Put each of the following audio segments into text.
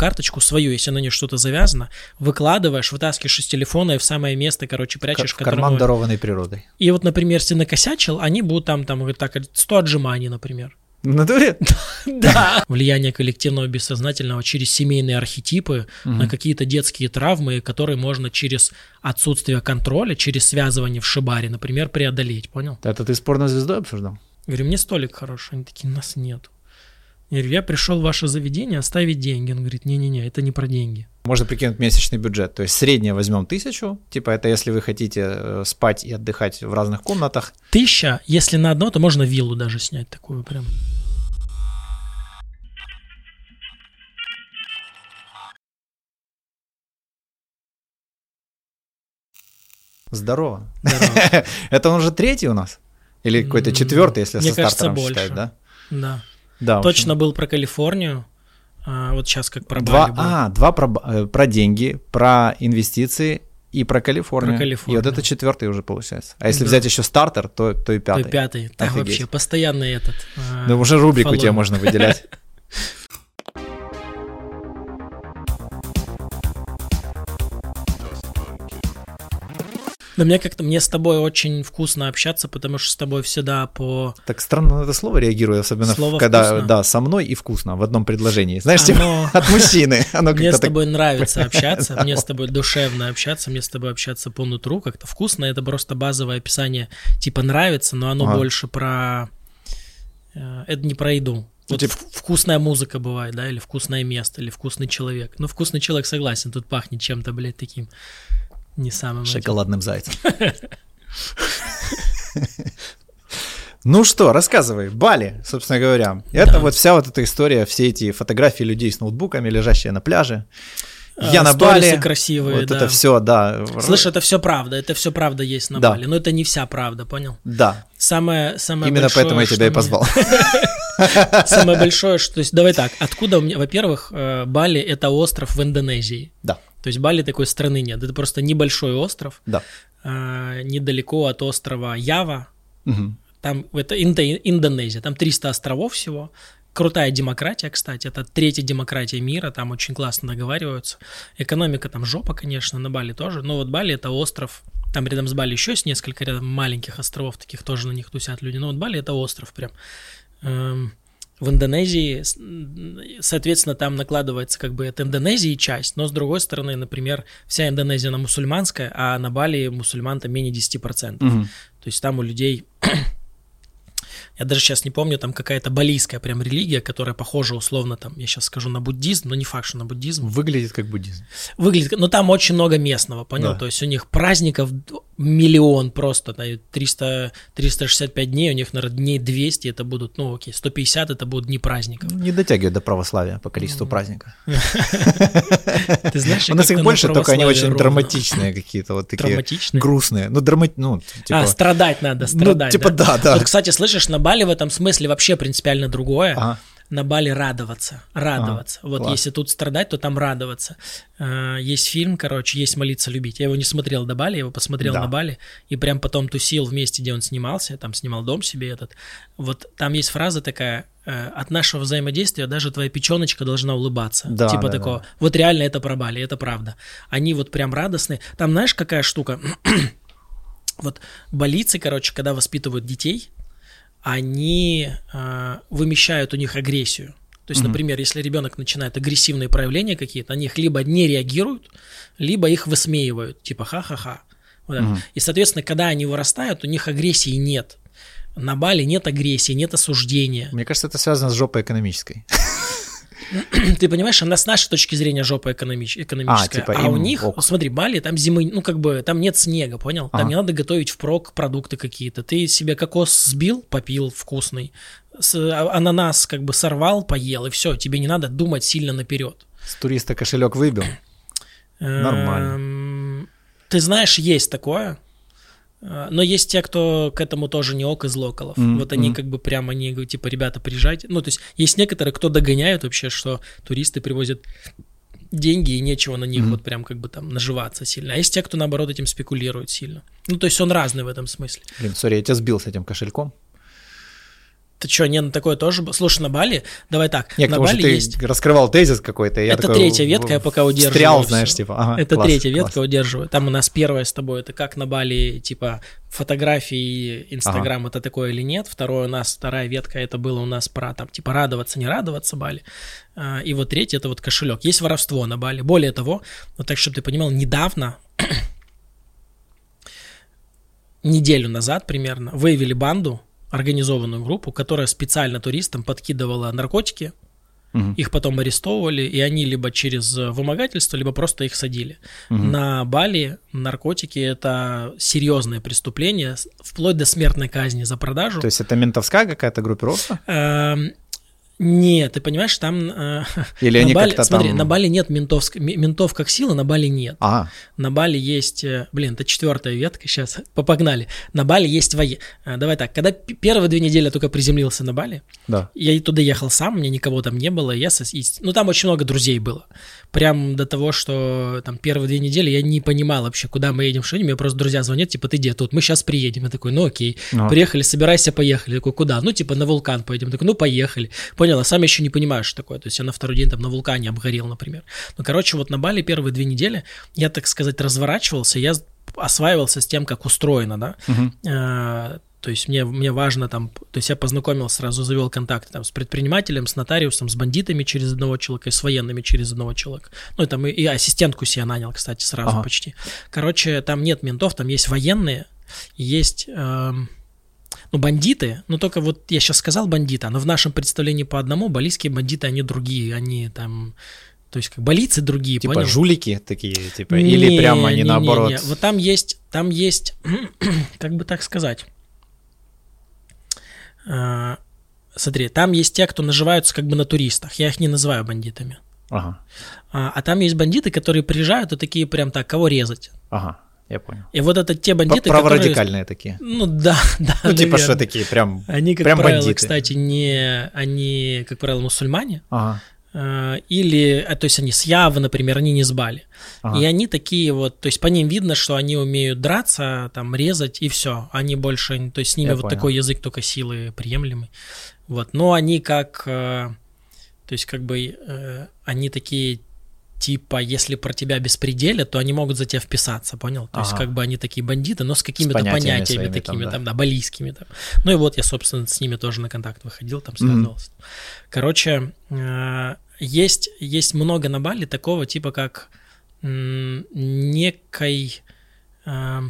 карточку свою, если на нее что-то завязано, выкладываешь, вытаскиваешь из телефона и в самое место, короче, прячешь. В карман, дарованный природой. И вот, например, если накосячил, они будут там, там, говорит, так, 100 отжиманий, например. В натуре? Да. Влияние коллективного бессознательного через семейные архетипы на какие-то детские травмы, которые можно через отсутствие контроля, через связывание в шибаре, например, преодолеть, понял? Это ты с порнозвездой обсуждал? Говорю, мне столик хороший. Они такие, нас нет. Я говорю, я пришел в ваше заведение оставить деньги. Он говорит, не-не-не, это не про деньги. Можно прикинуть месячный бюджет. То есть среднее возьмем тысячу. Типа это если вы хотите э, спать и отдыхать в разных комнатах. Тысяча, если на одно, то можно виллу даже снять такую прям. Здорово. Это он уже третий у нас? Или какой-то четвертый, если Мне со кажется, стартером больше. считать, да? Да. Да. Точно был про Калифорнию. а вот сейчас как про Два, Бали был. а, два про, э, про деньги, про инвестиции и про Калифорнию. Про И Калифорнию. вот это четвертый уже получается. А если Да. взять еще стартер, то, то и То пятый. пятый. Да, Офигеть. вообще, постоянный этот. а, Да уже рубрику тебе можно выделять. Да мне как-то, мне с тобой очень вкусно общаться, потому что с тобой всегда по... Так странно на это слово реагирую, особенно в- Слово когда, «вкусно». да, со мной и вкусно в одном предложении. Знаешь, типа Оно- от мужчины. Оно Мне с так- тобой нравится общаться, мне с тобой душевно общаться, мне с тобой общаться по нутру, как-то вкусно. Это просто базовое описание, типа нравится, но оно Ага. больше про... э, Это не про еду. Ну, Вот типа- вкусная музыка бывает, да, или вкусное место, или вкусный человек. Ну, вкусный человек согласен, тут пахнет чем-то, блядь, таким не самым... этим. Шоколадным зайцем. Ну что, рассказывай, Бали, собственно говоря. Это Да. вот вся вот эта история, все эти фотографии людей с ноутбуками, лежащие на пляже. Я А, на сторисы Бали. красивые, Вот да. это все, да. Слышь, это все правда, это все правда есть на Да. Бали, но это не вся правда, понял? Да, Самое, самое именно большое, поэтому я тебя и позвал. Самое большое, что... То есть, давай так, откуда у меня... Во-первых, э, Бали — это остров в Индонезии. Да, То есть Бали такой страны нет. Это просто небольшой остров, да. э, недалеко от острова Ява. Мгм. Там это Индо- Индонезия, там 300 островов всего. Крутая демократия, кстати, это третья демократия мира, там очень классно договариваются. Экономика там жопа, конечно, на Бали тоже, но вот Бали это остров, там рядом с Бали еще есть несколько рядом маленьких островов, таких тоже на них тусят люди, но вот Бали это остров прям. Эм, В Индонезии, соответственно, там накладывается как бы от Индонезии часть, но с другой стороны, например, вся Индонезия она мусульманская, а на Бали мусульман там менее 10%. Мгм. То есть там у людей, я даже сейчас не помню, там какая-то балийская прям религия, которая похожа условно там, я сейчас скажу на буддизм, но не факт, что на буддизм. Выглядит как буддизм. Выглядит, но там очень много местного, понял? Да. То есть у них праздников миллион просто, да, и 300, 365 дней, у них, наверное, дней 200 это будут, ну окей, 150 это будут дни праздников. Не дотягивает до православия по количеству праздника. Ты знаешь, У нас их больше, только они очень драматичные какие-то, вот такие Драматичные? грустные. Ну, драма... ну, типа... А, страдать надо, ну, страдать. типа, да, да. Вот, кстати, слышишь, на Бали в этом смысле вообще принципиально другое. Ага. На Бали радоваться, радоваться. вот класс. если тут страдать, то там радоваться. Э, Есть фильм, короче, есть молиться любить. Я его не смотрел до Бали, я его посмотрел Да. на Бали и прям потом тусил в месте, где он снимался, там снимал дом себе этот. Вот там есть фраза такая: э, от нашего взаимодействия даже твоя печеночка должна улыбаться. Да, типа да, такого. да. Вот реально это про Бали, это правда. Они вот прям радостные. Там знаешь какая штука? вот балийцы, короче, когда воспитывают детей, они э, вымещают у них агрессию. То есть, например, если ребенок начинает агрессивные проявления какие-то, они их либо не реагируют, либо их высмеивают, типа ха-ха-ха. Вот. И, соответственно, когда они вырастают, у них агрессии нет. На Бали нет агрессии, нет осуждения. Мне кажется, это связано с жопой экономической. Ты понимаешь, она с нашей точки зрения жопа экономич- экономическая. типа А, у них, ок. смотри, Бали, там зимы, ну как бы, там нет снега, понял? Там Ага. не надо готовить впрок продукты какие-то. Ты себе кокос сбил, попил вкусный, с- а- ананас как бы сорвал, поел, и все, тебе не надо думать сильно наперед. С туриста кошелек выбил. Нормально. Эм, Ты знаешь, есть такое. Э, Но есть те, кто к этому тоже не ок из локалов. Мгм, Вот они как бы прямо, они говорят, типа, ребята, приезжайте. Ну, то есть есть некоторые, кто догоняют вообще, что туристы привозят деньги и нечего на них Мгм. вот прям как бы там наживаться сильно. А есть те, кто наоборот этим спекулирует сильно. Ну, то есть он разный в этом смысле. Блин, сори, я тебя сбил с этим кошельком. Ты что, не на такое тоже? Слушай, на Бали, давай так, Нет, на потому что Бали ты есть... раскрывал тезис какой-то. Это такой третья ветка, я пока удерживаю. Встрял, всё. знаешь, типа. ага, Это класс, третья класс. ветка, удерживаю. Там у нас первая с тобой, это как на Бали, типа, фотографии, Инстаграм, это такое или нет. Второе у нас, вторая ветка, это было у нас про, там, типа, радоваться, не радоваться Бали. А, И вот третья, это вот кошелек. Есть воровство на Бали. Более того, вот так, чтобы ты понимал, недавно, неделю назад примерно, выявили банду, организованную группу, которая специально туристам подкидывала наркотики, Мгм. их потом арестовывали, и они либо через э, вымогательство, либо просто их садили. Мгм. На Бали наркотики это серьезное преступление, вплоть до смертной казни за продажу. То есть это ментовская какая-то группировка? Нет, ты понимаешь, там... э, Или на они Бали, как-то смотри, там... на Бали нет ментовск- ме- ментов как сила, на Бали нет. Ага, На Бали есть, э, блин, это четвертая ветка, сейчас погнали. На Бали есть воe... э, Давай так, когда первые две недели я только приземлился на Бали, да. я туда ехал сам, меня никого там не было, я со... и- ну там очень много друзей было. Прям до того, что там первые две недели я не понимал вообще, куда мы едем, что едем. Мне просто друзья звонят, типа, ты где тут? Мы сейчас приедем. Я такой, ну окей. Ага. Приехали, собирайся, поехали. Я такой, куда? Ну, типа, на вулкан поедем. Я такой, ну, поехали. Понял, а сам еще не понимаю, что такое. То есть я на второй день там на вулкане обгорел, например. Ну, короче, вот на Бали первые две недели я, так сказать, разворачивался, я осваивался с тем, как устроено, да. Э, То есть мне, мне важно там, то есть я познакомился, сразу завел контакты там с предпринимателем, с нотариусом, с бандитами через одного человека и с военными через одного человека. Ну и там и, и ассистентку себе нанял, кстати, сразу Ага. почти. Короче, там нет ментов, там есть военные, есть эм, ну, бандиты, но только вот я сейчас сказал бандиты, но в нашем представлении по одному, балийские бандиты, они другие, они там, то есть как балийцы другие, Типа понял? жулики такие, типа, или Не, прямо они не, не, наоборот. не. Вот там есть, там есть, как бы так сказать. А, Смотри, там есть те, кто наживаются как бы на туристах. Я их не называю бандитами. Ага, А, а там есть бандиты, которые приезжают и такие прям так, кого резать. ага, я понял. И вот это те бандиты, которые... Праворадикальные такие. Ну да, да, Ну, типа, что такие, прям... Они, как прям правило, бандиты. кстати, не... Они, как правило, мусульмане. Ага, э, Или, а, то есть они с Явы, например, они не с Бали. ага. И они такие вот, то есть по ним видно, что они умеют драться, там, резать, и все. Они больше, то есть с ними Я вот понял. такой язык только силы приемлемый. Вот, но они как, э, то есть как бы э, они такие типа, если про тебя беспределят, то они могут за тебя вписаться, понял? То есть Ага. как бы они такие бандиты, но с какими-то понятиями понятиями, такими там, там, да. да. балийскими там. Ну и вот я, собственно, с ними тоже на контакт выходил, там связывался. Короче, э, есть, есть много на Бали такого типа как некой, э,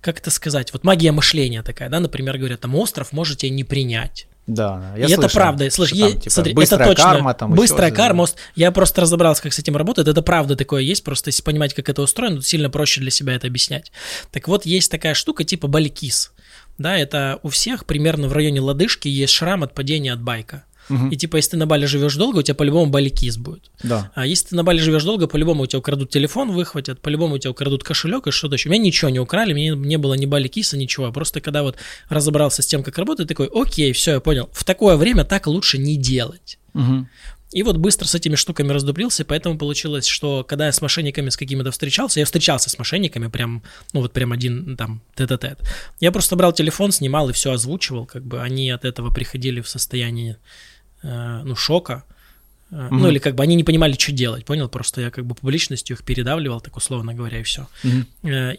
как это сказать, вот магия мышления такая, да, например, говорят, там остров можете не принять. Да, я и это правда, слышь, что там, е- типа, смотри, быстрая это точно, карма, там быстрая карма, ост- я просто разобрался, как с этим работает, это правда такое есть, просто если понимать, как это устроено, сильно проще для себя это объяснять. Так вот, есть такая штука типа баликис, да, это у всех примерно в районе лодыжки есть шрам от падения от байка. Мгм. И типа, если ты на Бали живешь долго, у тебя по-любому баликис будет. Да. А если ты на Бали живешь долго, по-любому у тебя украдут телефон, выхватят, по-любому у тебя украдут кошелек и что-то еще. У меня ничего не украли, мне не было ни Бали киса, ничего. Просто когда вот разобрался с тем, как работает, такой, окей, все, я понял. В такое время так лучше не делать. Мгм. И вот быстро с этими штуками раздуплился, поэтому получилось, что когда я с мошенниками с какими-то встречался, я встречался с мошенниками прям, ну вот прям один там тет-а-тет. Я просто брал телефон, снимал и все озвучивал, как бы они от этого приходили в состояние, ну, шока. Э, Ну, или как бы они не понимали, что делать, понял? Просто я как бы публичностью их передавливал, так условно говоря, и все. Мгм.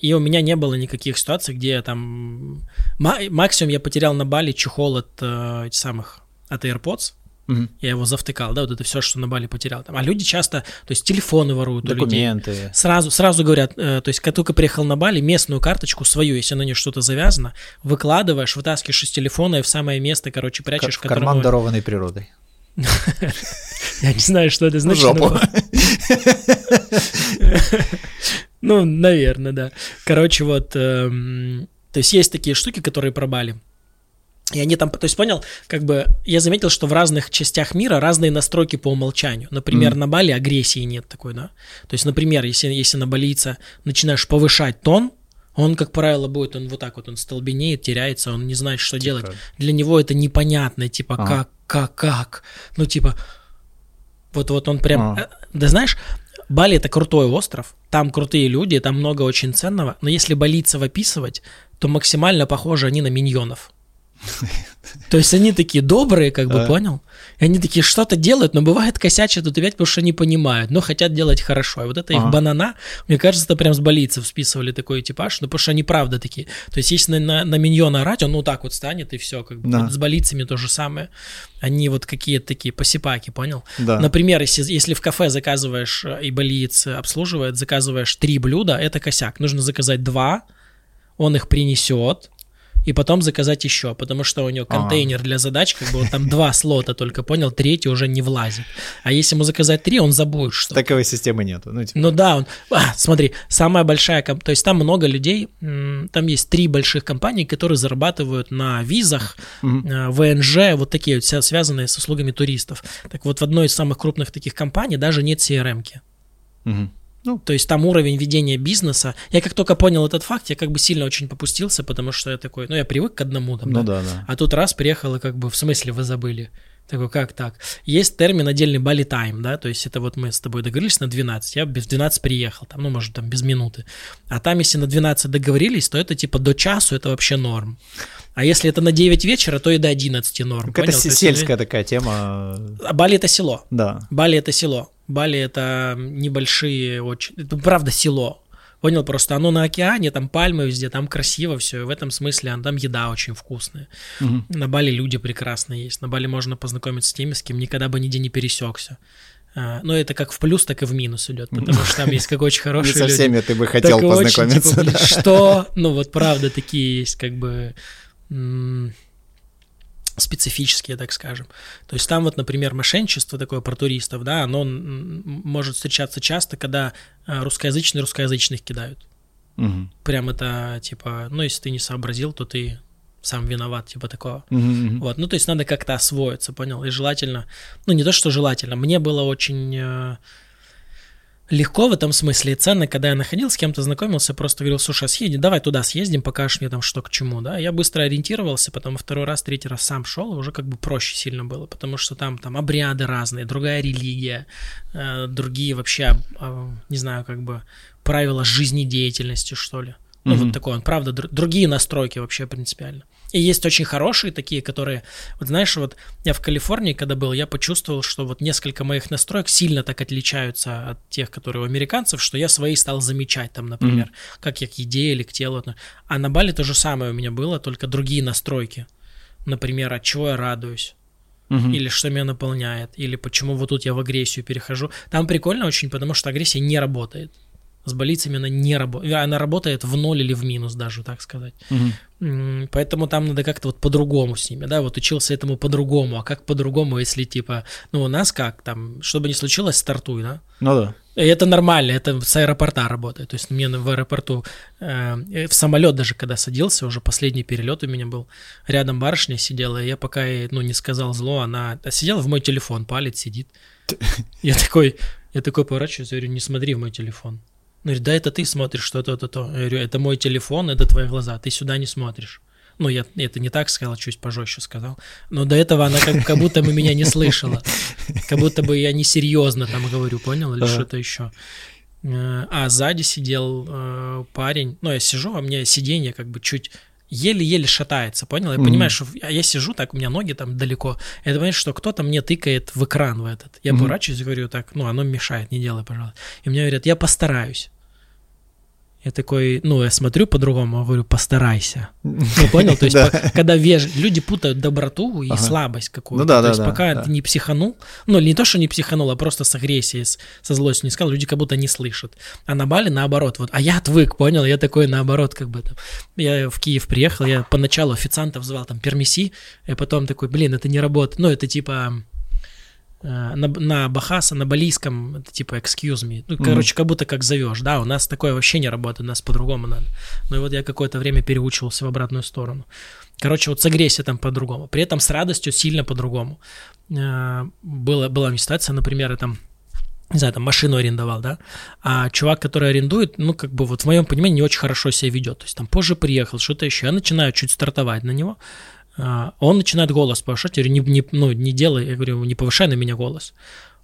И у меня не было никаких ситуаций, где я там... ма- Максимум я потерял на Бали чехол от э, этих самых, от AirPods, Мгм. я его завтыкал, да, вот это все, что на Бали потерял. Там. А люди часто, то есть телефоны воруют у людей. Документы. Сразу, сразу говорят, э, то есть, когда только приехал на Бали, местную карточку свою, если на нее что-то завязано, выкладываешь, вытаскиваешь из телефона и в самое место, короче, К- прячешь, в карман, которому- дарованный природой. Я не знаю, что это значит. жопу. Ну, наверное, да. Короче, вот, эм, то есть есть такие штуки, которые про Бали. И они там, то есть понял, как бы я заметил, что в разных частях мира разные настройки по умолчанию. Например, Мгм. на Бали агрессии нет такой, да. То есть, например, если, если на балийца начинаешь повышать тон, он, как правило, будет, он вот так вот, он столбенеет, теряется, он не знает, что делать. Для него это непонятно, типа, Ага. как, как, как. Ну, типа, вот, вот он прям, э, да знаешь, Бали это крутой остров, там крутые люди, там много очень ценного, но если балийцев описывать, то максимально похожи они на миньонов. То есть они такие добрые, как бы, А. понял? И они такие что-то делают, но бывает косячат тут опять, потому что не понимают, но хотят делать хорошо. И вот это их банана, мне кажется, это прям с болицев списывали такой типаж, ну потому что они правда такие. То есть если на, на, на миньона орать, он ну так вот станет и все, как бы. Да. Вот с болицами то же самое. Они вот какие-то такие посипаки, понял? Да. Например, если, если в кафе заказываешь э, и болиец обслуживает, заказываешь три блюда, это косяк. Нужно заказать два, он их принесет, и потом заказать еще, потому что у него Ага. контейнер для задач, как бы вот там два слота только, понял, третий уже не влазит. А если ему заказать три, он забудет, что Таковой системы нету. Ну, типа, ну да, он, а, смотри, самая большая, то есть там много людей, там есть три больших компании, которые зарабатывают на визах, э, ВНЖ, вот такие вот, вся связанные с услугами туристов. Так вот, в одной из самых крупных таких компаний даже нет CRM-ки. Мгм. То есть там уровень ведения бизнеса. Я как только понял этот факт, я как бы сильно очень попустился, потому что я такой, ну я привык к одному там, ну да. да, да. А тут раз приехал и как бы, в смысле вы забыли? Такой, как так? Есть термин отдельный Бали тайм, да, то есть это вот мы с тобой договорились на 12, я без 12 приехал, там, ну, может, там без минуты. А там, если на 12 договорились, то это типа до часу, это вообще норм. А если это на 9 вечера, то и до 11 норм. Какая-то понял? То есть, сельская такая тема. А Бали это село. Да. Бали это село. Бали это небольшие очень... Это правда село. Понял, просто оно на океане, там пальмы везде, там красиво все, и в этом смысле там еда очень вкусная. Мгм. На Бали люди прекрасные есть. На Бали можно познакомиться с теми, с кем никогда бы нигде не пересекся. А, Но это как в плюс, так и в минус идет, потому что там есть как очень хорошие со люди. всеми ты бы хотел так познакомиться. типа, да. что? Ну вот правда такие есть как бы специфические, так скажем. То есть там вот, например, мошенничество такое про туристов, да, оно может встречаться часто, когда э, русскоязычные русскоязычных кидают. Мгм. Прям это типа, ну если ты не сообразил, то ты сам виноват, типа такого. Мгм, мгм. Вот, ну то есть надо как-то освоиться, понял? И желательно, ну не то, что желательно, мне было очень э, легко в этом смысле и ценно, когда я находил, с кем-то знакомился, просто говорил, слушай, а съезди, давай туда съездим, покажешь мне там что к чему, да? Я быстро ориентировался, потом второй раз, третий раз сам шел, и уже как бы проще сильно было, потому что там, там обряды разные, другая религия, э, другие вообще, э, не знаю, как бы правила жизнедеятельности, что ли. Ну, Мгм. вот такое, он, правда, др- другие настройки вообще принципиально. И есть очень хорошие такие, которые, вот знаешь, вот я в Калифорнии, когда был, я почувствовал, что вот несколько моих настроек сильно так отличаются от тех, которые у американцев, что я свои стал замечать там, например, как я к еде или к телу. А на Бали то же самое у меня было, только другие настройки. Например, от чего я радуюсь, Мгм. или что меня наполняет, или почему вот тут я в агрессию перехожу. Там прикольно очень, потому что агрессия не работает. С болицами она не работает. Она работает в ноль или в минус даже, так сказать. М, Поэтому там надо как-то вот по-другому с ними, да, вот учился этому по-другому, а как по-другому, если типа, ну у нас как, там, что бы ни случилось, стартуй, да, Ну да. и это нормально, это с аэропорта работает, то есть мне в аэропорту, э, э, в самолет даже когда садился, уже последний перелет у меня был, рядом барышня сидела, и я пока ей, ну, не сказал зло, она сидела в мой телефон, палец сидит, я такой, я такой поворачиваюсь, говорю, не смотри в мой телефон. Она говорит, да это ты смотришь что-то, то, то. Я говорю, это мой телефон, это твои глаза, ты сюда не смотришь. Ну, я это не так сказал, чуть пожестче сказал. Но до этого она как, как будто бы меня не слышала. Как будто бы я несерьезно там говорю, понял? Или Ага. что-то еще. Э, А сзади сидел э, парень. Ну, я сижу, а у меня сиденье как бы чуть еле-еле шатается, понял? Я Мгм. понимаю, что я я сижу так, у меня ноги там далеко. Я понимаю, что кто-то мне тыкает в экран в этот. Я Мгм. поворачиваюсь и говорю так, ну, оно мешает, не делай, пожалуйста. И мне говорят, я постараюсь. Я такой, ну, я смотрю по-другому, говорю, постарайся. Ну, понял? То есть, когда веж... люди путают доброту и слабость какую-то. Ну То есть, пока ты не психанул, ну, не то, что не психанул, а просто с агрессией, со злостью не сказал, люди как будто не слышат. А на Бали наоборот, вот, а я отвык, понял? Я такой наоборот, как бы там. Я в Киев приехал, я поначалу официантов звал там пермиси, и потом такой, блин, это не работает. Ну, это типа на, на Бахаса, на балийском, это типа excuse me. Ну, короче, как будто как зовешь, да, у нас такое вообще не работает, у нас по-другому надо. Ну и вот я какое-то время переучивался в обратную сторону. Короче, вот с агрессией там по-другому. При этом с радостью сильно по-другому. Э, Было, была ситуация, например, я там не знаю, там машину арендовал, да, а чувак, который арендует, ну, как бы вот в моем понимании не очень хорошо себя ведет, то есть там позже приехал, что-то еще, я начинаю чуть стартовать на него, он начинает голос повышать, я говорю, не, не- ну, не делай, я говорю, не повышай на меня голос.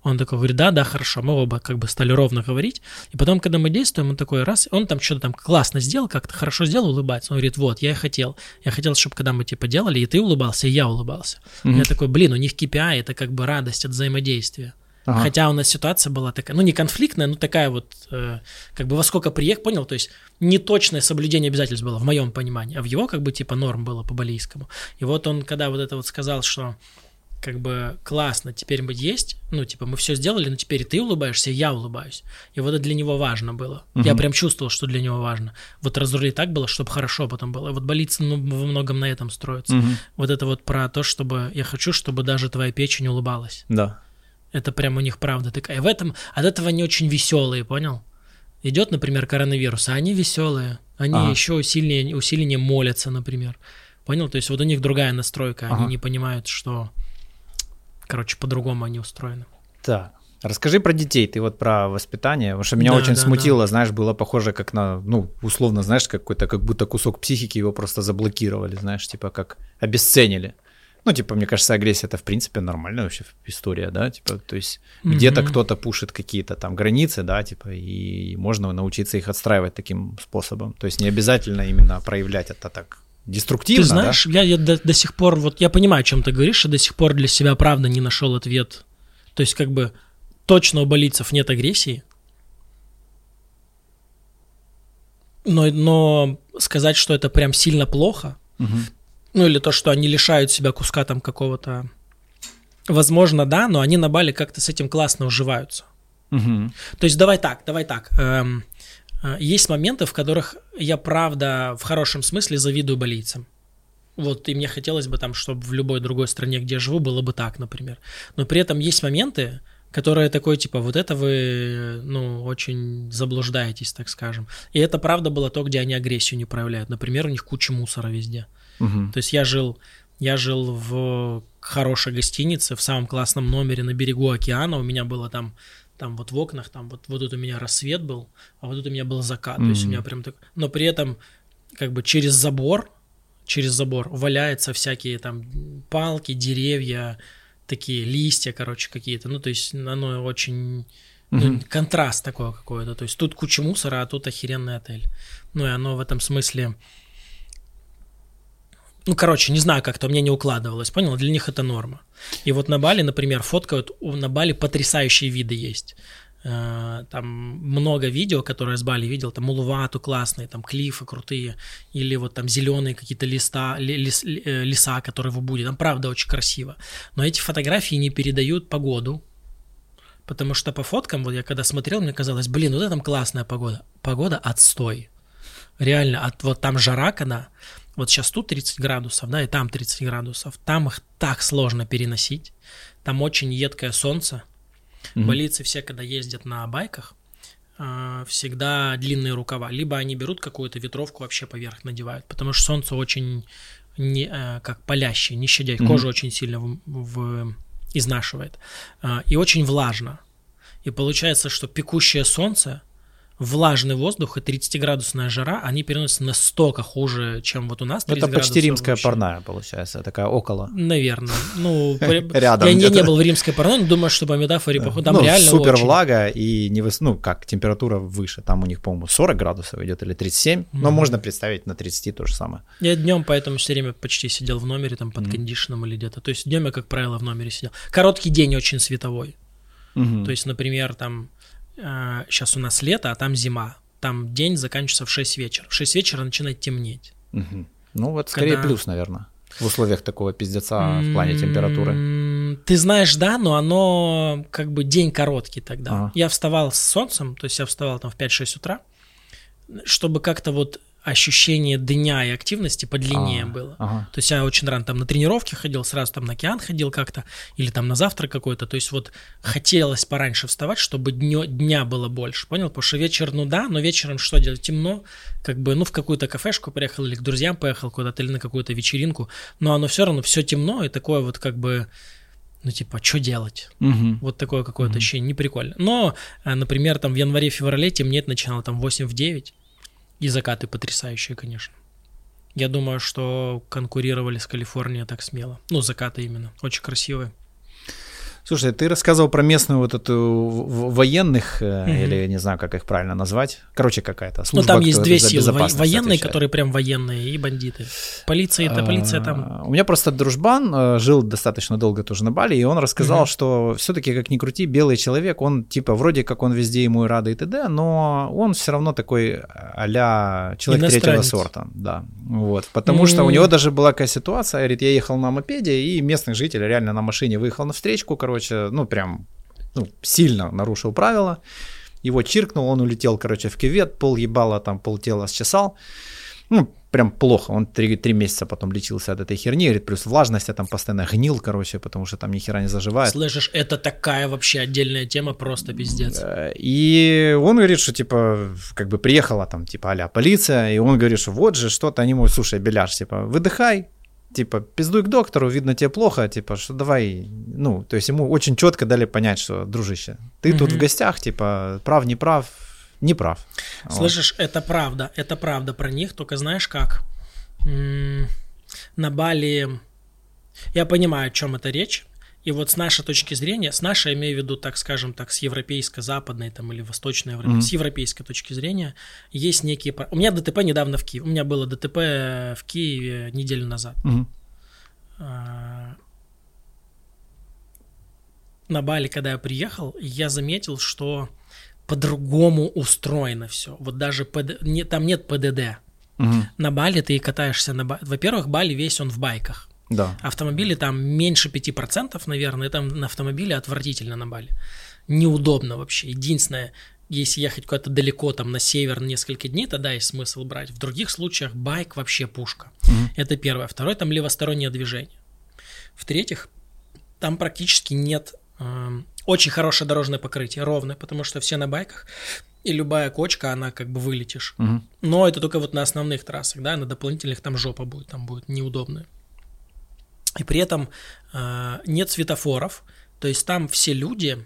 Он такой говорит, да, да, хорошо, мы оба как бы стали ровно говорить. И потом, когда мы действуем, он такой раз, он там что-то там классно сделал, как-то хорошо сделал, улыбается. Он говорит, вот, я и хотел. Я хотел, чтобы когда мы типа делали, и ты улыбался, и я улыбался. Mm-hmm. Я такой, блин, у них KPI, это как бы радость от взаимодействия. Ага. Хотя у нас ситуация была такая, ну не конфликтная, но такая вот, э, как бы во сколько приехал, понял, то есть неточное соблюдение обязательств было в моем понимании, а в его как бы типа норм было по балийскому. И вот он, когда вот это вот сказал, что как бы классно, теперь мы есть, ну, типа, мы все сделали, но теперь ты улыбаешься, я улыбаюсь. И вот это для него важно было. Угу. Я прям чувствовал, что для него важно. Вот разрулить так было, чтобы хорошо потом было. Вот болится ну, во многом на этом строится. Угу. Вот это вот про то, чтобы я хочу, чтобы даже твоя печень улыбалась. Да. Это прям у них правда такая. И в этом, от этого они очень веселые, понял? Идет, например, коронавирус, а они веселые. Они ага. еще усиление, усиление молятся, например. Понял? То есть вот у них другая настройка. Ага. Они не понимают, что Короче, по-другому они устроены. Так. Расскажи про детей, ты вот про воспитание, потому что меня да, очень да, смутило, да. знаешь, было похоже как на, ну, условно, знаешь, какой-то, как будто кусок психики его просто заблокировали, знаешь, типа как обесценили. Ну, типа, мне кажется, агрессия это в принципе нормальная вообще история, да, типа, то есть mm-hmm. где-то кто-то пушит какие-то там границы, да, типа, и можно научиться их отстраивать таким способом. То есть не обязательно именно проявлять это так деструктивно. Ты знаешь, да? я, я до, до сих пор, вот я понимаю, о чем ты говоришь, я до сих пор для себя правда не нашел ответ. То есть как бы точно у болицев нет агрессии, но, но сказать, что это прям сильно плохо, угу. Ну или то, что они лишают себя куска там какого-то, возможно, да, но они на Бали как-то с этим классно уживаются. Угу. То есть давай так, давай так. Эм, а, есть моменты, в которых я правда в хорошем смысле завидую болельцам. Вот, и мне хотелось бы там, чтобы в любой другой стране, где я живу, было бы так, например. Но при этом есть моменты, которые такой, типа, вот это вы, ну, очень заблуждаетесь, так скажем. И это правда было то, где они агрессию не проявляют. Например, у них куча мусора везде. Угу. То есть я жил, я жил в хорошей гостинице, в самом классном номере на берегу океана. У меня было там там вот в окнах, там вот, вот тут у меня рассвет был, а вот тут у меня был закат, mm-hmm. то есть у меня прям так, но при этом как бы через забор, через забор валяются всякие там палки, деревья, такие листья, короче, какие-то, ну то есть оно очень mm-hmm. контраст такой какой-то, то есть тут куча мусора, а тут охеренный отель, ну и оно в этом смысле ну, короче, не знаю, как-то меня не укладывалось, понял? Для них это норма. И вот на Бали, например, фоткают, на Бали потрясающие виды есть. Э, там много видео, которые я с Бали видел, там Улувату классные, там клифы крутые, или вот там зеленые какие-то листа, лес, э, леса, которые в Убуде, там правда очень красиво. Но эти фотографии не передают погоду, потому что по фоткам, вот я когда смотрел, мне казалось, блин, вот это там классная погода. Погода отстой. Реально, от, вот там жара когда, вот сейчас тут 30 градусов, да, и там 30 градусов. Там их так сложно переносить. Там очень едкое солнце. Mm-hmm. Болицы все, когда ездят на байках, а, всегда длинные рукава. Либо они берут какую-то ветровку вообще поверх надевают, потому что солнце очень не, э, как палящее, не щадящее. Mm-hmm. Кожу очень сильно в, в, изнашивает. А, и очень влажно. И получается, что пекущее солнце влажный воздух и 30-градусная жара, они переносятся настолько хуже, чем вот у нас. Это почти римская вообще. парная, получается, такая около. Наверное. Ну, рядом. Я не, не был в римской парной, но думаю, что по метафоре, да. там ну, реально супер очень... влага и не выс... ну, как, температура выше. Там у них, по-моему, 40 градусов идет или 37, mm. но можно представить на 30 то же самое. Я днем поэтому все время почти сидел в номере, там, под mm. кондишеном или где-то. То есть днем я, как правило, в номере сидел. Короткий день очень световой. Mm-hmm. То есть, например, там сейчас э, у нас лето, а там зима. Там день заканчивается в 6 вечера. В 6 вечера начинает темнеть. Угу. Ну вот скорее Когда... плюс, наверное, в условиях такого пиздеца в плане температуры. Ты знаешь, да, но оно как бы день короткий тогда. Ага. Я вставал с солнцем, то есть я вставал там в 5-6 утра, чтобы как-то вот ощущение дня и активности подлиннее а, было. Ага. То есть я очень рано там на тренировке ходил, сразу там на океан ходил как-то, или там на завтрак какой-то. То есть вот хотелось пораньше вставать, чтобы днё, дня было больше, понял? Потому что вечер, ну да, но вечером что делать? Темно, как бы, ну в какую-то кафешку приехал или к друзьям поехал куда-то, или на какую-то вечеринку, но оно все равно все темно и такое вот как бы ну, типа, что делать? Угу. Вот такое какое-то угу. ощущение, не прикольно. Но, э, например, там в январе-феврале темнеть начинало там 8 в 9, и закаты потрясающие, конечно. Я думаю, что конкурировали с Калифорнией так смело. Ну, закаты именно. Очень красивые. Слушай, ты рассказывал про местную вот эту военных, угу. или не знаю, как их правильно назвать. Короче, какая-то служба. Ну, там есть две силы. Военные, отвечает. которые прям военные, и бандиты. Полиция, это полиция там... А, у меня просто дружбан э, жил достаточно долго тоже на Бали, и он рассказал, угу. что все-таки, как ни крути, белый человек, он типа вроде как он везде ему и рады и т.д., но он все равно такой а человек третьего сорта. Да, вот. Потому что у него даже была такая ситуация, говорит, я ехал на мопеде, и местный житель реально на машине выехал на встречку, короче, короче, ну, прям ну, сильно нарушил правила. Его чиркнул, он улетел, короче, в кювет, пол ебала, там пол тела счесал. Ну, прям плохо. Он три, три месяца потом лечился от этой херни. Говорит, плюс влажность, я там постоянно гнил, короче, потому что там ни хера не заживает. Слышишь, это такая вообще отдельная тема, просто пиздец. И он говорит, что, типа, как бы приехала там, типа, а полиция, и он говорит, что вот же что-то, они ему, слушай, беляш, типа, выдыхай, типа, пиздуй к доктору, видно тебе плохо, типа, что давай, ну, то есть ему очень четко дали понять, что, дружище, ты mm-hmm. тут в гостях, типа, прав, не прав, не прав. Слышишь, вот. это правда, это правда про них, только знаешь как? М-м- на Бали, я понимаю, о чем это речь, и вот с нашей точки зрения, с нашей, имею в виду, так скажем так, с европейско-западной там, или восточной, mm-hmm. с европейской точки зрения, есть некие... У меня ДТП недавно в Киеве. У меня было ДТП в Киеве неделю назад. Mm-hmm. На Бали, когда я приехал, я заметил, что по-другому устроено все. Вот даже ПД... не, там нет ПДД. Угу. На Бали ты катаешься на... Во-первых, Бали весь он в байках. Да. Автомобили там меньше 5%, наверное, там на автомобиле отвратительно на Бали. Неудобно вообще. Единственное, если ехать куда-то далеко, там на север несколько дней, тогда есть смысл брать. В других случаях байк вообще пушка. Угу. Это первое. Второе, там левостороннее движение. В-третьих, там практически нет э, очень хорошее дорожное покрытие, ровное, потому что все на байках, и любая кочка, она как бы вылетишь. Угу. Но это только вот на основных трассах, да, на дополнительных там жопа будет, там будет неудобная и при этом э, нет светофоров, то есть там все люди,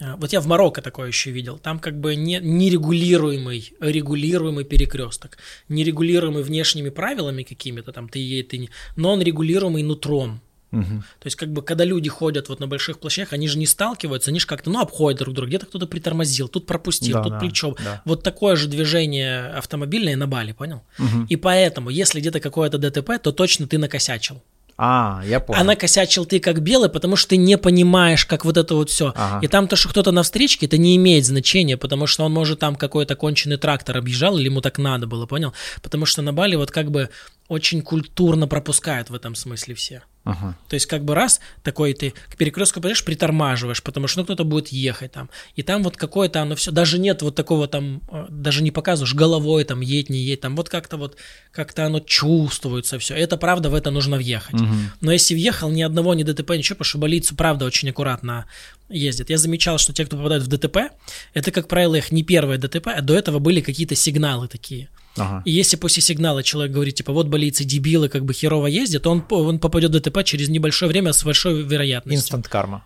э, вот я в Марокко такое еще видел, там как бы не, нерегулируемый, регулируемый перекресток, нерегулируемый внешними правилами какими-то, там ты едешь, ты не, но он регулируемый нутром, Угу. То есть, как бы, когда люди ходят вот на больших площадях, они же не сталкиваются, они же как-то, ну, обходят друг друга. Где-то кто-то притормозил, тут пропустил, да, тут да, плечо. Да. Вот такое же движение автомобильное на Бали, понял? Угу. И поэтому, если где-то какое-то ДТП, то точно ты накосячил. А, я понял. А накосячил ты как белый, потому что ты не понимаешь, как вот это вот все. Ага. И там то, что кто-то на встречке, это не имеет значения, потому что он, может, там какой-то конченый трактор объезжал, или ему так надо было, понял? Потому что на Бали вот как бы очень культурно пропускают в этом смысле все. Ага. То есть как бы раз такой ты к перекрестку подойдешь, притормаживаешь, потому что ну, кто-то будет ехать там. И там вот какое-то оно все, даже нет вот такого там, э, даже не показываешь головой там едь, не едь, там вот как-то вот, как-то оно чувствуется все. Это правда, в это нужно въехать. Угу. Но если въехал, ни одного, ни ДТП, ничего, потому что больницу правда очень аккуратно ездят. Я замечал, что те, кто попадают в ДТП, это, как правило, их не первое ДТП, а до этого были какие-то сигналы такие. Ага. И если после сигнала человек говорит, типа, вот болицы дебилы как бы херово ездят, он, он попадет в ДТП через небольшое время с большой вероятностью. Инстант карма.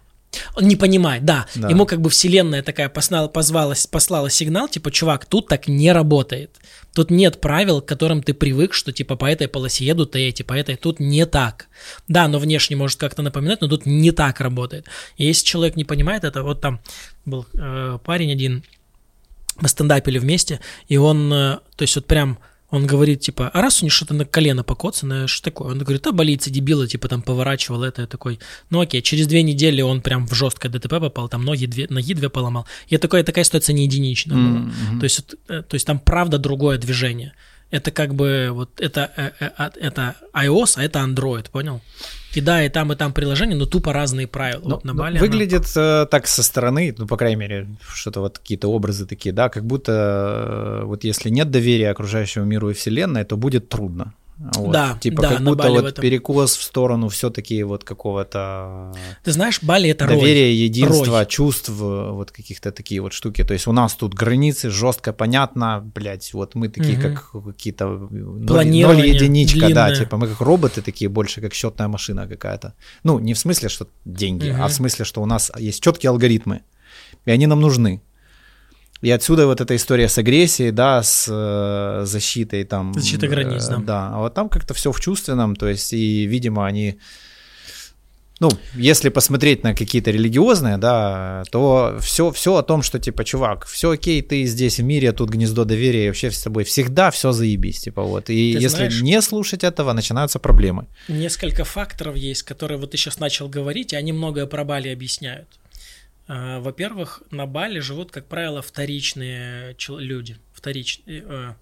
Он не понимает, да. да. Ему как бы вселенная такая послала, позвала, послала сигнал, типа, чувак, тут так не работает. Тут нет правил, к которым ты привык, что типа по этой полосе едут и эти, по этой. Тут не так. Да, но внешне может как-то напоминать, но тут не так работает. И если человек не понимает это, вот там был э, парень один, мы стендапили вместе, и он, э, то есть вот прям он говорит, типа, а раз у него что-то на колено покоцанное, что такое? Он говорит, а болится дебила, типа, там, поворачивал это, я такой, ну окей, через две недели он прям в жесткое ДТП попал, там ноги две, ноги две поломал. Я такой, такая ситуация не единичная была. Mm-hmm. То, есть, э, то есть там правда другое движение. Это как бы, вот, это, э, это iOS, а это Android, понял? И да, и там, и там приложение, но тупо разные правила. Но, вот на Бали выглядит она... Э, так со стороны, ну, по крайней мере, что-то вот какие-то образы такие, да, как будто э, вот если нет доверия окружающему миру и вселенной, то будет трудно. Вот. Да, типа да, как будто вот в перекос в сторону все-таки вот какого-то. Ты знаешь, Бали это доверие, рой. единство, рой. чувств, вот каких-то такие вот штуки. То есть у нас тут границы жестко понятно, блядь, вот мы такие угу. как какие-то ноль, ноль единичка, длинное. да, типа мы как роботы такие больше как счетная машина какая-то. Ну не в смысле что деньги, угу. а в смысле что у нас есть четкие алгоритмы и они нам нужны. И отсюда вот эта история с агрессией, да, с э, защитой там. Защита границ, э, да. Да, а вот там как-то все в чувственном, то есть, и, видимо, они ну, если посмотреть на какие-то религиозные, да, то все, все о том, что, типа, чувак, все окей, ты здесь в мире, тут гнездо доверия, и вообще с тобой всегда все заебись, типа, вот. И ты если знаешь, не слушать этого, начинаются проблемы. Несколько факторов есть, которые вот ты сейчас начал говорить, и они многое про Бали объясняют. А, во-первых, на Бали живут, как правило, вторичные люди, вторичные, э,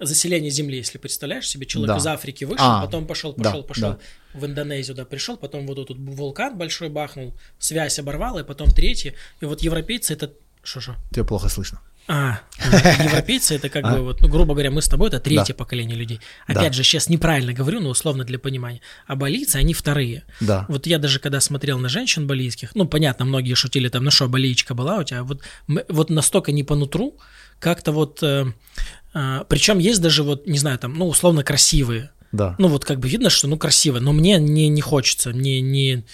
заселение Земли, если представляешь себе, человек да. из Африки вышел, а, потом пошел, пошел, да, пошел да. в Индонезию, да, пришел, потом вот тут вулкан большой бахнул, связь оборвала, и потом третий, и вот европейцы это... Что же? Тебя плохо слышно. А, европейцы это как а? бы, вот, ну, грубо говоря, мы с тобой это третье поколение людей. Опять же, сейчас неправильно говорю, но условно для понимания. А балийцы, они вторые. Да. Вот я даже когда смотрел на женщин балийских, ну, понятно, многие шутили там, ну что, балиечка была у тебя, вот, вот настолько не по нутру, как-то вот э, а, Причем есть даже вот, не знаю, там, ну, условно красивые. Да. Ну, вот как бы видно, что, ну, красиво, но мне не, не хочется, мне не...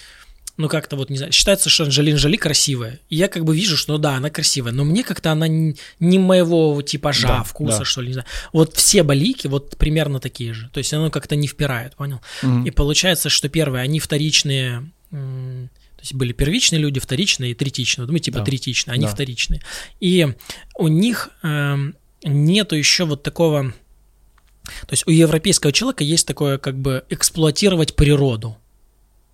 Ну, как-то вот, не знаю, считается, что Анджелина Джоли красивая. И я как бы вижу, что, ну, да, она красивая, но мне как-то она не, не моего типажа, да, вкуса, да. что ли, не знаю. Вот все балики вот примерно такие же. То есть оно как-то не впирает, понял? Угу. И получается, что первые, они вторичные... То есть были первичные люди, вторичные и третичные. Мы типа да. третичные, они да. вторичные. И у них эм, нету еще вот такого... То есть у европейского человека есть такое как бы эксплуатировать природу.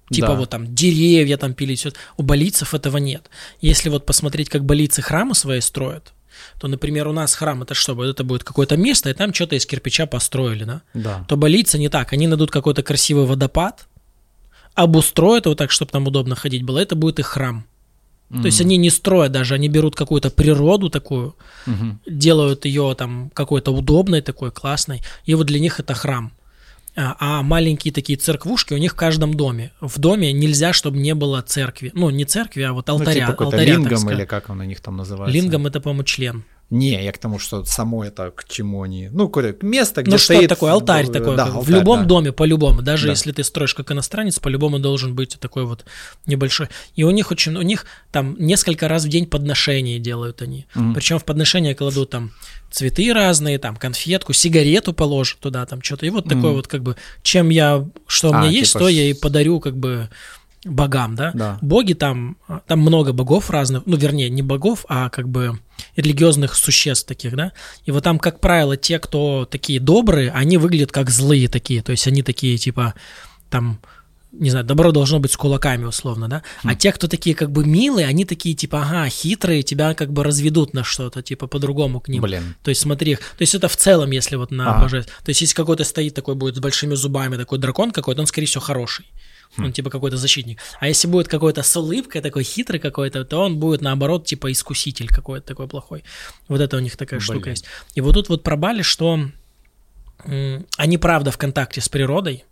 Типа да. вот там деревья там пили, все. У болицев этого нет. Если вот посмотреть, как болицы храмы свои строят, то, например, у нас храм это что? Это будет какое-то место, и там что-то из кирпича построили, да? Да. То болицы не так. Они найдут какой-то красивый водопад, обустроят его так, чтобы там удобно ходить было. Это будет их храм. Mm-hmm. То есть они не строят даже, они берут какую-то природу такую, mm-hmm. делают ее там какой-то удобной, такой классной, и вот для них это храм. А, а маленькие такие церквушки у них в каждом доме. В доме нельзя, чтобы не было церкви. Ну, не церкви, а вот алтаря. Ну, типа алтаря лингом или как он у них там называется? Лингом это, по-моему, член. Не, я к тому, что само это к чему они. Ну, место, где ну, стоит... Что такое, алтарь такой. Да, алтарь, в любом да. доме, по-любому. Даже да. если ты строишь как иностранец, по-любому должен быть такой вот небольшой. И у них очень... У них там несколько раз в день подношения делают они. Mm-hmm. Причем в подношение кладут там цветы разные, там конфетку, сигарету положат туда, там что-то. И вот mm-hmm. такое вот как бы, чем я, что у а, меня типа есть, то я и подарю как бы богам, да? да. Боги там, там много богов разных, ну, вернее, не богов, а как бы религиозных существ таких, да? И вот там, как правило, те, кто такие добрые, они выглядят как злые такие, то есть они такие, типа, там, не знаю, добро должно быть с кулаками, условно, да? А те, кто такие как бы милые, они такие, типа, ага, хитрые, тебя как бы разведут на что-то, типа, по-другому к ним. Блин. То есть смотри, то есть это в целом, если вот на ага. божество. То есть если какой-то стоит такой будет с большими зубами, такой дракон какой-то, он, скорее всего, хороший. Хм. Он типа какой-то защитник. А если будет какой-то с улыбкой, такой хитрый какой-то, то он будет наоборот типа искуситель какой-то такой плохой. Вот это у них такая Блин. штука есть. И вот тут вот про Бали, что они правда в контакте с природой.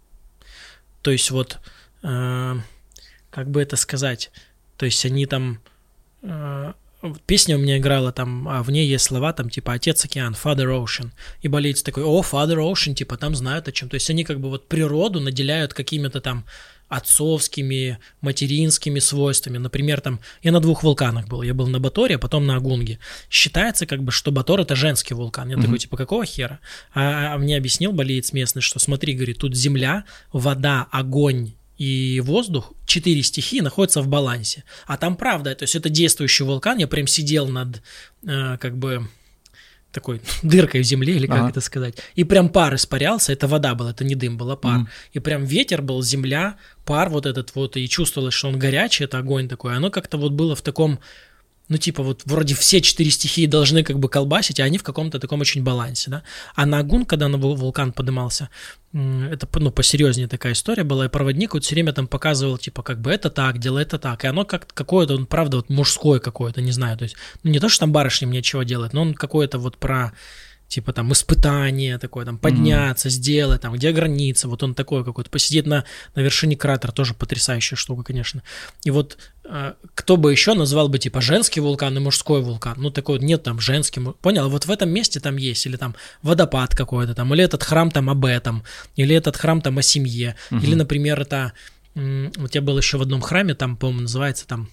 То есть вот, э- как бы это сказать, то есть они там... Э- песня у меня играла там, а в ней есть слова там типа «Отец океан», «Father Ocean». И болеец такой «О, Father Ocean», типа там знают о чем. То есть они как бы вот природу наделяют какими-то там отцовскими, материнскими свойствами. Например, там, я на двух вулканах был. Я был на Баторе, а потом на Агунге. Считается, как бы, что Батор это женский вулкан. Я mm-hmm. такой, типа, какого хера? А, а мне объяснил болеец местный, что смотри, говорит, тут земля, вода, огонь и воздух, четыре стихии находятся в балансе. А там правда, то есть это действующий вулкан. Я прям сидел над, э, как бы, такой дыркой в земле, или как ага. это сказать. И прям пар испарялся, это вода была, это не дым, была пар. Mm. И прям ветер был, земля, пар вот этот вот, и чувствовалось, что он горячий, это огонь такой. Оно как-то вот было в таком ну, типа, вот вроде все четыре стихии должны как бы колбасить, а они в каком-то таком очень балансе, да. А на Агун, когда на вулкан поднимался, это, ну, посерьезнее такая история была, и проводник вот все время там показывал, типа, как бы это так, делай это так, и оно как какое-то, он, правда, вот мужское какое-то, не знаю, то есть, ну, не то, что там барышня мне чего делает, но он какое-то вот про типа там испытание такое, там подняться, mm-hmm. сделать, там где граница, вот он такой какой-то, посидеть на, на вершине кратера, тоже потрясающая штука, конечно. И вот э, кто бы еще назвал бы типа женский вулкан и мужской вулкан, ну такой нет там женский, понял, вот в этом месте там есть, или там водопад какой-то там, или этот храм там об этом, или этот храм там о семье, mm-hmm. или, например, это, вот я был еще в одном храме, там, по-моему, называется там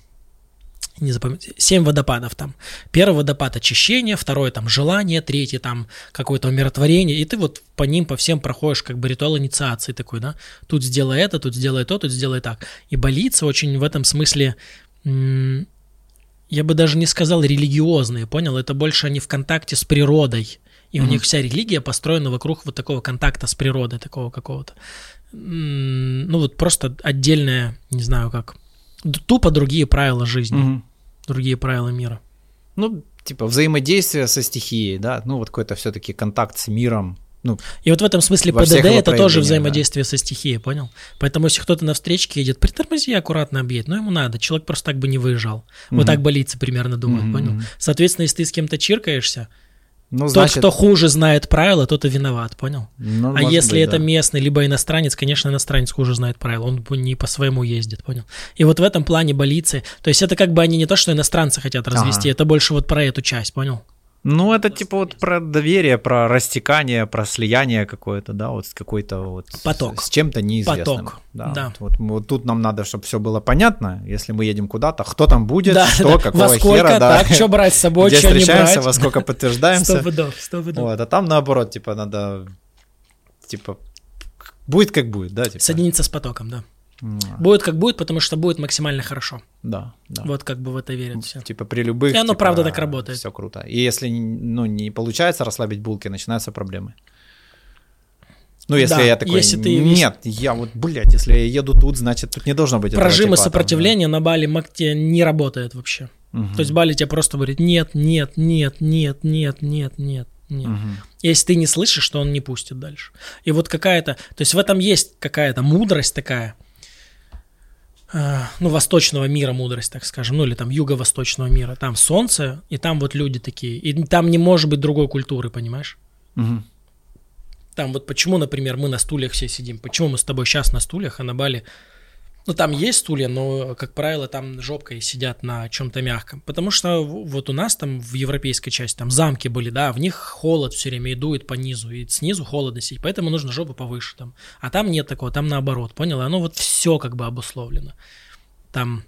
не запомню, семь водопадов там. Первый водопад очищения, второй там желание, третий там какое-то умиротворение, и ты вот по ним, по всем проходишь как бы ритуал инициации такой, да, тут сделай это, тут сделай то, тут сделай так. И болится очень в этом смысле, я бы даже не сказал религиозные, понял, это больше они в контакте с природой, и mm-hmm. у них вся религия построена вокруг вот такого контакта с природой, такого какого-то. Ну вот просто отдельная, не знаю как, тупо другие правила жизни, угу. другие правила мира. Ну, типа взаимодействие со стихией, да, ну вот какой-то все-таки контакт с миром. Ну, и вот в этом смысле ПДД это тоже взаимодействие да. со стихией, понял? Поэтому если кто-то на встречке едет, притормози аккуратно объедет, но ему надо, человек просто так бы не выезжал. Угу. Вот так болится примерно думает, угу. понял? Соответственно, если ты с кем-то чиркаешься, ну, значит... Тот, кто хуже знает правила, тот и виноват, понял? Ну, а если быть, это да. местный, либо иностранец, конечно, иностранец хуже знает правила, он не по своему ездит, понял? И вот в этом плане болицы, то есть это как бы они не то, что иностранцы хотят развести, ага. это больше вот про эту часть, понял? Ну, это типа вот про доверие, про растекание, про слияние какое-то, да, вот с какой-то вот... Поток. С, чем-то неизвестным. Поток, да. да. Вот, вот, вот тут нам надо, чтобы все было понятно, если мы едем куда-то, кто там будет, да, что, да. какого во сколько, хера, да. так, что брать с собой, Где что не встречаемся, брать. во сколько подтверждаемся. Сто пудов, сто пудов. Вот, а там наоборот, типа, надо, типа, будет как будет, да? Типа. Соединиться с потоком, да. Будет как будет, потому что будет максимально хорошо. Да, да. Вот как бы в это верят ну, все. Типа при любых... И оно типа, правда так работает. Все круто. И если ну, не получается расслабить булки, начинаются проблемы. Ну, если да, я такой, если ты, нет, я вот, блядь, если я еду тут, значит, тут не должно быть Прожимы типа, этого сопротивления да. на Бали Макте не работает вообще. Угу. То есть Бали тебе просто говорит, нет, нет, нет, нет, нет, нет, нет. Нет. Угу. Если ты не слышишь, что он не пустит дальше. И вот какая-то, то есть в этом есть какая-то мудрость такая, ну, восточного мира мудрость, так скажем, ну, или там юго-восточного мира. Там солнце, и там вот люди такие. И там не может быть другой культуры, понимаешь? Угу. Там вот почему, например, мы на стульях все сидим, почему мы с тобой сейчас на стульях, а на Бали ну, там есть стулья, но, как правило, там жопкой сидят на чем-то мягком. Потому что вот у нас там в европейской части там замки были, да, в них холод все время и дует по низу, и снизу холодно сидеть, поэтому нужно жопу повыше там. А там нет такого, там наоборот, понял? Оно вот все как бы обусловлено. Там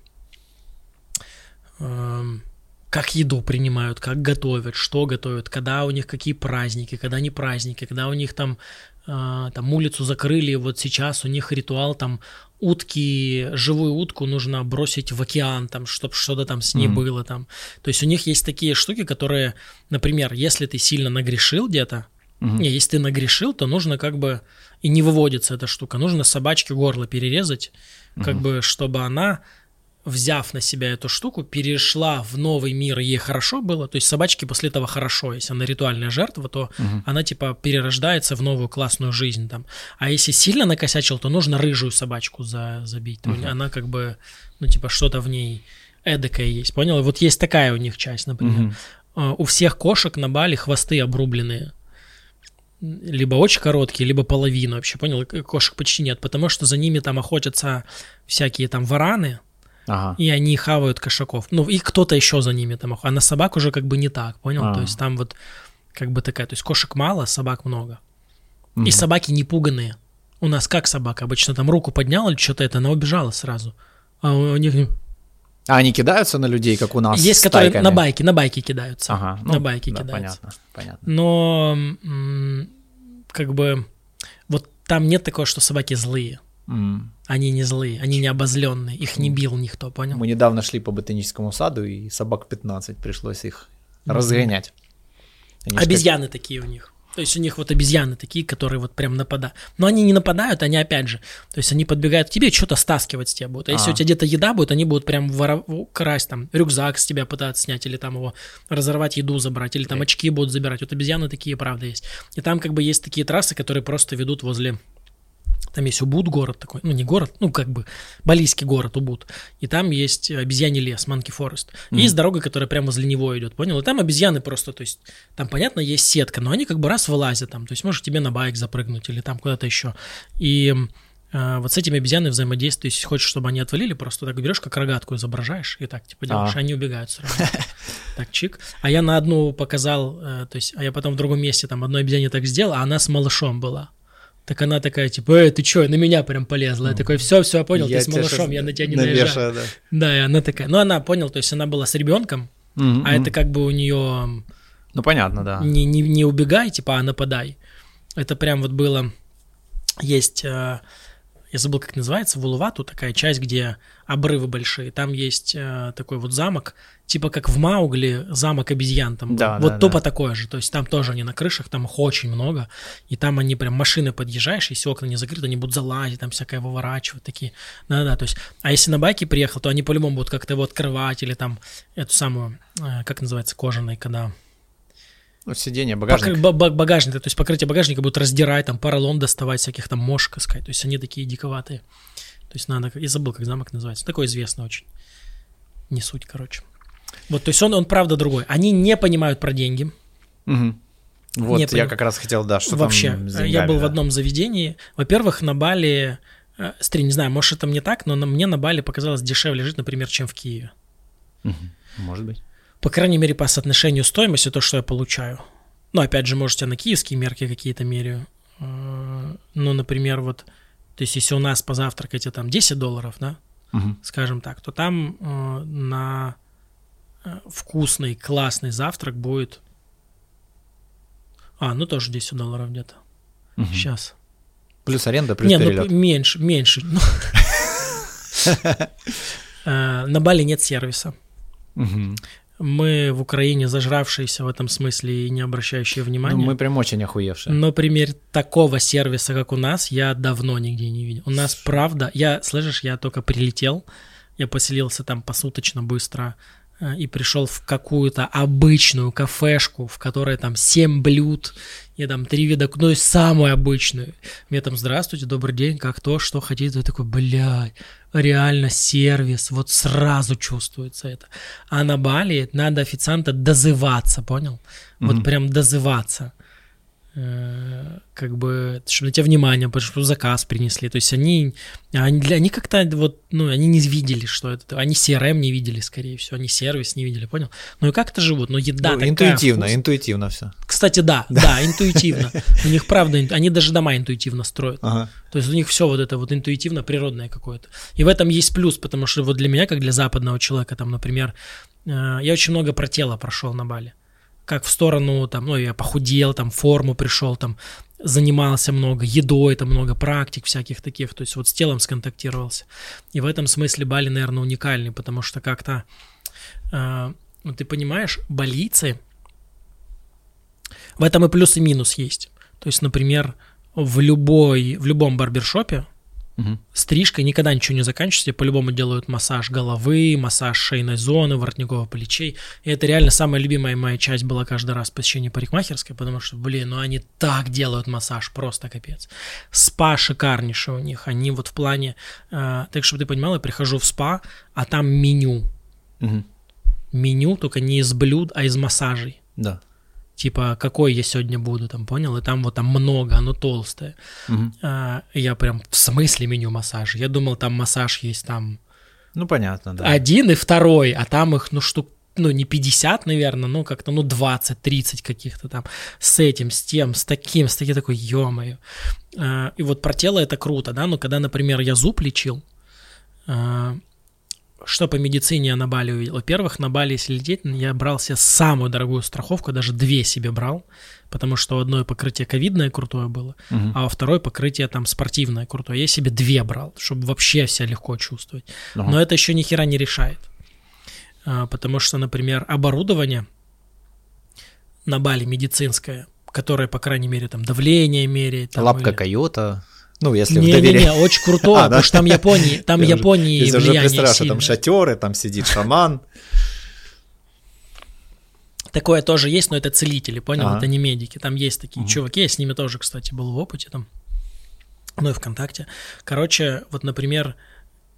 эм, как еду принимают, как готовят, что готовят, когда у них какие праздники, когда не праздники, когда у них там там улицу закрыли, вот сейчас у них ритуал там утки, живую утку нужно бросить в океан, там, чтобы что-то там с ней mm-hmm. было. Там. То есть у них есть такие штуки, которые, например, если ты сильно нагрешил где-то, mm-hmm. не, если ты нагрешил, то нужно как бы, и не выводится эта штука, нужно собачке горло перерезать, mm-hmm. как бы, чтобы она взяв на себя эту штуку, перешла в новый мир, и ей хорошо было. То есть собачке после этого хорошо. Если она ритуальная жертва, то угу. она типа перерождается в новую классную жизнь там. А если сильно накосячил, то нужно рыжую собачку за, забить. Угу. Она как бы, ну типа что-то в ней эдакое есть, понял? И вот есть такая у них часть, например. Угу. У всех кошек на Бали хвосты обрубленные либо очень короткие, либо половину вообще, понял? Кошек почти нет, потому что за ними там охотятся всякие там вараны, Ага. И они хавают кошаков. Ну, и кто-то еще за ними там. А на собак уже как бы не так, понял? А. То есть там вот как бы такая. То есть кошек мало, собак много. Угу. И собаки не пуганные. У нас как собака? Обычно там руку подняла или что-то это, она убежала сразу. А у них... А они кидаются на людей, как у нас? Есть, которые на байки, на байки кидаются. Ага, ну, на байки да, кидаются. Понятно, понятно. Но как бы вот там нет такого, что собаки злые. Mm. Они не злые, они не обозленные, их не бил никто, понял? Мы недавно шли по ботаническому саду, и собак 15, пришлось их mm-hmm. разгонять. Они Обезьяны как... такие у них. То есть у них вот обезьяны такие, которые вот прям нападают. Но они не нападают, они опять же. То есть они подбегают к тебе, что-то стаскивать с тебя будут. А если у тебя где-то еда будет, они будут прям воров... красть там рюкзак с тебя пытаться снять, или там его разорвать, еду забрать, или там очки будут забирать. Вот обезьяны такие, правда, есть. И там как бы есть такие трассы, которые просто ведут возле там есть Убуд город такой, ну не город, ну как бы балийский город Убуд. И там есть обезьяний лес, Манки Форест. Mm-hmm. Есть дорога, которая прямо возле него идет, понял? И там обезьяны просто, то есть там, понятно, есть сетка, но они как бы раз вылазят там, то есть можешь тебе на байк запрыгнуть или там куда-то еще. И э, вот с этими обезьянами взаимодействуешь, если хочешь, чтобы они отвалили, просто так берешь, как рогатку изображаешь и так типа делаешь, а они убегают сразу. Так, чик. А я на одну показал, э, то есть, а я потом в другом месте там одной обезьяне так сделал, а она с малышом была Так она такая, типа, э, ты чё, на меня прям полезла. Я такой, все, все, понял, я ты с малышом, я на тебя не наезжаю. Да. да, и она такая, ну она понял, то есть она была с ребенком, mm-hmm. а это как бы у нее... Ну понятно, да. Не, не, не убегай, типа, а нападай. Это прям вот было... Есть э, я забыл, как называется, Вулувату, такая часть, где обрывы большие. Там есть э, такой вот замок, типа как в Маугли, замок обезьян там. Да, вот да, тупо да. такое же. То есть там тоже они на крышах, там их очень много. И там они прям машины подъезжаешь, если окна не закрыты, они будут залазить, там всякое выворачивать такие. Да-да, то есть, а если на байке приехал, то они по-любому будут как-то его открывать или там эту самую, э, как называется, кожаный, когда ну, сиденье, багажник. Покры, багажник, то есть покрытие багажника будут раздирать, там поролон доставать, всяких там мошек искать. То есть они такие диковатые. То есть надо, я забыл, как замок называется. Такой известный очень. Не суть, короче. Вот, то есть он, он правда другой. Они не понимают про деньги. Угу. Вот, не я поним... как раз хотел, да, что Вообще, там деньгами, я был да. в одном заведении. Во-первых, на Бали, э, смотри, не знаю, может это мне так, но на, мне на Бали показалось дешевле жить, например, чем в Киеве. Угу. Может быть по крайней мере, по соотношению стоимости, то, что я получаю. Ну, опять же, можете на киевские мерки какие-то мерю. Э, ну, например, вот, то есть, если у нас позавтракать, это там 10 долларов, да, угу. скажем так, то там э, на э, вкусный, классный завтрак будет... А, ну, тоже 10 долларов где-то. Угу. Сейчас. Плюс аренда, плюс Не, перелет. ну, меньше, меньше. Ну. На Бали нет сервиса. Мы в Украине зажравшиеся в этом смысле и не обращающие внимания. Ну, мы прям очень охуевшие. Например, такого сервиса, как у нас, я давно нигде не видел. У нас, правда, я, слышишь, я только прилетел, я поселился там посуточно быстро, Э, и пришел в какую-то обычную кафешку, в которой там 7 блюд, и там три вида, ну и самую обычную. Мне там, здравствуйте, добрый день, как то, что хотите. Я такой, блядь, реально сервис, вот сразу чувствуется это. А на Бали надо официанта дозываться, понял? Mm-hmm. Вот прям дозываться. Э, как бы, чтобы на тебя внимание, потому что заказ принесли. То есть они, они, они как-то вот, ну, они не видели, что это. Они CRM не видели, скорее всего, они сервис не видели, понял? Ну и как-то живут, но еда ну, такая Интуитивно, вкус... интуитивно все. Кстати, да, да, да интуитивно. У них правда, они даже дома интуитивно строят. Ага. То есть у них все вот это вот интуитивно природное какое-то. И в этом есть плюс, потому что вот для меня, как для западного человека, там, например, э, я очень много про тело прошел на Бали как в сторону, там, ну, я похудел, там, форму пришел, там, занимался много, едой, там, много практик всяких таких, то есть вот с телом сконтактировался. И в этом смысле Бали, наверное, уникальный, потому что как-то, э, ну, ты понимаешь, балийцы, в этом и плюс и минус есть. То есть, например, в любой, в любом барбершопе, Угу. Стрижкой никогда ничего не заканчивается, тебе по-любому делают массаж головы, массаж шейной зоны, воротниковых плечей. И это реально самая любимая моя часть была каждый раз посещение парикмахерской, потому что, блин, ну они так делают массаж, просто капец. Спа шикарнейший у них, они вот в плане, э, так чтобы ты понимал, я прихожу в спа, а там меню. Угу. Меню только не из блюд, а из массажей. Да типа, какой я сегодня буду, там, понял? И там вот там много, оно толстое. Угу. А, я прям, в смысле меню массажа? Я думал, там массаж есть там... Ну, понятно, да. Один и второй, а там их, ну, штук, ну, не 50, наверное, ну, как-то, ну, 20-30 каких-то там, с этим, с тем, с таким, с таким, такой, ё-моё. А, и вот про тело это круто, да, но когда, например, я зуб лечил, а, что по медицине я на Бали увидел? Во-первых, на Бали, если лететь, я брал себе самую дорогую страховку, даже две себе брал, потому что одно покрытие ковидное крутое было, uh а во второе покрытие там спортивное крутое. Я себе две брал, чтобы вообще себя легко чувствовать. uh Но это еще ни хера не решает. А, потому что, например, оборудование на Бали медицинское, которое, по крайней мере, там давление меряет. Там, Лапка или... койота. Ну, если не, в доверии. Не, не, очень круто, а, потому что там Японии, там я Японии уже, влияние уже представляю, там шатеры, там сидит шаман. Такое тоже есть, но это целители, понял? Ага. Это не медики. Там есть такие угу. чуваки, я с ними тоже, кстати, был в опыте там. Ну и ВКонтакте. Короче, вот, например,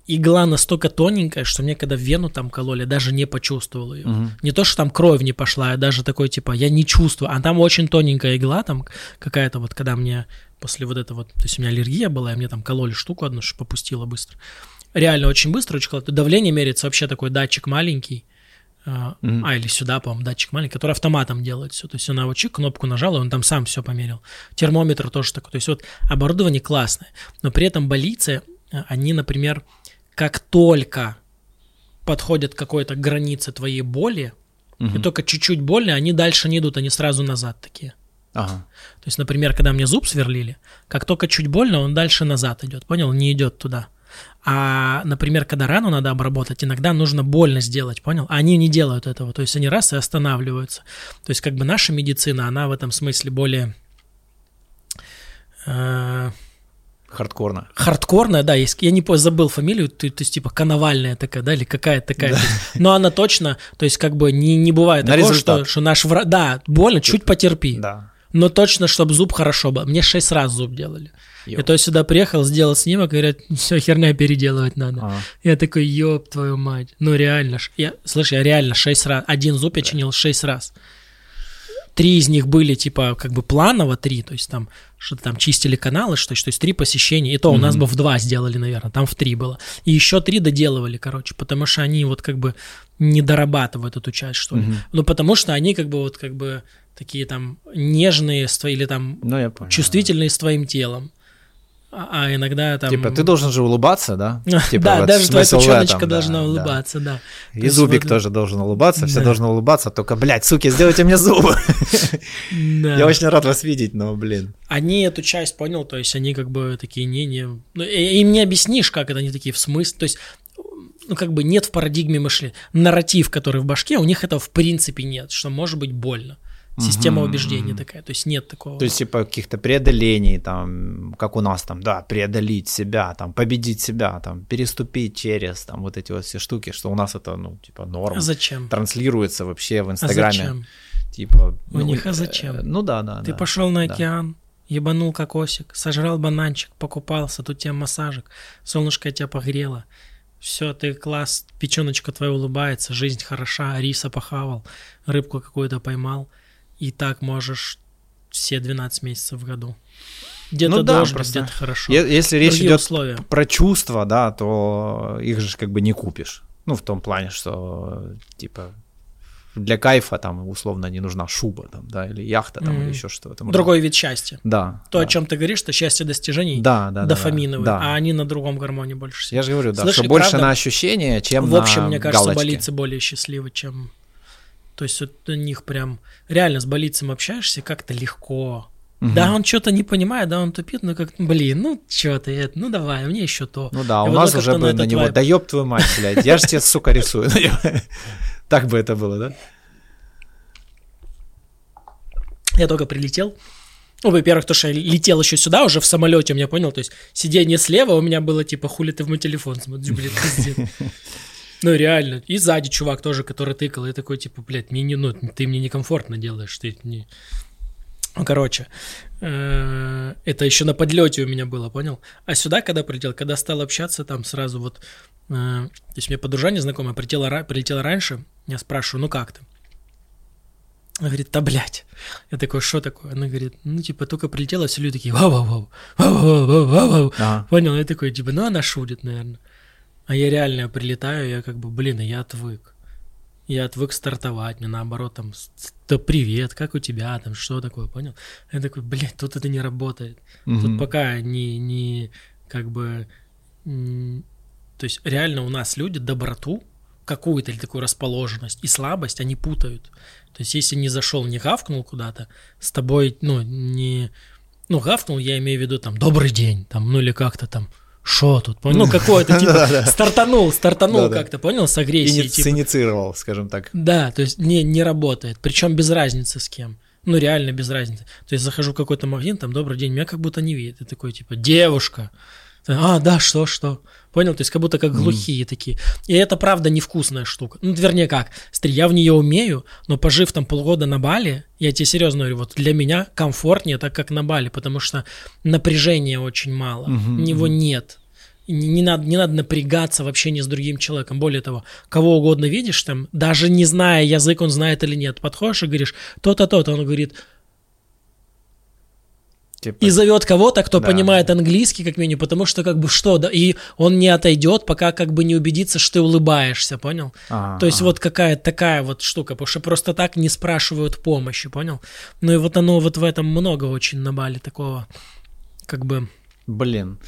игла настолько тоненькая, что мне когда вену там кололи, даже не почувствовал ее. Угу. Не то, что там кровь не пошла, а даже такой, типа, я не чувствую. А там очень тоненькая игла, там какая-то вот, когда мне после вот этого, то есть у меня аллергия была, и мне там кололи штуку одну, что попустила быстро. Реально очень быстро, очень кололи. Давление меряется вообще такой датчик маленький, mm-hmm. а или сюда, по-моему, датчик маленький, который автоматом делает все. То есть она вот чик, кнопку нажала, он там сам все померил. Термометр тоже такой. То есть вот оборудование классное, но при этом больницы, э, они, например, как только подходят к какой-то границе твоей боли, угу. и только чуть-чуть больно, они дальше не идут, они сразу назад такие. Ага. То есть, например, когда мне зуб сверлили, как только чуть больно, он дальше назад идет, понял? Не идет туда. А, например, когда рану надо обработать, иногда нужно больно сделать, понял? А они не делают этого, то есть они раз и останавливаются. То есть как бы наша медицина, она в этом смысле более... Э, Хардкорно. Хардкорная, да, есть, я не забыл фамилию, то, то есть типа коновальная такая, да, или какая-то такая. Да. Но она точно, то есть как бы не, не бывает На такого, что, что наш враг, да, больно, чуть потерпи. Да. Но точно, чтобы зуб хорошо был. Мне шесть раз зуб делали. Йоп. Я то сюда приехал, сделал снимок, говорят, все, херня переделывать надо. А. Я такой, ёб твою мать. Ну реально, я, слышь, я реально шесть раз, один зуб я чинил шесть раз. Три из них были типа как бы планово три, то есть там что-то там чистили каналы, что, то есть три посещения. И то у нас бы в два сделали, наверное, там в три было. И еще три доделывали, короче, потому что они вот как бы не дорабатывают эту часть, что ли. Ну потому что они как бы вот как бы такие там нежные или там ну, я понял, чувствительные да. с твоим телом. А, а иногда там... Типа, ты должен же улыбаться, да? Типа, да, вот даже твоя печеночка должна да, улыбаться, да. да. И зубик вот... тоже должен улыбаться, да. все должны улыбаться, только, блядь, суки, сделайте мне зубы. Да. Я очень рад вас видеть, но, блин. Они эту часть понял, то есть они как бы такие, не, не... Ну, им не объяснишь, как это они такие в смысле, то есть ну, как бы нет в парадигме мышления. Нарратив, который в башке, у них этого в принципе нет, что может быть больно. Система угу. убеждений такая, то есть нет такого. То есть типа каких-то преодолений, там, как у нас там, да, преодолеть себя, там, победить себя, там, переступить через, там, вот эти вот все штуки, что у нас это, ну, типа, норм. А зачем? Транслируется вообще в Инстаграме. А зачем? Типа, у ну, них а зачем? Э, ну да, да. Ты да, пошел на океан, да. ебанул кокосик, сожрал бананчик, покупался, тут тебе массажик, солнышко тебя погрело. Все, ты класс, печеночка твоя улыбается, жизнь хороша, риса похавал, рыбку какую-то поймал – и так можешь все 12 месяцев в году. Где-то ну, да, просто... где-то хорошо. Если речь идет условия. про чувства, да, то их же как бы не купишь. Ну, в том плане, что, типа, для кайфа там условно не нужна шуба там, да, или яхта там, mm-hmm. или еще что-то. Другой вид счастья. Да. То, да. о чем ты говоришь, что счастье достижений да, да, дофаминовые, да, да. а они на другом гармоне больше. Я же говорю, да, Слышь, что больше правда, на ощущения, чем в на общем, мне кажется, галочки. болицы более счастливы, чем то есть вот у них прям реально с болицем общаешься как-то легко. Угу. Да, он что-то не понимает, да, он тупит, ну как, блин, ну что ты, это, ну давай, мне еще то. Ну да, и у вот нас уже бы на, на него, да ёб твою мать, блядь, я же тебе, сука, рисую. Так бы это было, да? Я только прилетел, ну, во-первых, то, что я летел еще сюда, уже в самолете, у меня понял, то есть сиденье слева у меня было типа, хули ты в мой телефон смотришь, блин, пиздец. Ну, реально. И сзади чувак тоже, который тыкал, и такой, типа, блядь, мне не, ну, ты мне некомфортно делаешь, ты не... Ну, короче, э, это еще на подлете у меня было, понял? А сюда, когда прилетел, когда стал общаться, там сразу вот, э, то есть мне подружание знакомое прилетело, прилетело раньше, я спрашиваю, ну как ты? Она говорит, да блядь. Я такой, что такое? Она говорит, ну типа только прилетела, все люди такие, вау вау вау вау вау вау вау ага. Понял? Я такой, типа, ну она шутит, наверное. А я реально прилетаю, я как бы, блин, я отвык. Я отвык стартовать, мне наоборот там, да привет, как у тебя, там, что такое, понял? Я такой, блин, тут это не работает. Угу. Тут пока не, не, как бы, то есть реально у нас люди доброту, какую-то или такую расположенность и слабость, они путают. То есть если не зашел, не гавкнул куда-то, с тобой, ну, не, ну, гавкнул, я имею в виду там, добрый день, там, ну, или как-то там, что тут, понял? Ну, какое-то, типа, стартанул, стартанул как-то, понял, с агрессией. Типа. Инициировал, скажем так. Да, то есть не, не работает, причем без разницы с кем. Ну, реально без разницы. То есть захожу в какой-то магазин, там, добрый день, меня как будто не видит. И такой, типа, девушка. А, да, что, что? Понял? То есть как будто как глухие mm. такие. И это правда невкусная штука. Ну, вернее как, смотри, я в нее умею, но пожив там полгода на Бали, я тебе серьезно говорю, вот для меня комфортнее так, как на Бали, потому что напряжения очень мало, mm-hmm. него нет. Не, не, надо, не надо напрягаться в общении с другим человеком. Более того, кого угодно видишь там, даже не зная язык, он знает или нет, подходишь и говоришь то-то, то-то, он говорит, Типа... И зовет кого-то, кто да. понимает английский, как минимум, потому что как бы что, да, и он не отойдет, пока как бы не убедится, что ты улыбаешься, понял? А-а-а. То есть вот какая-то такая вот штука, потому что просто так не спрашивают помощи, понял? Ну и вот оно вот в этом много очень на Бали такого, как бы... Блин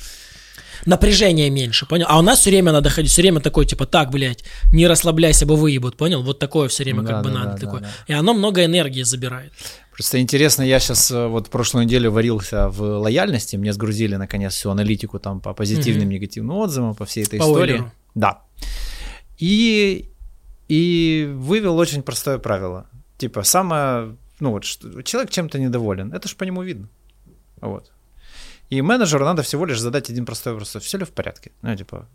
напряжение меньше, понял? А у нас все время надо ходить, все время такой, типа, так, блядь, не расслабляйся, бы выебут, понял? Вот такое все время да, как бы да, надо да, такое. Да, да. И оно много энергии забирает. Просто интересно, я сейчас э, вот прошлую неделю варился в лояльности, мне сгрузили наконец всю аналитику там по позитивным, угу. негативным отзывам, по всей этой по истории. Ойлеру. Да. И, и вывел очень простое правило. Типа, самое, ну вот, что, человек чем-то недоволен, это же по нему видно. Вот. И менеджеру надо всего лишь задать один простой вопрос, все ли в порядке? Ну, типа,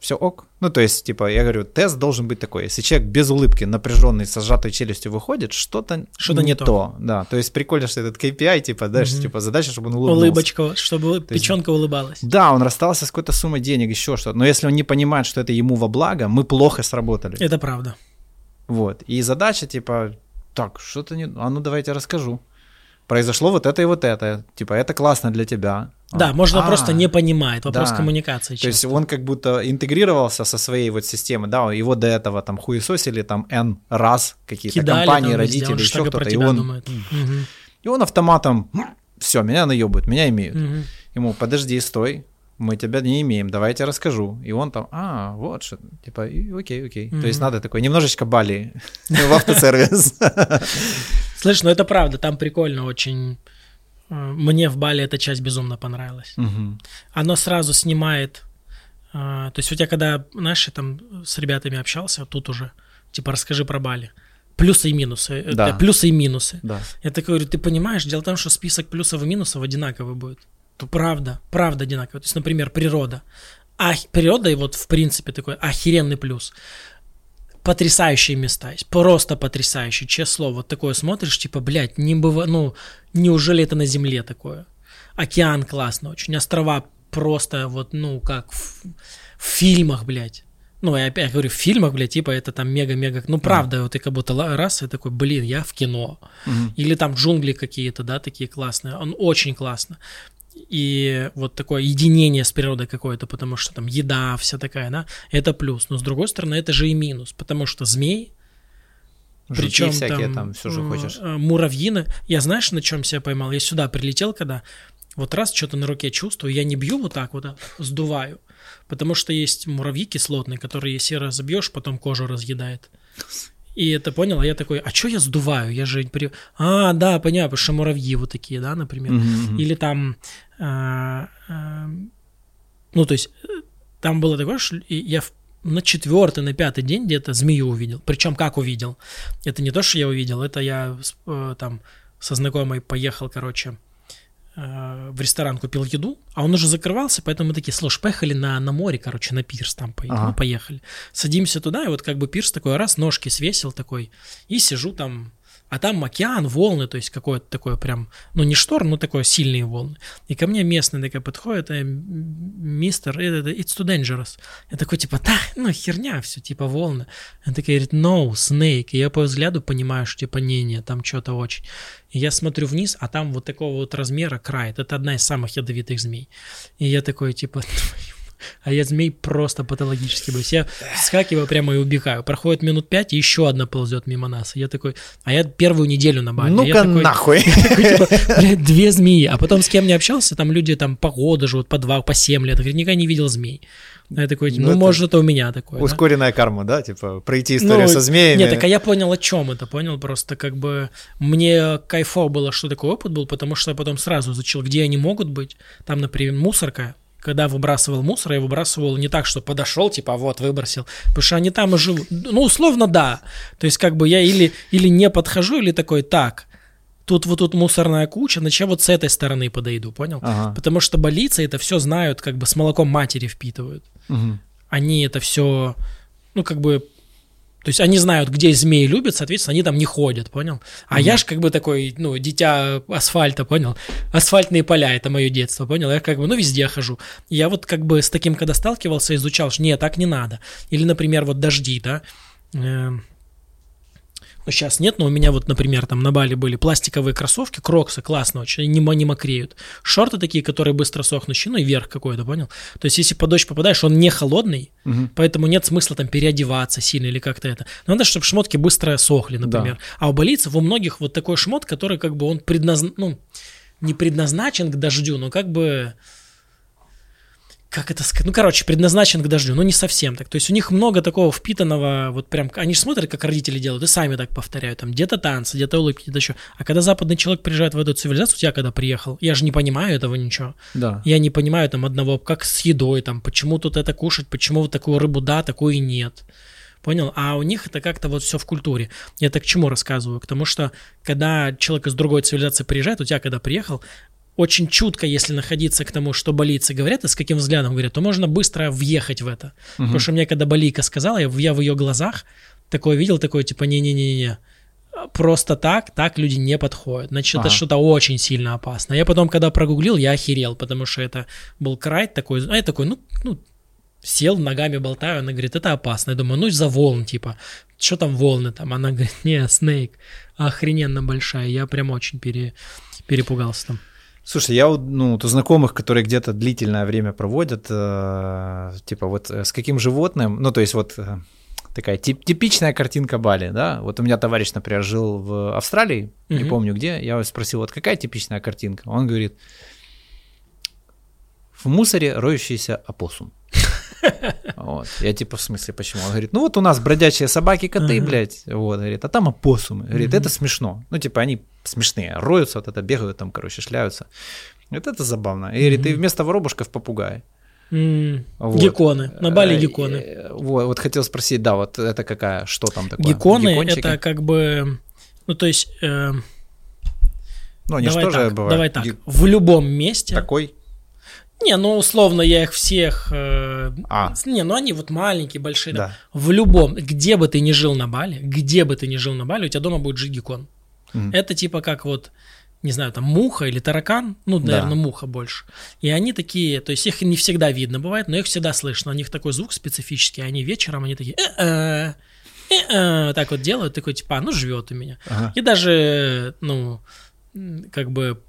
все ок. Ну, то есть, типа, я говорю, тест должен быть такой. Если человек без улыбки, напряженный, со сжатой челюстью выходит, что-то, что-то не то. то. Да, то есть прикольно, что этот KPI, типа, дальше, угу. типа, задача, чтобы он улыбнулся. Улыбочка, чтобы есть, печенка улыбалась. Да, он расстался с какой-то суммой денег, еще что-то. Но если он не понимает, что это ему во благо, мы плохо сработали. Это правда. Вот. И задача, типа, так, что-то не... А ну, давайте расскажу произошло вот это и вот это. Типа, это классно для тебя. Да, а, можно а, просто не понимает, вопрос да. коммуникации. То есть он как будто интегрировался со своей вот системой, да, его до этого там хуесосили там N раз какие-то Кидали, компании, там, родители, везде, еще кто-то, и он, угу. и он автоматом, все, меня наебают, меня имеют. Угу. Ему, подожди, стой, мы тебя не имеем, давайте расскажу. И он там, а, вот что, типа, окей, окей. Mm-hmm. То есть надо такой немножечко Бали в автосервис. Слышь, ну это правда, там прикольно очень. Э, мне в Бали эта часть безумно понравилась. Угу. Оно сразу снимает. Э, то есть у тебя когда, знаешь, я там с ребятами общался, тут уже, типа, расскажи про Бали. Плюсы и минусы. Э, да. Плюсы и минусы. Да. Я такой говорю, ты понимаешь, дело в том, что список плюсов и минусов одинаковый будет. То правда, правда одинаковый. То есть, например, природа. А природа и вот в принципе такой охеренный плюс потрясающие места есть, просто потрясающие, честное слово, вот такое смотришь, типа, блядь, не быва, ну, неужели это на земле такое? Океан классно очень, острова просто вот, ну, как в, в фильмах, блядь. Ну, я опять говорю, в фильмах, блядь, типа, это там мега-мега, ну, правда, mm вот ты как будто раз, и такой, блин, я в кино. Mm-hmm. Или там джунгли какие-то, да, такие классные, он очень классно и вот такое единение с природой какое-то, потому что там еда вся такая, да, это плюс. Но с другой стороны, это же и минус, потому что змей, причем всякие там, там все же хочешь. Э, муравьины. Я знаешь, на чем себя поймал? Я сюда прилетел, когда вот раз что-то на руке чувствую, я не бью вот так вот, а сдуваю. Потому что есть муравьи кислотные, которые, если разобьешь, потом кожу разъедает. И это понял, а я такой, а что я сдуваю? Я же... При... А, да, понятно, потому что муравьи вот такие, да, например. Mm-hmm. Или там... А, а, ну, то есть, там было такое, что я в, на четвертый, на пятый день где-то змею увидел. Причем как увидел? Это не то, что я увидел, это я э, там со знакомой поехал, короче, Э, в ресторан купил еду, а он уже закрывался, поэтому мы такие, слушай, поехали на, на море, короче, на пирс там, ага. ну, поехали. Садимся туда, и вот как бы пирс такой раз, ножки свесил такой, и сижу там а там океан, волны, то есть какое-то такое прям, ну не шторм, но такое сильные волны. И ко мне местный такой подходит, э, мистер, it's too dangerous. Я такой, типа, да, ну херня все, типа волны. Он такой говорит, no, snake. И я по взгляду понимаю, что типа, не-не, там что-то очень. И я смотрю вниз, а там вот такого вот размера край. Это одна из самых ядовитых змей. И я такой, типа, а я змей просто патологически боюсь. Я вскакиваю прямо и убегаю. Проходит минут пять, и еще одна ползет мимо нас. Я такой, а я первую неделю на Бали. Ну-ка нахуй. типа, блядь, две змеи. А потом с кем не общался, там люди там по году живут, по два, по семь лет. Я никогда не видел змей. Я такой, ну, ну может, это у меня такое. Ускоренная да? карма, да? Типа, пройти историю ну, со змеями. Нет, так а я понял, о чем это, понял? Просто как бы мне кайфово было, что такой опыт был, потому что я потом сразу изучил, где они могут быть. Там, например, мусорка, когда выбрасывал мусор, я выбрасывал не так, что подошел, типа, вот, выбросил. Потому что они там и живут. Ну, условно, да. То есть, как бы я или, или не подхожу, или такой, так, тут вот тут мусорная куча, значит, я вот с этой стороны подойду, понял? Ага. Потому что болицы это все знают, как бы с молоком матери впитывают. Угу. Они это все, ну, как бы то есть они знают, где змеи любят, соответственно, они там не ходят, понял? А mm я ж как бы такой, ну, дитя асфальта, понял? Асфальтные поля, это мое детство, понял? Я как бы, ну, везде хожу. Я вот как бы с таким, когда сталкивался, изучал, что нет, так не надо. Или, например, вот дожди, да? Ну, сейчас нет, но у меня вот, например, там на Бали были пластиковые кроссовки, кроксы, классно очень, не, не мокреют. Шорты такие, которые быстро сохнущие, ну и верх какой-то, понял? То есть, если под дождь попадаешь, он не холодный, угу. поэтому нет смысла там переодеваться сильно или как-то это. Надо, чтобы шмотки быстро сохли, например. Да. А у балийцев у многих вот такой шмот, который как бы он предназначен, ну, не предназначен к дождю, но как бы как это сказать, ну, короче, предназначен к дождю, но не совсем так. То есть у них много такого впитанного, вот прям, они же смотрят, как родители делают, и сами так повторяют, там, где-то танцы, где-то улыбки, где-то еще. А когда западный человек приезжает в эту цивилизацию, я когда приехал, я же не понимаю этого ничего. Да. Я не понимаю там одного, как с едой, там, почему тут это кушать, почему вот такую рыбу да, такую и нет. Понял? А у них это как-то вот все в культуре. Я это к чему рассказываю? К тому, что когда человек из другой цивилизации приезжает, у тебя когда приехал, очень чутко, если находиться к тому, что болийцы говорят и с каким взглядом говорят, то можно быстро въехать в это. Угу. Потому что мне, когда болийка сказала, я, я в ее глазах такое видел, такое типа не-не-не-не, просто так, так люди не подходят. Значит, ага. это что-то очень сильно опасно. Я потом, когда прогуглил, я охерел, потому что это был край такой, а я такой, ну, ну, сел, ногами болтаю, она говорит, это опасно. Я думаю, ну, за волн, типа, что там волны там? Она говорит, не, Снейк, охрененно большая. Я прям очень пере, перепугался там. Слушай, я ну, у знакомых, которые где-то длительное время проводят, э, типа вот э, с каким животным, ну то есть вот э, такая тип, типичная картинка Бали, да. Вот у меня товарищ, например, жил в Австралии, угу. не помню где, я его спросил, вот какая типичная картинка? Он говорит, в мусоре роющийся опоссум. Вот. Я типа, в смысле, почему? Он говорит, ну вот у нас бродячие собаки, коты, uh-huh. блядь, вот, говорит, а там опоссумы. Говорит, это смешно. Ну, типа, они смешные, роются, вот это бегают там, короче, шляются. Вот это забавно. И говорит, и вместо воробушков попугаи. Mm. Вот. Гекконы. На Бали э, гекконы. Э, вот, вот хотел спросить, да, вот это какая, что там такое? Гекконы это как бы, ну то есть... Э, ну, они давай же тоже бывают. Давай так, в любом месте... Такой? Не, ну условно я их всех... Э, а. Не, ну они вот маленькие, большие. Да. В любом, где бы ты ни жил на Бали, где бы ты ни жил на Бали, у тебя дома будет жить геккон. Mm. Это типа как вот, не знаю, там муха или таракан, ну, наверное, да. муха больше. И они такие, то есть их не всегда видно бывает, но их всегда слышно. У них такой звук специфический, они вечером, они такие... Э-э, э-э, так вот делают, такой типа, а, ну живет у меня. Ага. И даже, ну, как бы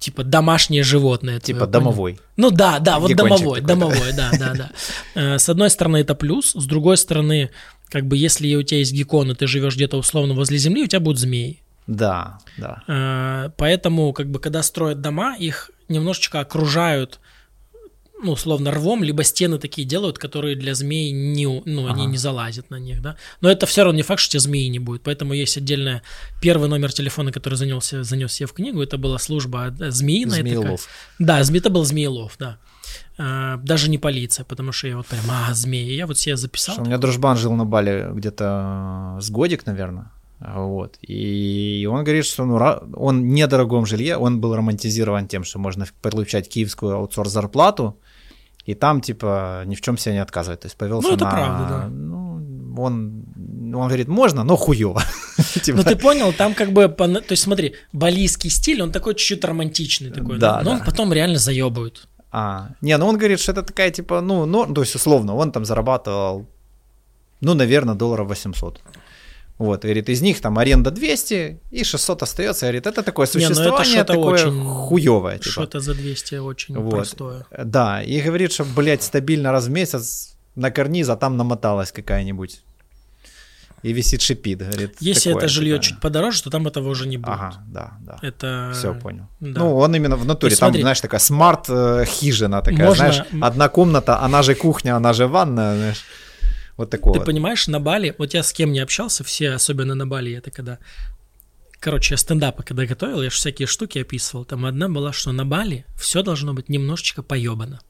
типа домашнее животное. Типа домовой. Ну да, да, вот домовой, домовой, да, да, да. Э, с одной стороны это плюс, с другой стороны, как бы если у тебя есть геккон, и ты живешь где-то условно возле земли, у тебя будут змеи. Да, да. Э, поэтому, как бы, когда строят дома, их немножечко окружают ну, условно, рвом, либо стены такие делают, которые для змей не, ну, ага. они не залазят на них, да. Но это все равно не факт, что тебе змеи не будет. Поэтому есть отдельная первый номер телефона, который занесся, занес я в книгу, это была служба э, змеиная. Змеелов. Такая. Да, это был Змеелов, да. А, даже не полиция, потому что я вот прям, а, змеи. Я вот себе записал. Что, у меня дружбан жил на Бали где-то с годик, наверное. Вот. И он говорит, что ну, он в недорогом жилье, он был романтизирован тем, что можно получать киевскую аутсорс-зарплату, и там, типа, ни в чем себе не отказывает. То есть повелся Ну, это на... правда, да. Ну, он, он говорит, можно, но хуево. типа... Ну, ты понял, там как бы, то есть смотри, балийский стиль, он такой чуть-чуть романтичный такой, да, да? но он потом реально заебывает. А, не, ну он говорит, что это такая, типа, ну, ну, то есть условно, он там зарабатывал, ну, наверное, долларов 800. Вот, говорит, из них там аренда 200 и 600 остается. Говорит, это такое существование Не, ну это такое очень, хуевое. Типа. Что-то за 200 очень вот. простое. Да, и говорит, что, блядь, стабильно раз в месяц на карниз, а там намоталась какая-нибудь. И висит шипит, говорит. Если это жилье типа. чуть подороже, то там этого уже не будет. Ага, да, да. Это... Все, понял. Да. Ну, он именно в натуре, там, смотри, знаешь, такая смарт-хижина такая, можно... знаешь, одна комната, она же кухня, она же ванная, знаешь. Вот такого. Ты понимаешь, на Бали, вот я с кем не общался, все, особенно на Бали, это когда... Короче, я стендапы когда готовил, я же всякие штуки описывал. Там одна была, что на Бали все должно быть немножечко поебано.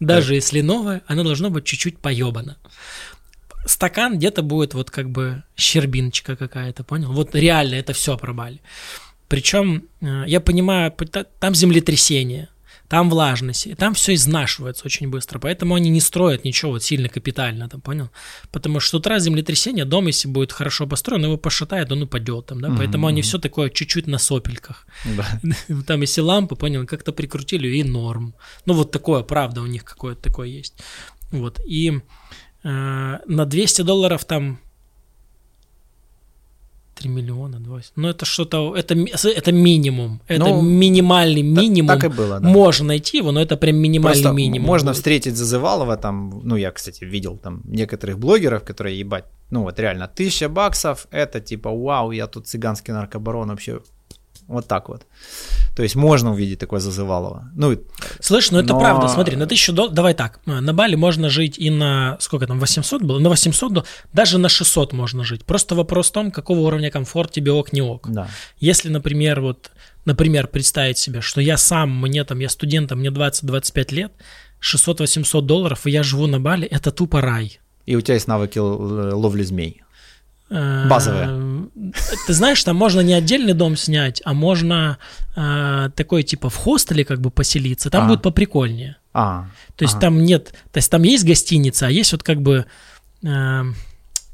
Даже если новое, оно должно быть чуть-чуть поебано. Стакан где-то будет вот как бы щербиночка какая-то, понял? Вот реально это все про Бали. Причем, э, я понимаю, там землетрясение, там влажность, и там все изнашивается очень быстро, поэтому они не строят ничего вот сильно капитально, там, понял? Потому что с утра землетрясение, дом, если будет хорошо построен, его пошатает, он упадет там, да, mm-hmm. поэтому они все такое чуть-чуть на сопельках. Да. Там если лампы, понял, как-то прикрутили, и норм. Ну вот такое, правда, у них какое-то такое есть. Вот, и э, на 200 долларов там 3 миллиона, 20. Ну, это что-то, это, это минимум. Это ну, минимальный минимум. Так, так и было, да. Можно найти его, но это прям минимальный Просто минимум. Можно встретить Зазывалова там, ну, я, кстати, видел там некоторых блогеров, которые, ебать, ну, вот реально, тысяча баксов, это типа, вау, я тут цыганский наркобарон вообще вот так вот. То есть можно увидеть такое зазывалово. Ну, Слышь, ну это но... правда, смотри, на тысячу долларов, давай так, на Бали можно жить и на, сколько там, 800 было? На 800, долларов, даже на 600 можно жить. Просто вопрос в том, какого уровня комфорт тебе ок, не ок. Да. Если, например, вот, например, представить себе, что я сам, мне там, я студент, мне 20-25 лет, 600-800 долларов, и я живу на Бали, это тупо рай. И у тебя есть навыки ловли змей. Базовые. Э, ты знаешь, там можно не отдельный дом снять, а можно э, такой типа в хостеле как бы поселиться. Там а. будет поприкольнее. А. То есть ага. там нет, то есть там есть гостиница, а есть вот как бы, э,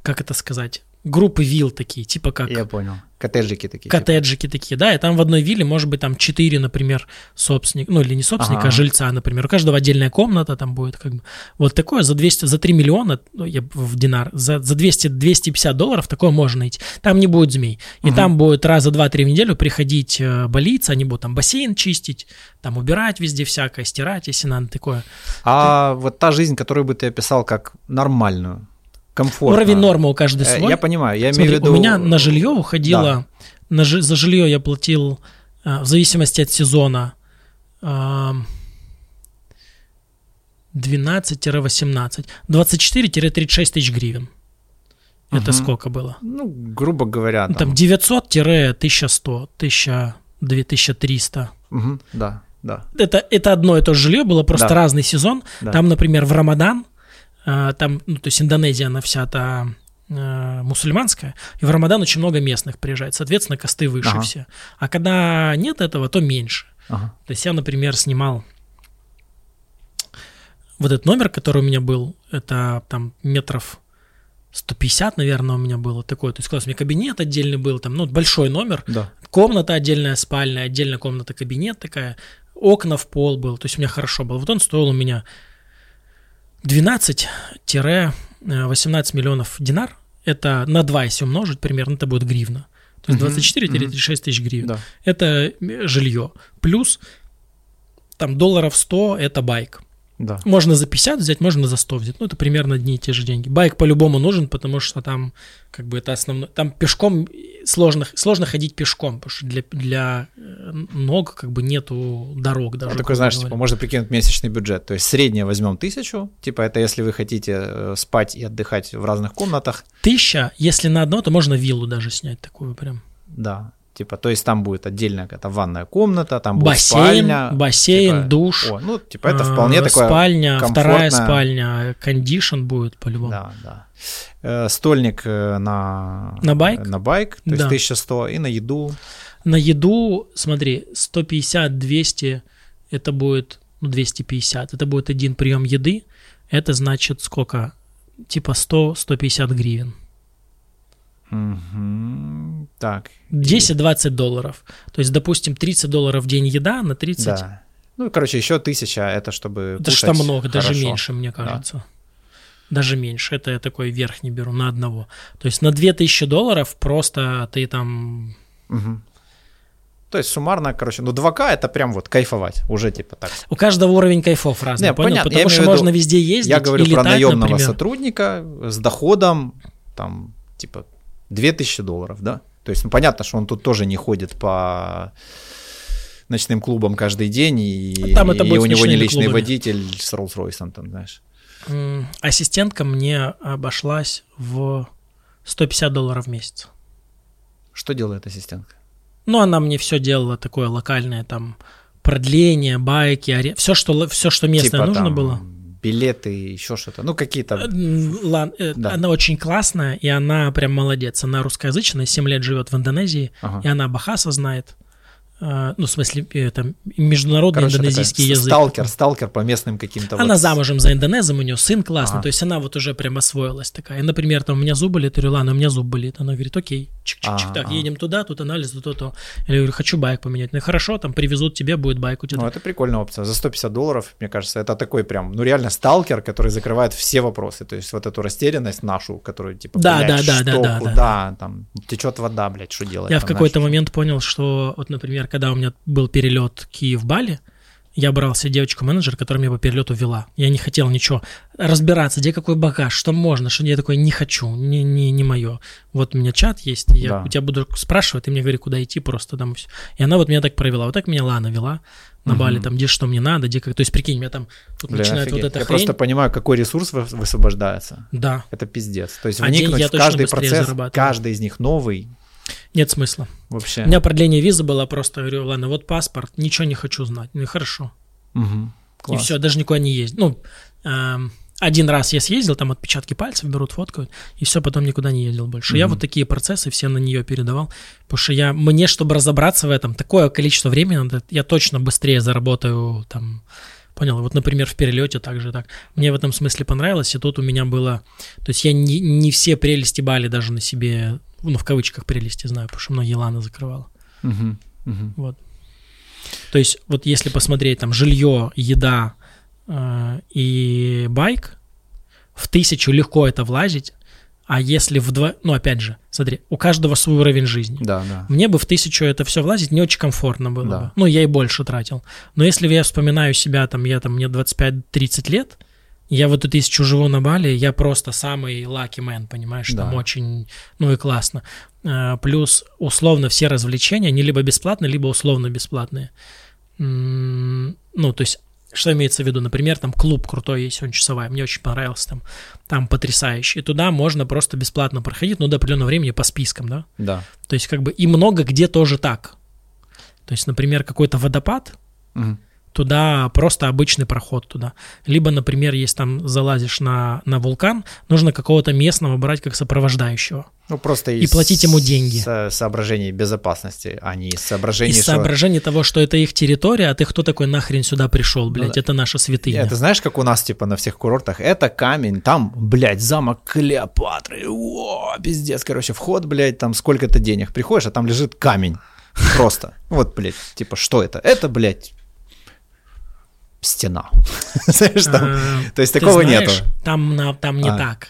как это сказать, группы вилл такие, типа как... Я понял. Коттеджики такие. Коттеджики типа. такие, да, и там в одной вилле может быть там четыре, например, собственника, ну или не собственника, ага. а жильца, например. У каждого отдельная комната там будет как бы. Вот такое за 200, за 3 миллиона, ну, я в динар, за, за 200, 250 долларов такое можно найти. Там не будет змей. И угу. там будет раза два-три в неделю приходить э, болиться, они будут там бассейн чистить, там убирать везде всякое, стирать, если надо такое. А ты... вот та жизнь, которую бы ты описал как нормальную, комфортно. Уровень нормы у каждого э, свой. Я понимаю, я Смотри, имею в виду... У меня на жилье уходило, да. на, за жилье я платил э, в зависимости от сезона 12-18, 24-36 тысяч гривен. Это угу. сколько было? Ну, грубо говоря. Ну, там, там 900-1100, 1000, 2300. Угу, да, да. Это, это одно и то же жилье было, просто да. разный сезон. Да. Там, например, в Рамадан там, ну, то есть Индонезия, она вся та э, мусульманская, и в Рамадан очень много местных приезжает, соответственно, косты выше ага. все. А когда нет этого, то меньше. Ага. То есть я, например, снимал вот этот номер, который у меня был, это там метров 150, наверное, у меня было такое. То есть, класс, у меня кабинет отдельный был, там, ну, большой номер, да. комната отдельная, спальная, отдельная комната, кабинет такая, окна в пол был, то есть у меня хорошо было. Вот он стоил у меня 12-18 миллионов динар, это на 2, если умножить примерно, это будет гривна. То есть 24-36 тысяч гривен. Да. Это жилье. Плюс там долларов 100 это байк. Да. Можно за 50 взять, можно за 100 взять. Ну, это примерно одни и те же деньги. Байк по-любому нужен, потому что там как бы это основное. Там пешком сложно, сложно ходить пешком, потому что для, для э, ног как бы нету дорог даже. А такой, знаешь, типа, можно прикинуть месячный бюджет. То есть среднее возьмем тысячу, типа это если вы хотите э, спать и отдыхать в разных комнатах. Тысяча, если на одно, то можно виллу даже снять такую прям. Да, Типа, то есть там будет отдельная какая-то ванная комната, там будет бассейн, спальня. Бассейн, типа, душ. О, ну, типа, это вполне э, такое Спальня, вторая спальня, кондишн будет по-любому. Да, да. Э, стольник э, на... На байк? На байк, то да. есть 1100, и на еду. На еду, смотри, 150-200, это будет, ну, 250, это будет один прием еды, это значит сколько? Типа 100-150 гривен. Угу. Так. 10-20 долларов. То есть, допустим, 30 долларов в день еда на 30. Да. Ну, короче, еще тысяча, это чтобы Это что много, хорошо. даже меньше, мне кажется. Да. Даже меньше. Это я такой верх не беру на одного. То есть на 2000 долларов просто ты там... Угу. То есть суммарно, короче, ну 2К это прям вот кайфовать, уже типа так. У каждого уровень кайфов разный, Не, понял? Понятно. Потому что можно везде ездить Я говорю и про летать, наемного например. сотрудника с доходом, там, типа 2000 долларов, да? То есть, ну, понятно, что он тут тоже не ходит по ночным клубам каждый день, и, Там это и у него не личный клубами. водитель с Роллс-Ройсом, там, знаешь. Ассистентка мне обошлась в 150 долларов в месяц. Что делает ассистентка? Ну, она мне все делала такое локальное, там, продление, байки, аре... все, что, все, что местное Типа нужно там было. Билеты, еще что-то, ну, какие-то... М, ла- э, Да. Она очень классная, и она прям молодец. Она русскоязычная, 7 лет живет в Индонезии, Ага. и она Бахаса знает. Э, ну, в смысле, это международный Короче, индонезийский язык. Сталкер, сталкер по местным каким-то. Она вот... замужем за индонезом, у нее сын классный, ага. то есть она вот уже прям освоилась такая. И, например, там у меня зуб болит, я говорю, ладно, у меня зуб болит. Она говорит, окей, чик-чик-чик, так, едем туда, тут анализ, тут то-то. Я говорю, хочу байк поменять. Ну, хорошо, там привезут тебе, будет байк у тебя. Ну, это прикольная опция. За 150 долларов, мне кажется, это такой прям, ну, реально сталкер, который закрывает все вопросы. То есть вот эту растерянность нашу, которую, типа, да, блядь, да, да, что, да, да, куда, да. там, течет вода, блядь, что делать? Я там, в какой-то момент понял, что, вот, например, когда у меня был перелет Киев-Бали, я брал себе девочку-менеджер, которая меня по перелету вела. Я не хотел ничего разбираться, где какой багаж, что можно, что я такой не хочу, не, не, не мое. Вот у меня чат есть, я да. у тебя буду спрашивать, ты мне говори, куда идти просто там все. И она вот меня так провела. Вот так меня Лана вела на угу. Бали, там, где что мне надо, где как. То есть, прикинь, меня там тут Блин, начинает офигеть. вот эта Я хрень. просто понимаю, какой ресурс высвобождается. Да. Это пиздец. То есть, а вникнуть в каждый процесс, каждый из них новый, нет смысла. Вообще. У меня продление визы было просто, говорю, ладно, вот паспорт, ничего не хочу знать. Ну и хорошо. Угу. Класс. И все, даже никуда не ездил. Ну, э, один раз я съездил, там отпечатки пальцев берут, фоткают, и все, потом никуда не ездил больше. Угу. Я вот такие процессы все на нее передавал, потому что я, мне, чтобы разобраться в этом, такое количество времени надо, я точно быстрее заработаю там Понял. Вот, например, в перелете также так. Мне в этом смысле понравилось, и тут у меня было... То есть я не, не все прелести Бали даже на себе ну, в кавычках прелести знаю, потому что многие ланы закрывала. Угу, угу. Вот. То есть, вот если посмотреть там жилье, еда э, и байк, в тысячу легко это влазить, а если в два, ну опять же, смотри, у каждого свой уровень жизни. Да, да. Мне бы в тысячу это все влазить не очень комфортно было да. бы. Ну, я и больше тратил. Но если я вспоминаю себя, там, я там, мне 25-30 лет, я в эту тысячу живу на Бали, я просто самый lucky man, понимаешь, да. там очень, ну и классно. А, плюс условно все развлечения, они либо бесплатные, либо условно бесплатные. Ну, то есть, что имеется в виду? Например, там клуб крутой есть, он часовая, мне очень понравился там, там потрясающий. И туда можно просто бесплатно проходить, но до определенного времени по спискам, да? Да. То есть, как бы, и много где тоже так. То есть, например, какой-то водопад, угу туда просто обычный проход туда. Либо, например, если там залазишь на, на вулкан, нужно какого-то местного брать как сопровождающего. Ну, просто и платить ему деньги. Со соображений безопасности, а не из соображений... Из что... соображений того, что это их территория, а ты кто такой нахрен сюда пришел, блядь, ну, это наша святыня. Это знаешь, как у нас, типа, на всех курортах, это камень, там, блядь, замок Клеопатры, о, пиздец, короче, вход, блядь, там сколько-то денег, приходишь, а там лежит камень, просто, вот, блядь, типа, что это? Это, блядь, стена. Знаешь, там, то есть такого нету. Там, там не а. так.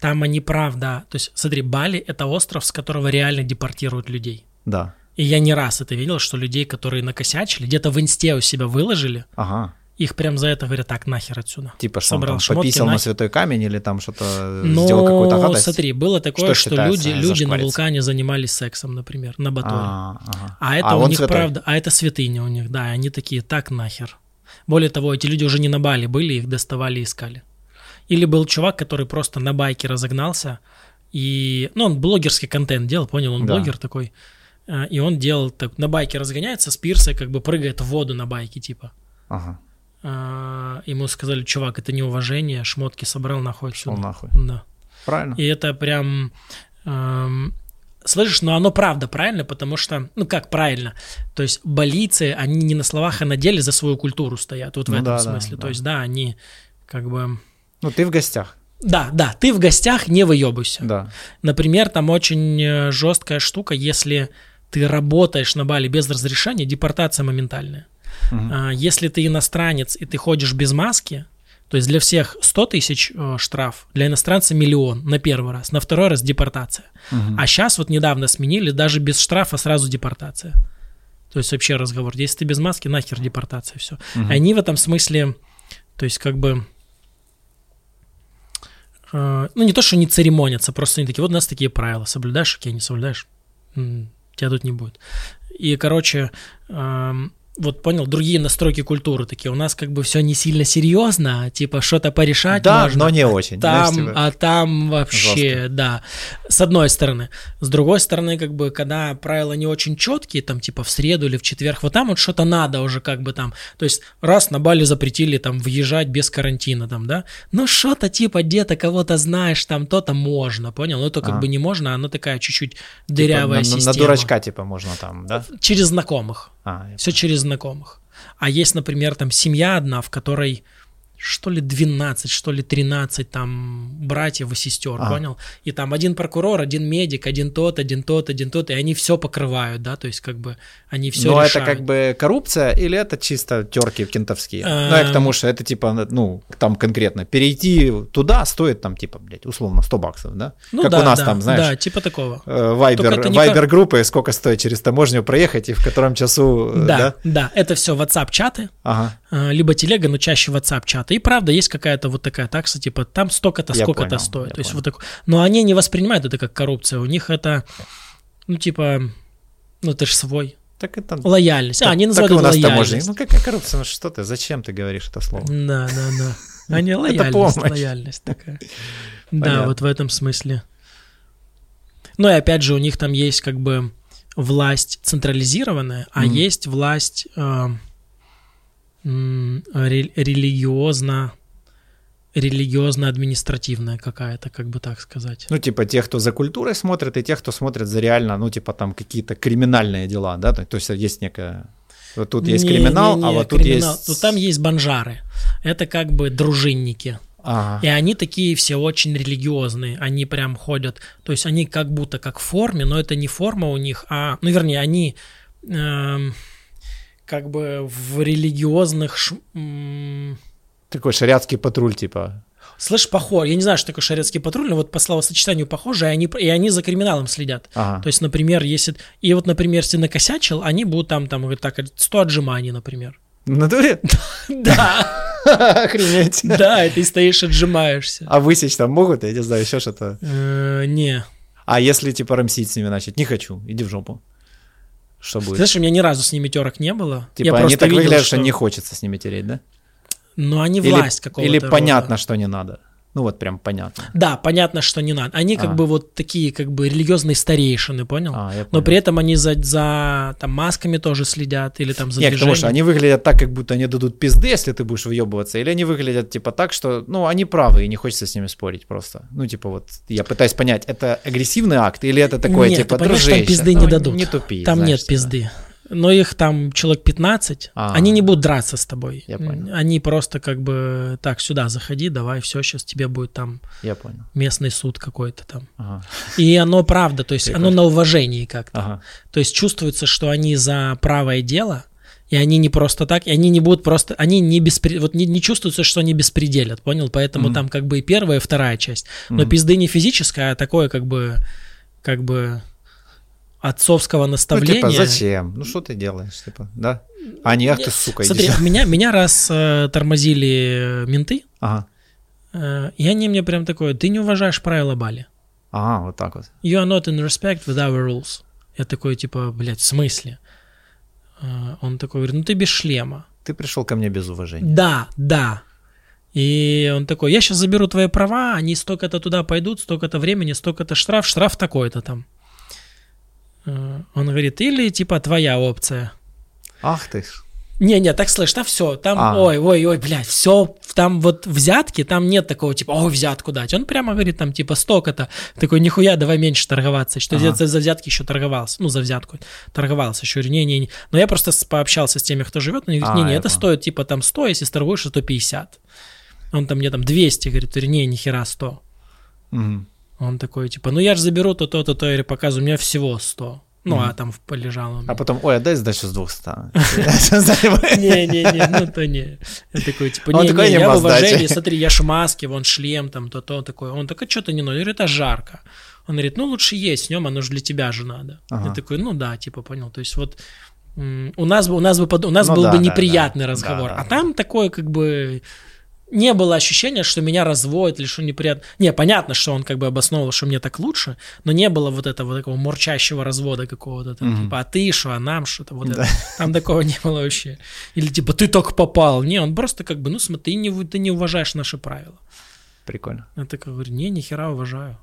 Там они правда. То есть, смотри, Бали это остров, с которого реально депортируют людей. Да. И я не раз это видел, что людей, которые накосячили, где-то в инсте у себя выложили. Ага. Их прям за это говорят, так, нахер отсюда. Типа, что Собрал он там пописал нахер. на святой камень или там что-то ну, сделал какую-то гадость? смотри, было такое, что, что люди, люди на вулкане занимались сексом, например, на Баторе. А, ага. а это а у них святой. правда, а это святыня у них, да, они такие, так нахер. Более того, эти люди уже не на Бали были, их доставали и искали. Или был чувак, который просто на байке разогнался, и, ну, он блогерский контент делал, понял, он да. блогер такой, э, и он делал так, на байке разгоняется, с пирса как бы прыгает в воду на байке, типа. Ага. А, ему сказали, чувак, это неуважение, шмотки собрал нахуй отсюда. нахуй. Да. Правильно. И это прям... Эм, слышишь, но оно правда правильно, потому что, ну как правильно, то есть балийцы, они не на словах, а на деле за свою культуру стоят, вот в ну, этом да, смысле. Да, то да. есть, да, они как бы... Ну, ты в гостях. Да, да, ты в гостях, не выебывайся. Да. Например, там очень э, жесткая штука, если ты работаешь на Бали без разрешения, депортация моментальная. Угу. Если ты иностранец и ты ходишь без маски, то есть для всех 100 тысяч э, штраф, для иностранца миллион на первый раз, на второй раз депортация. Угу. А сейчас вот недавно сменили, даже без штрафа сразу депортация. То есть вообще разговор. Если ты без маски, нахер депортация, все. Угу. Они в этом смысле, то есть как бы, э, ну не то, что не церемонятся, просто они такие, вот у нас такие правила, соблюдаешь, окей, не соблюдаешь, тебя тут не будет. И, короче, э, вот понял, другие настройки культуры такие. У нас как бы все не сильно серьезно, типа что-то порешать да, можно. но не очень. Там, знаешь, типа... а там вообще, Жестко. да. С одной стороны. С другой стороны, как бы, когда правила не очень четкие, там, типа в среду или в четверг, вот там вот что-то надо уже как бы там. То есть раз на Бали запретили там въезжать без карантина там, да. Ну что-то типа где-то кого-то знаешь, там то-то можно, понял? Ну то как а. бы не можно, оно такая чуть-чуть типа дырявая типа, система. На, на дурачка типа можно там, да? Через знакомых. А, Все через знакомых. А есть, например, там семья одна, в которой что ли 12, что ли 13 там братьев и сестер, а. понял? И там один прокурор, один медик, один тот, один тот, один тот, и они все покрывают, да, то есть как бы они все Но решают. это как бы коррупция или это чисто терки кентовские? Ну, я к тому, что это типа, ну, там конкретно, перейти туда стоит там типа, блядь, условно 100 баксов, да? Ну как да, у нас да, там, знаешь. Да, типа такого. Вайбер, вайбер группы, сколько стоит через таможню проехать и в котором часу, да? Да, да, это все WhatsApp чаты, ага. либо телега, но чаще WhatsApp чаты. И правда, есть какая какая-то вот такая такса, типа там столько-то, сколько-то стоит. То есть вот так. Но они не воспринимают это как коррупция. У них это, ну типа, ну ты же свой. Так это... Лояльность. Так, а, они называют так это лояльность. Ну какая коррупция? Ну что ты? Зачем ты говоришь это слово? Да, да, да. Они лояльность, лояльность такая. Да, вот в этом смысле. Ну и опять же, у них там есть как бы власть централизированная, а есть власть э, религиозно религиозно-административная какая-то, как бы так сказать. Ну, типа тех, кто за культурой смотрит, и тех, кто смотрит за реально, ну, типа там какие-то криминальные дела, да? То есть есть некая... Вот тут есть не, криминал, не, не, а вот криминал. тут есть... Ну, там есть банжары. Это как бы дружинники. Ага. И они такие все очень религиозные, они прям ходят, то есть они как будто как в форме, но это не форма у них, а, ну вернее, они э, как бы в религиозных ш, такой шариатский патруль, типа. Слышь, похож, я не знаю, что такое шариатский патруль, но вот по словосочетанию похоже, и они, и они за криминалом следят. Ага. То есть, например, если... И вот, например, если накосячил, они будут там, там, так, 100 отжиманий, например. В натуре? Да. Охренеть. Да, и ты стоишь, отжимаешься. А высечь там могут, я не знаю, еще что-то? Э, не. А если, типа, рамсить с ними начать? Не хочу, иди в жопу. Что будет? Знаешь, у меня ни разу с ними терок не было. Типа, они так выглядят, что не хочется с ними тереть, да? Но они власть какого-то Или рода. понятно, что не надо. Ну вот прям понятно. Да, понятно, что не надо. Они как а. бы вот такие как бы религиозные старейшины, понял? А, понял. Но при этом они за, за там масками тоже следят или там за Нет, потому что они выглядят так, как будто они дадут пизды, если ты будешь въебываться, или они выглядят типа так, что, ну, они правы, и не хочется с ними спорить просто. Ну, типа вот, я пытаюсь понять, это агрессивный акт, или это такое, нет, типа, ты понимаешь, там пизды ну, не дадут. Не тупи. Там знаешь, нет типа. Но их там человек 15, а, они не будут драться с тобой. Я понял. Они просто как бы так сюда заходи, давай, все, сейчас тебе будет там я понял. местный суд какой-то там. Ага. И оно правда, то есть Прикольно. оно на уважении как-то. Ага. То есть чувствуется, что они за правое дело, и они не просто так, и они не будут просто, они не беспри, вот не, не чувствуется, что они беспределят, понял? Поэтому mm-hmm. там как бы и первая, и вторая часть. Но mm-hmm. пизды не физическая, а такое как бы, как бы отцовского наставления. Ну, типа, зачем? Ну, что ты делаешь, типа, да? А не, ах ты, сука, Смотри, меня, меня раз э, тормозили менты, ага. э, и они мне прям такое, ты не уважаешь правила Бали. А, вот так вот. You are not in respect with our rules. Я такой, типа, блядь, в смысле? Э, он такой говорит, ну ты без шлема. Ты пришел ко мне без уважения. Да, да. И он такой, я сейчас заберу твои права, они столько-то туда пойдут, столько-то времени, столько-то штраф, штраф такой-то там. Э, он говорит, или типа твоя опция. Ах ты Не-не, так слышь, там все, там, А. ой, ой, ой, блядь, все, там вот взятки, там нет такого, типа, ой, взятку дать. Он прямо говорит, там, типа, столько-то. Такой, нихуя, давай меньше торговаться. Что Ага. за, за взятки еще торговался, ну, за взятку торговался еще. Не-не-не. Но я просто пообщался с теми, кто живет, они говорят, А, не-не, я это стоит, типа, там 100, если торгуешь, 150. Он там мне там 200, говорит, не, нихера 100. Мгм. Он такой, типа, ну я же заберу то-то, то-то, или показываю, у меня всего 100. Ну, Мгм. а там полежало. А потом, ой, отдай сдачу с 200. Не-не-не, ну то не. Я такой, типа, не, я в уважении, смотри, я ж в маске, вон шлем там, то-то, такой. Он такой, что-то не говорю, это жарко. Он говорит, ну лучше есть, с нем оно же для тебя же надо. Я такой, ну да, типа, понял. То есть вот у нас бы, у нас бы, у нас Ну был бы неприятный разговор. А там такое как бы не было ощущения, что меня разводят или что неприятно. Не, понятно, что он как бы обосновывал, что мне так лучше, но не было вот этого такого мурчащего развода какого-то. Там, mm-hmm. Типа, а ты что, а нам что-то вот да. это. Там такого не было вообще. Или типа, ты только попал. Не, он просто как бы, ну смотри, ты не, ты не уважаешь наши правила. Прикольно. Я так говорю, не, нихера уважаю.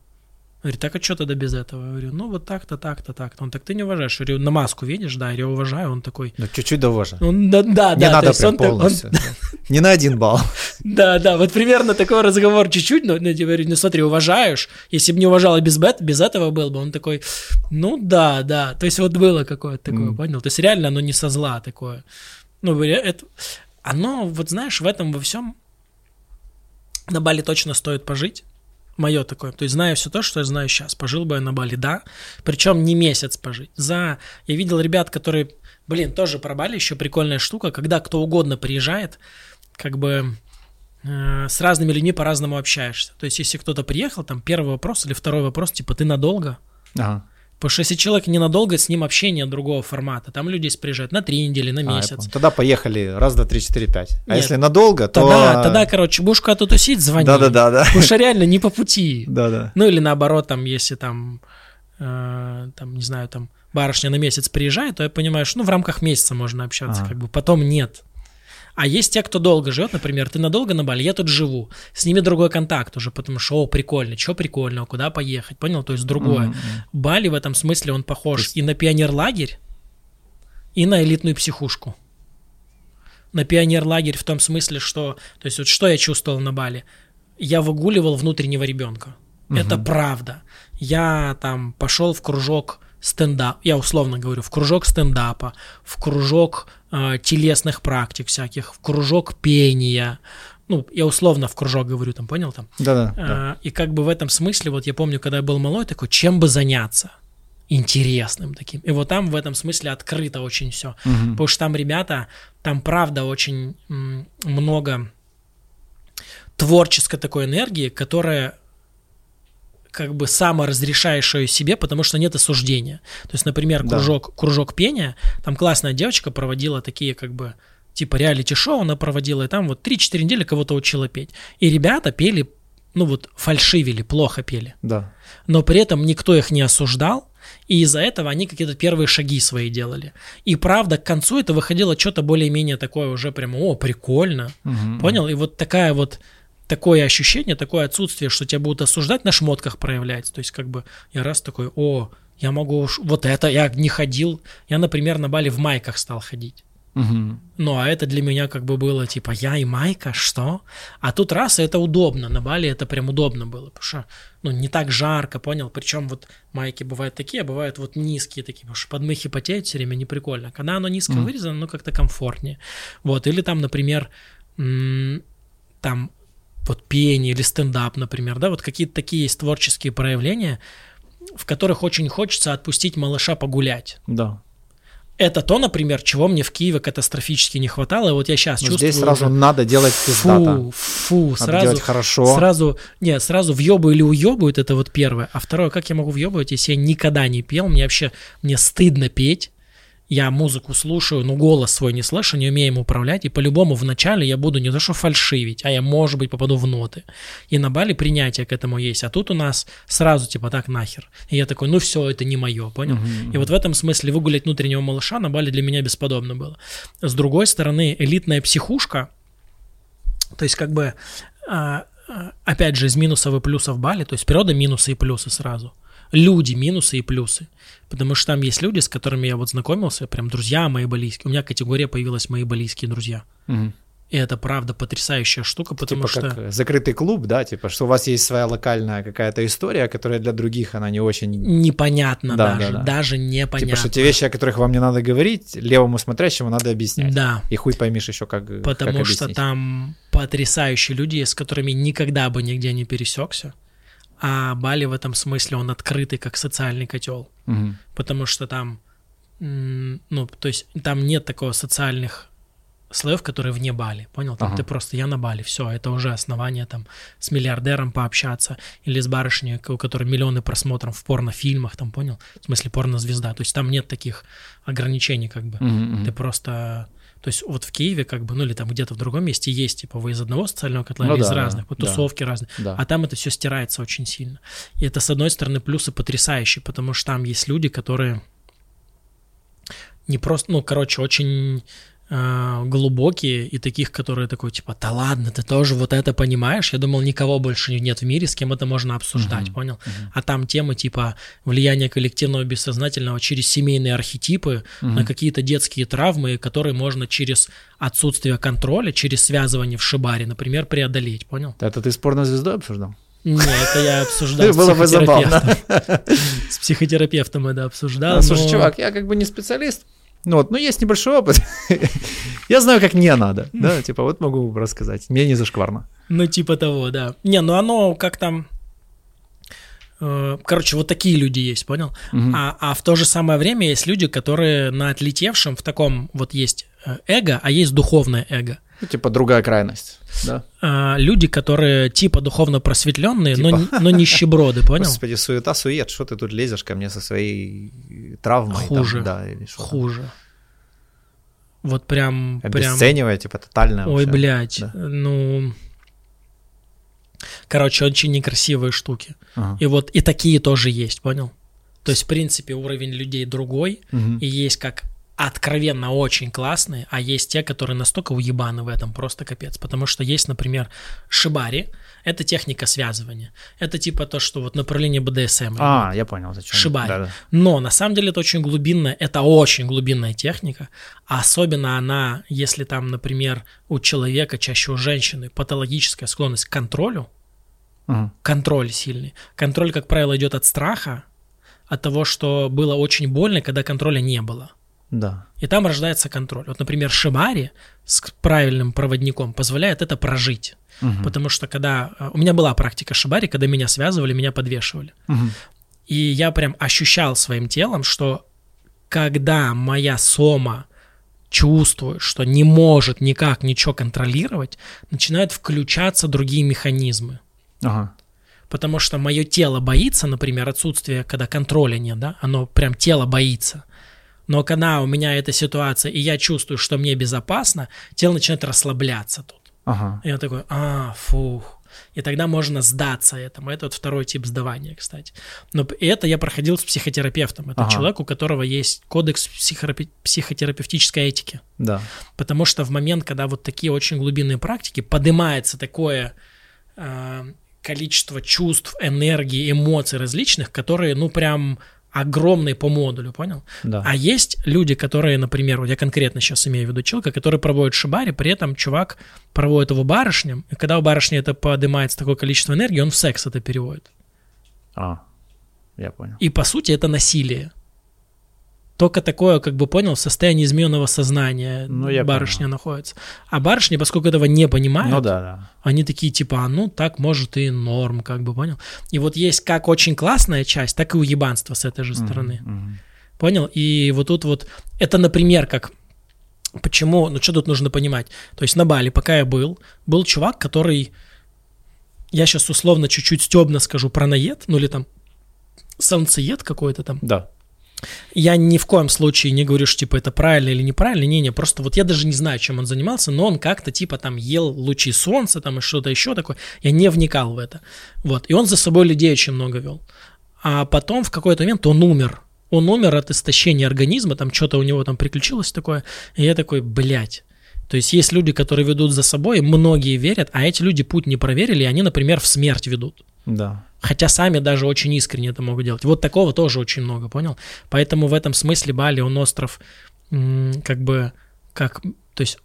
Говорит, так а что тогда без этого? Я говорю, ну вот так-то, так-то, так-то. Он так ты не уважаешь. Я говорю, на маску видишь, да, я уважаю, он такой. Ну чуть-чуть да уважаю. Он, да, да, не да. надо прям он, полностью. Он... Не на один балл. Да, да, вот примерно такой разговор чуть-чуть, но я говорю, ну смотри, уважаешь. Если бы не уважал без, без этого был бы, он такой, ну да, да. То есть вот было какое-то такое, mm. понял? То есть реально оно не со зла такое. Ну, это, оно, вот знаешь, в этом во всем на Бали точно стоит пожить Мое такое. То есть знаю все то, что я знаю сейчас. Пожил бы я на Бали, да. Причем не месяц пожить. За... Я видел ребят, которые... Блин, тоже про Бали еще прикольная штука. Когда кто угодно приезжает, как бы э, с разными людьми по-разному общаешься. То есть если кто-то приехал, там первый вопрос или второй вопрос, типа, ты надолго? Ага. Потому что если человек ненадолго, с ним общение другого формата. Там люди приезжают на три недели, на а, месяц. А, Тогда поехали раз, два, три, четыре, пять. А Нет, если надолго, то... Тогда, тогда короче, будешь куда-то тусить, звони. Да-да-да. да. Потому что реально не по пути. Да-да. Ну или наоборот, там, если там, э, там, не знаю, там, барышня на месяц приезжает, то я понимаю, что ну, в рамках месяца можно общаться, ага. как бы, потом нет. А есть те, кто долго живет, например, ты надолго на Бали, я тут живу. С ними другой контакт уже, потому что, о, прикольно, что прикольно, куда поехать, понял? То есть другое. Mm-hmm. Бали в этом смысле он похож есть... и на пионерлагерь, и на элитную психушку. На пионерлагерь в том смысле, что... То есть вот что я чувствовал на Бали? Я выгуливал внутреннего ребенка. Mm-hmm. Это правда. Я там пошел в кружок стендап, я условно говорю, в кружок стендапа, в кружок э, телесных практик всяких, в кружок пения, ну, я условно в кружок говорю, там, понял, там? Да-да. Э, и как бы в этом смысле, вот я помню, когда я был малой, такой, чем бы заняться? интересным таким. И вот там в этом смысле открыто очень все. Угу. Потому что там ребята, там правда очень много творческой такой энергии, которая как бы саморазрешаешь ее себе, потому что нет осуждения. То есть, например, кружок, да. кружок пения, там классная девочка проводила такие как бы типа реалити-шоу она проводила, и там вот 3-4 недели кого-то учила петь. И ребята пели, ну вот фальшивили, плохо пели. Да. Но при этом никто их не осуждал, и из-за этого они какие-то первые шаги свои делали. И правда, к концу это выходило что-то более-менее такое уже прямо, о, прикольно. Угу. Понял? И вот такая вот такое ощущение, такое отсутствие, что тебя будут осуждать, на шмотках проявляется. То есть как бы я раз такой, о, я могу вот это, я не ходил. Я, например, на Бали в майках стал ходить. Угу. Ну, а это для меня как бы было типа, я и майка, что? А тут раз, и это удобно. На Бали это прям удобно было, потому что, ну, не так жарко, понял? Причем вот майки бывают такие, а бывают вот низкие такие, потому что подмыхи потеют все время, не прикольно. Когда оно низко угу. вырезано, ну, как-то комфортнее. Вот, или там, например, там вот пение или стендап, например, да, вот какие-то такие есть творческие проявления, в которых очень хочется отпустить малыша погулять. Да. Это то, например, чего мне в Киеве катастрофически не хватало, и вот я сейчас Но чувствую... Здесь сразу уже... надо делать пиздато. Фу, фу, надо сразу... делать хорошо. Сразу, нет, сразу въебаю или уебают, это вот первое. А второе, как я могу въебывать, если я никогда не пел, мне вообще, мне стыдно петь, я музыку слушаю, но голос свой не слышу, не умею им управлять, и по-любому вначале я буду не то что фальшивить, а я, может быть, попаду в ноты. И на Бали принятие к этому есть, а тут у нас сразу типа так нахер. И я такой, ну все, это не мое, понял? Uh-huh. И вот в этом смысле выгулять внутреннего малыша на Бали для меня бесподобно было. С другой стороны, элитная психушка, то есть как бы, а, а, опять же, из минусов и плюсов Бали, то есть природа минусы и плюсы сразу – люди, минусы и плюсы. Потому что там есть люди, с которыми я вот знакомился, прям друзья мои близкие. У меня категория появилась мои близкие друзья. Угу. И это правда потрясающая штука, потому типа что... как закрытый клуб, да, типа, что у вас есть своя локальная какая-то история, которая для других, она не очень... Непонятна да, даже, да, да. даже непонятно. Типа, что те вещи, о которых вам не надо говорить, левому смотрящему надо объяснять. Да. И хуй поймешь еще, как Потому как что там потрясающие люди, с которыми никогда бы нигде не пересекся. А Бали в этом смысле он открытый как социальный котел, угу. потому что там, ну, то есть там нет такого социальных слоев, которые вне Бали, понял? Там ага. ты просто я на Бали, все, это уже основание там с миллиардером пообщаться или с барышней, у которой миллионы просмотров в порнофильмах, там понял? В смысле порнозвезда, то есть там нет таких ограничений как бы. Угу, Ты просто То есть вот в Киеве как бы, ну или там где-то в другом месте есть, типа, вы из одного социального котла Ну или из да, разных, вот да. тусовки разные. Да. А там это все стирается очень сильно. И это, с одной стороны, плюсы потрясающие, потому что там есть люди, которые не просто, ну, короче, очень э, глубокие и таких, которые такой, типа, да ладно, ты тоже вот это понимаешь? Я думал, никого больше нет в мире, с кем это можно обсуждать, Мгм, понял? мгм. А там темы типа влияние коллективного бессознательного через семейные архетипы Мгм. на какие-то детские травмы, которые можно через отсутствие контроля, через связывание в шибаре, например, преодолеть, понял? Это ты с порнозвездой обсуждал? Не, это я обсуждал с Было бы забавно. С психотерапевтом это обсуждал. Да, слушай, чувак, я как бы не специалист. Ну вот, ну есть небольшой опыт. Я знаю, как не надо. Да, типа вот могу рассказать. Мне не зашкварно. Ну, типа того, да. Не, ну оно как там... э, Короче, вот такие люди есть, понял? Мгм. А, а в то же самое время есть люди, которые на отлетевшем, в таком вот есть э, эго, а есть духовное эго. Ну, типа другая крайность. Да. А, люди, которые типа духовно просветленные, но, Типа. но нищеброды, понял? Господи, суета, сует, что ты тут лезешь ко мне со своей травмой? там, Хуже. да, или что Хуже. Вот прям... прям... Обесценивая, типа, тотально. Ой, вообще. блядь, Да. ну... Короче, очень некрасивые штуки. Ага. И вот и такие тоже есть, понял? То есть, в принципе, уровень людей другой, Мгм. и есть как откровенно очень классные, а есть те, которые настолько уебаны в этом, просто капец. Потому что есть, например, шибари, это техника связывания. Это типа то, что вот направление БДСМ. А, я понял, зачем. Шибари. Да-да. Но на самом деле это очень глубинная, это очень глубинная техника, особенно она, если там, например, у человека, чаще у женщины, патологическая склонность к контролю, Мгм. контроль сильный. Контроль, как правило, идет от страха, от того, что было очень больно, когда контроля не было. Да. И там рождается контроль. Вот, например, шибари с правильным проводником позволяет это прожить. Мгм. Потому что когда... э, У меня была практика шибари, когда меня связывали, меня подвешивали. Мгм. И я прям ощущал своим телом, что когда моя сома чувствует, что не может никак ничего контролировать, начинают включаться другие механизмы. Ага. Потому что мое тело боится, например, отсутствия, когда контроля нет, да, оно прям тело боится. Но когда у меня эта ситуация, и я чувствую, что мне безопасно, тело начинает расслабляться тут. Ага. И я такой, а, фух. И тогда можно сдаться этому. Это вот второй тип сдавания, кстати. Но это я проходил с психотерапевтом. Это Ага. человек, у которого есть кодекс психотерапи- психотерапевтической этики. Да. Потому что в момент, когда вот такие очень глубинные практики, поднимается такое э, количество чувств, энергии, эмоций различных, которые, ну, прям огромные по модулю, понял? Да. А есть люди, которые, например, вот я конкретно сейчас имею в виду человека, который проводит шибари, при этом чувак проводит его барышням, и когда у барышни это поднимается такое количество энергии, он в секс это переводит. А, я понял. И по сути это насилие. Только такое, как бы понял, состояние измененного сознания Ну, я барышня понял. находится. А барышни, поскольку этого не понимают, Ну да, да. они такие типа, а ну так может и норм, как бы понял. И вот есть как очень классная часть, так и уебанство с этой же стороны. Мгм. Понял? И вот тут вот, это, например, как, почему, ну что тут нужно понимать? То есть на Бали, пока я был, был чувак, который, я сейчас условно чуть-чуть стебно скажу про наед, ну или там солнцеед какой-то там. Да. Я ни в коем случае не говорю, что типа это правильно или неправильно, не-не, просто вот я даже не знаю, чем он занимался, но он как-то типа там ел лучи солнца там и что-то еще такое, я не вникал в это. Вот, и он за собой людей очень много вел. А потом в какой-то момент он умер. Он умер от истощения организма, там что-то у него там приключилось такое, и я такой, блядь. То есть есть люди, которые ведут за собой, многие верят, а эти люди путь не проверили, и они, например, в смерть ведут. Да. Хотя сами даже очень искренне это могут делать. Вот такого тоже очень много, понял? Поэтому в этом смысле Бали, он остров как бы, как, то есть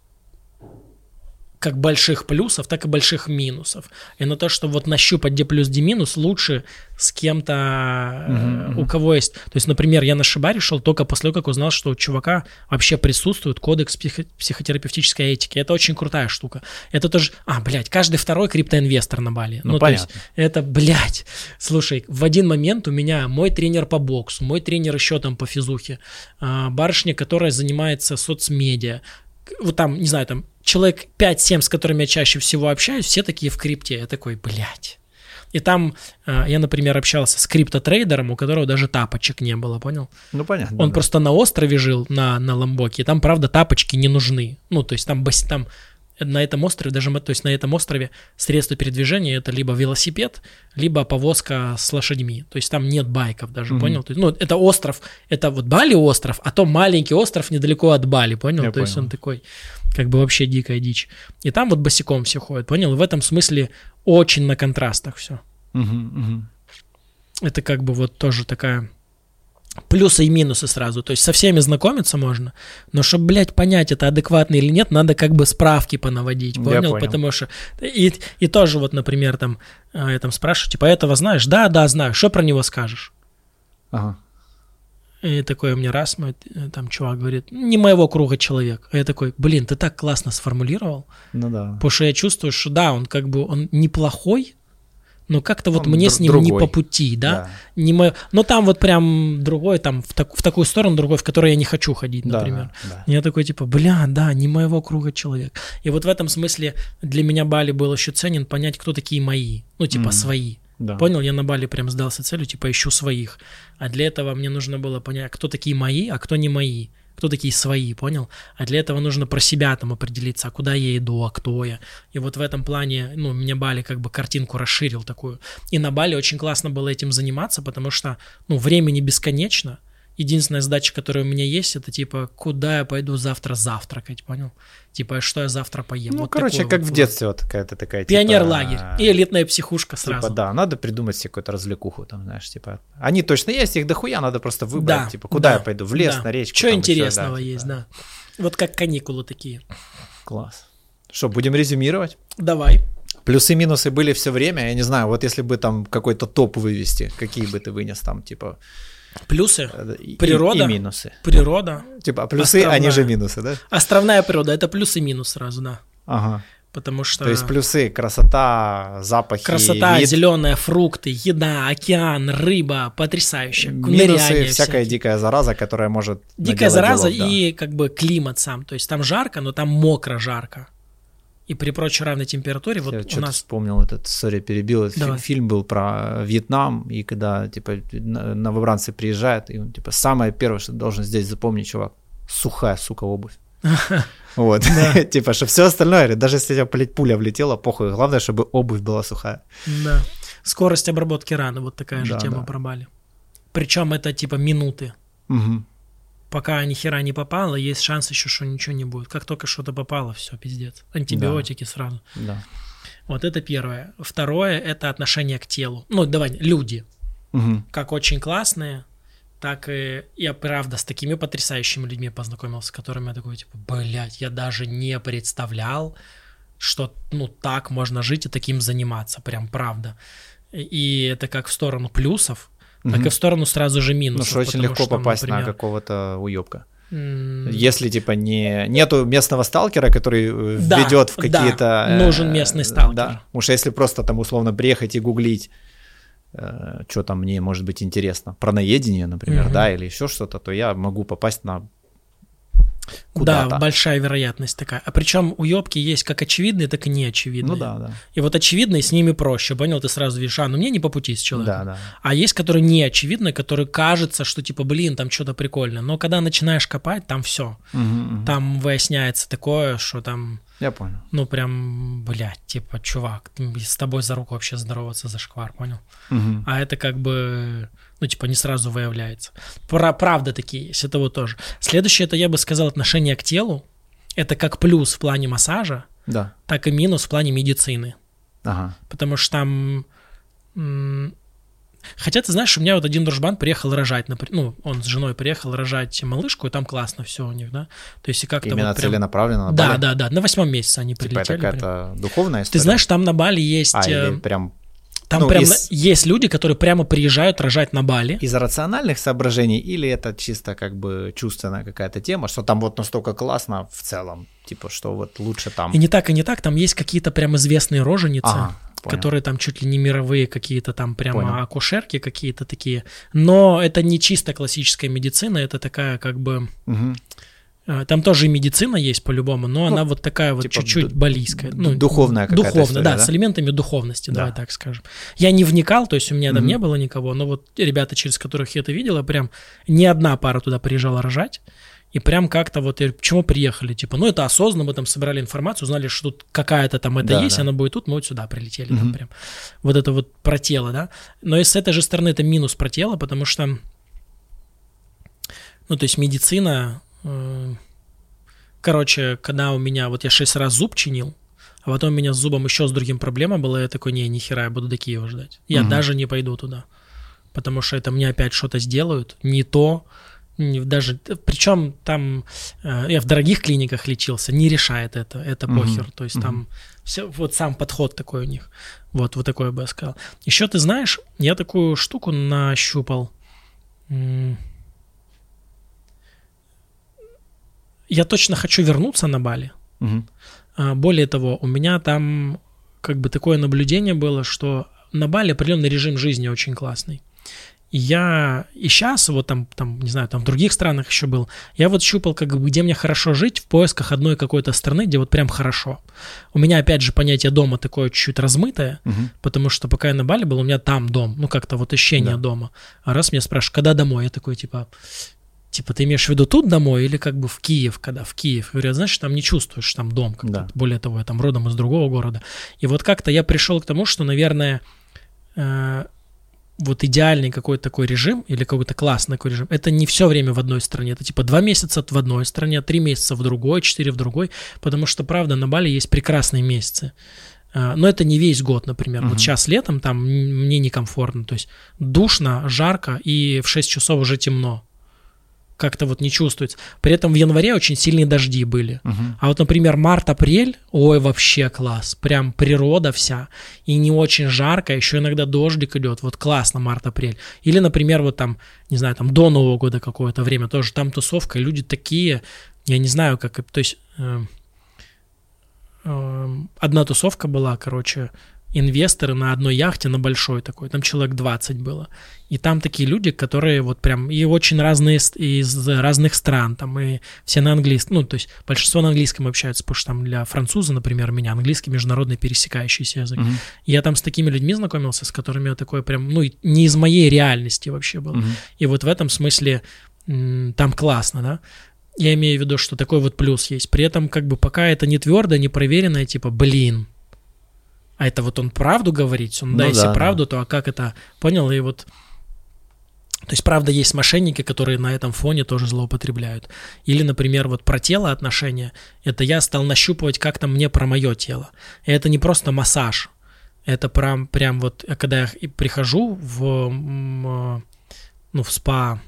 как больших плюсов, так и больших минусов. И на то, что вот нащупать где плюс, где минус, лучше с кем-то, мгм. у кого есть. То есть, например, я на Шибаре шел только после того, как узнал, что у чувака вообще присутствует кодекс психо- психотерапевтической этики. Это очень крутая штука. Это тоже... А, блядь, каждый второй криптоинвестор на Бали. Ну, то есть понятно. это, блядь, слушай, в один момент у меня мой тренер по боксу, мой тренер еще там по физухе, а, барышня, которая занимается соцмедиа, вот там, не знаю, там человек 5-7, с которыми я чаще всего общаюсь, все такие в крипте. Я такой, блядь. И там э, я, например, общался с криптотрейдером, у которого даже тапочек не было, понял? Ну, понятно. Он да. просто на острове жил, на, на Ламбоке, и там, правда, тапочки не нужны. Ну, то есть там, там на этом острове, даже то есть на этом острове средство передвижения это либо велосипед, либо повозка с лошадьми. То есть там нет байков даже, Мгм. понял? То есть, ну, это остров, это вот Бали остров, а то маленький остров недалеко от Бали, понял? Я то есть понял. он такой, как бы вообще дикая дичь. И там вот босиком все ходят, понял? И в этом смысле очень на контрастах все. Мгм, мгм. Это как бы вот тоже такая плюсы и минусы сразу. То есть со всеми знакомиться можно, но чтобы, блядь, понять, это адекватно или нет, надо как бы справки понаводить, Я понял? понял. Потому что... И, и тоже вот, например, там, э, я там спрашиваю, типа, этого знаешь? Да, да, знаю. Что про него скажешь? Ага. И такой у меня раз мой э, там чувак говорит, не моего круга человек. А я такой, блин, ты так классно сформулировал, Ну да. потому что я чувствую, что да, он как бы, он неплохой, но как-то вот Он мне с ним не другой. по пути, да? не мое. Но там вот прям другой, там в, так- в такую сторону другой, в которой я не хочу ходить, Да, например. да. Я такой типа, бля, да, не моего круга человек. И вот в этом смысле для меня Бали был еще ценен понять, кто такие мои, ну типа Мгм. свои. Да. Понял, я на Бали прям сдался целью, типа ищу своих. А для этого мне нужно было понять, кто такие мои, а кто не мои. Кто такие свои, понял? А для этого нужно про себя там определиться, а куда я иду, а кто я. И вот в этом плане, ну, меня Бали как бы картинку расширил такую. И на Бали очень классно было этим заниматься, потому что, ну, времени бесконечно. Единственная задача, которая у меня есть, это типа, куда я пойду завтра завтракать, понял? Типа, что я завтра поем. Ну, Вот короче, как вот в детстве вот какая-то такая... типа, Пионер-лагерь и элитная психушка Типа, сразу. да, надо придумать себе какую-то развлекуху, там, знаешь, типа. Они точно есть, их дохуя, надо просто выбрать, Да, типа, куда да, я пойду, в лес, да. на речку. Что и интересного да, есть, типа. да. Вот как каникулы такие. Класс. Что, будем резюмировать? Давай. Плюсы-минусы были все время, я не знаю, вот если бы там какой-то топ вывести, какие бы ты вынес там, типа... Плюсы. э, и- Природа. И, минусы. Природа. Типа плюсы, Островная. они же минусы, да? Островная природа. Это плюс и минус сразу, да. Ага. Потому что То есть плюсы, красота, запахи, красота, вид, зеленые фрукты, еда, океан, рыба, потрясающе. минусы, всякая всякие. дикая зараза, которая может Дикая зараза делов, да. и как бы климат сам. То есть там жарко, но там мокро жарко. И при прочей равной температуре вот Я у нас... вспомнил этот, сори, перебил. Давай. фильм был про Вьетнам, и когда, типа, новобранцы приезжают, и он, типа, самое первое, что должен здесь запомнить, чувак, сухая, сука, обувь. Вот, типа, что все остальное, даже если тебя, блядь, пуля влетела, похуй, главное, чтобы обувь была сухая. Да. Скорость обработки раны, вот такая же тема про Бали. Причем это типа минуты. Пока ни хера не попало, есть шанс еще, что ничего не будет. Как только что-то попало, все, пиздец. Антибиотики сразу. Да. Вот это первое. Второе — это отношение к телу. Ну, давай, люди. Мгм. Как очень классные, так и я, правда, с такими потрясающими людьми познакомился, с которыми я такой, типа, блядь, я даже не представлял, что, ну, так можно жить и таким заниматься, прям правда. И это как в сторону плюсов, так Мгм. и в сторону сразу же Ну, минусов. что очень легко что, попасть на например, какого-то уебка. Если, типа, не, нету местного сталкера, который э, Да, введет в да, какие-то... э, нужен местный сталкер. Да, потому что если просто там условно приехать и гуглить, что там мне может быть интересно, про наедение, например, Мгм. да, или еще что-то, то я могу попасть на Да, куда-то. большая вероятность такая. А причем уебки есть как очевидные, так и неочевидные. Ну да, да. И вот очевидные с ними проще, понял? Ты сразу видишь, а, ну мне не по пути с человеком. Да, да. А есть, которые не очевидные, которые кажется, что типа, блин, там что-то прикольно. Но когда начинаешь копать, там все. Мгм, мгм. Там выясняется такое, что там, Я понял. ну прям, блядь, типа, чувак, с тобой за руку вообще здороваться за шквар, понял? Мгм. А это как бы, ну, типа, не сразу выявляется. Про, правда такие есть, это вот тоже. Следующее, это я бы сказал отношение к телу. Это как плюс в плане массажа, Да. так и минус в плане медицины. Ага. Потому что там... Хотя, ты знаешь, у меня вот один дружбан приехал рожать, напр- ну, он с женой приехал рожать малышку, и там классно все у них, да? То есть и как-то Именно вот прям- целенаправленно на Да, Бали? да, да, на восьмом месяце они Типа это прилетели. прям. какая-то духовная Ты история? знаешь, там на Бали есть... А, э, или прям Там ну, прям из- есть люди, которые прямо приезжают рожать на Бали. из рациональных соображений, или это чисто как бы чувственная какая-то тема, что там вот настолько классно в целом, типа, что вот лучше там... И не так, и не так, там есть какие-то прям известные роженицы, Ага, понял. которые там чуть ли не мировые какие-то там прямо Понял. акушерки какие-то такие. Но это не чисто классическая медицина, это такая как бы. Э, там тоже и медицина есть по-любому, но ну, она вот такая вот типа чуть-чуть балийская. Ну, духовная какая-то Духовная, история, да, да, с элементами духовности, да. давай так скажем. Я не вникал, то есть у меня там mm-hmm. не было никого, но вот ребята, через которых я это видела, прям ни одна пара туда приезжала рожать. И прям как-то вот, почему приехали? Типа, ну это осознанно, мы там собрали информацию, узнали, что тут какая-то там это да, есть, да. она будет тут, мы вот сюда прилетели. Угу. Там прям. Вот это вот про тело, да. Но и с этой же стороны это минус про тело, потому что, ну то есть медицина, э, короче, когда у меня, вот я шесть раз зуб чинил, а потом у меня с зубом еще с другим проблема была, я такой, не, нихера, я буду до Киева ждать. Я угу. даже не пойду туда. Потому что это мне опять что-то сделают, не то, даже, причем там э, я в дорогих клиниках лечился, не решает это, это mm-hmm. похер, то есть mm-hmm. там все, вот сам подход такой у них, вот, вот такой бы я сказал. Еще ты знаешь, я такую штуку нащупал, я точно хочу вернуться на Бали, mm-hmm. более того, у меня там как бы такое наблюдение было, что на Бали определенный режим жизни очень классный я и сейчас, вот там, там, не знаю, там в других странах еще был, я вот щупал, как бы, где мне хорошо жить в поисках одной какой-то страны, где вот прям хорошо. У меня, опять же, понятие дома такое чуть-чуть размытое, угу. потому что пока я на Бали был, у меня там дом, ну как-то вот ощущение да. дома. А раз меня спрашивают, когда домой, я такой, типа, типа, ты имеешь в виду тут домой или как бы в Киев, когда в Киев? Говорят, знаешь, там не чувствуешь там дом. Да. Более того, я там родом из другого города. И вот как-то я пришел к тому, что, наверное, э, вот идеальный какой-то такой режим или какой-то классный такой режим, это не все время в одной стране. Это типа два месяца в одной стране, три месяца в другой, четыре в другой. Потому что, правда, на Бали есть прекрасные месяцы. А, но это не весь год, например. Uh-huh. Вот сейчас летом там мне некомфортно. То есть душно, жарко, и в 6 часов уже темно как-то вот не чувствуется. При этом в январе очень сильные дожди были. Uh-huh. А вот, например, март-апрель, ой, вообще класс. Прям природа вся. И не очень жарко, еще иногда дождик идет. Вот классно март-апрель. Или, например, вот там, не знаю, там до Нового года какое-то время тоже там тусовка, люди такие, я не знаю, как... То есть... Э, э, одна тусовка была, короче, инвесторы на одной яхте, на большой такой, там человек 20 было. И там такие люди, которые вот прям, и очень разные из разных стран, там и все на английском, ну, то есть большинство на английском общаются, потому что там для француза, например, меня английский международный пересекающийся язык. Uh-huh. Я там с такими людьми знакомился, с которыми я такой прям, ну, не из моей реальности вообще был. Uh-huh. И вот в этом смысле там классно, да. Я имею в виду, что такой вот плюс есть. При этом, как бы, пока это не твердо, не проверенное, типа, блин, а это вот он правду говорит, он, ну, да, если да, правду, да. то а как это, понял, и вот... То есть, правда, есть мошенники, которые на этом фоне тоже злоупотребляют. Или, например, вот про тело отношения, это я стал нащупывать как-то мне про мое тело. И это не просто массаж, это прям, прям вот, когда я прихожу в, ну, в спа,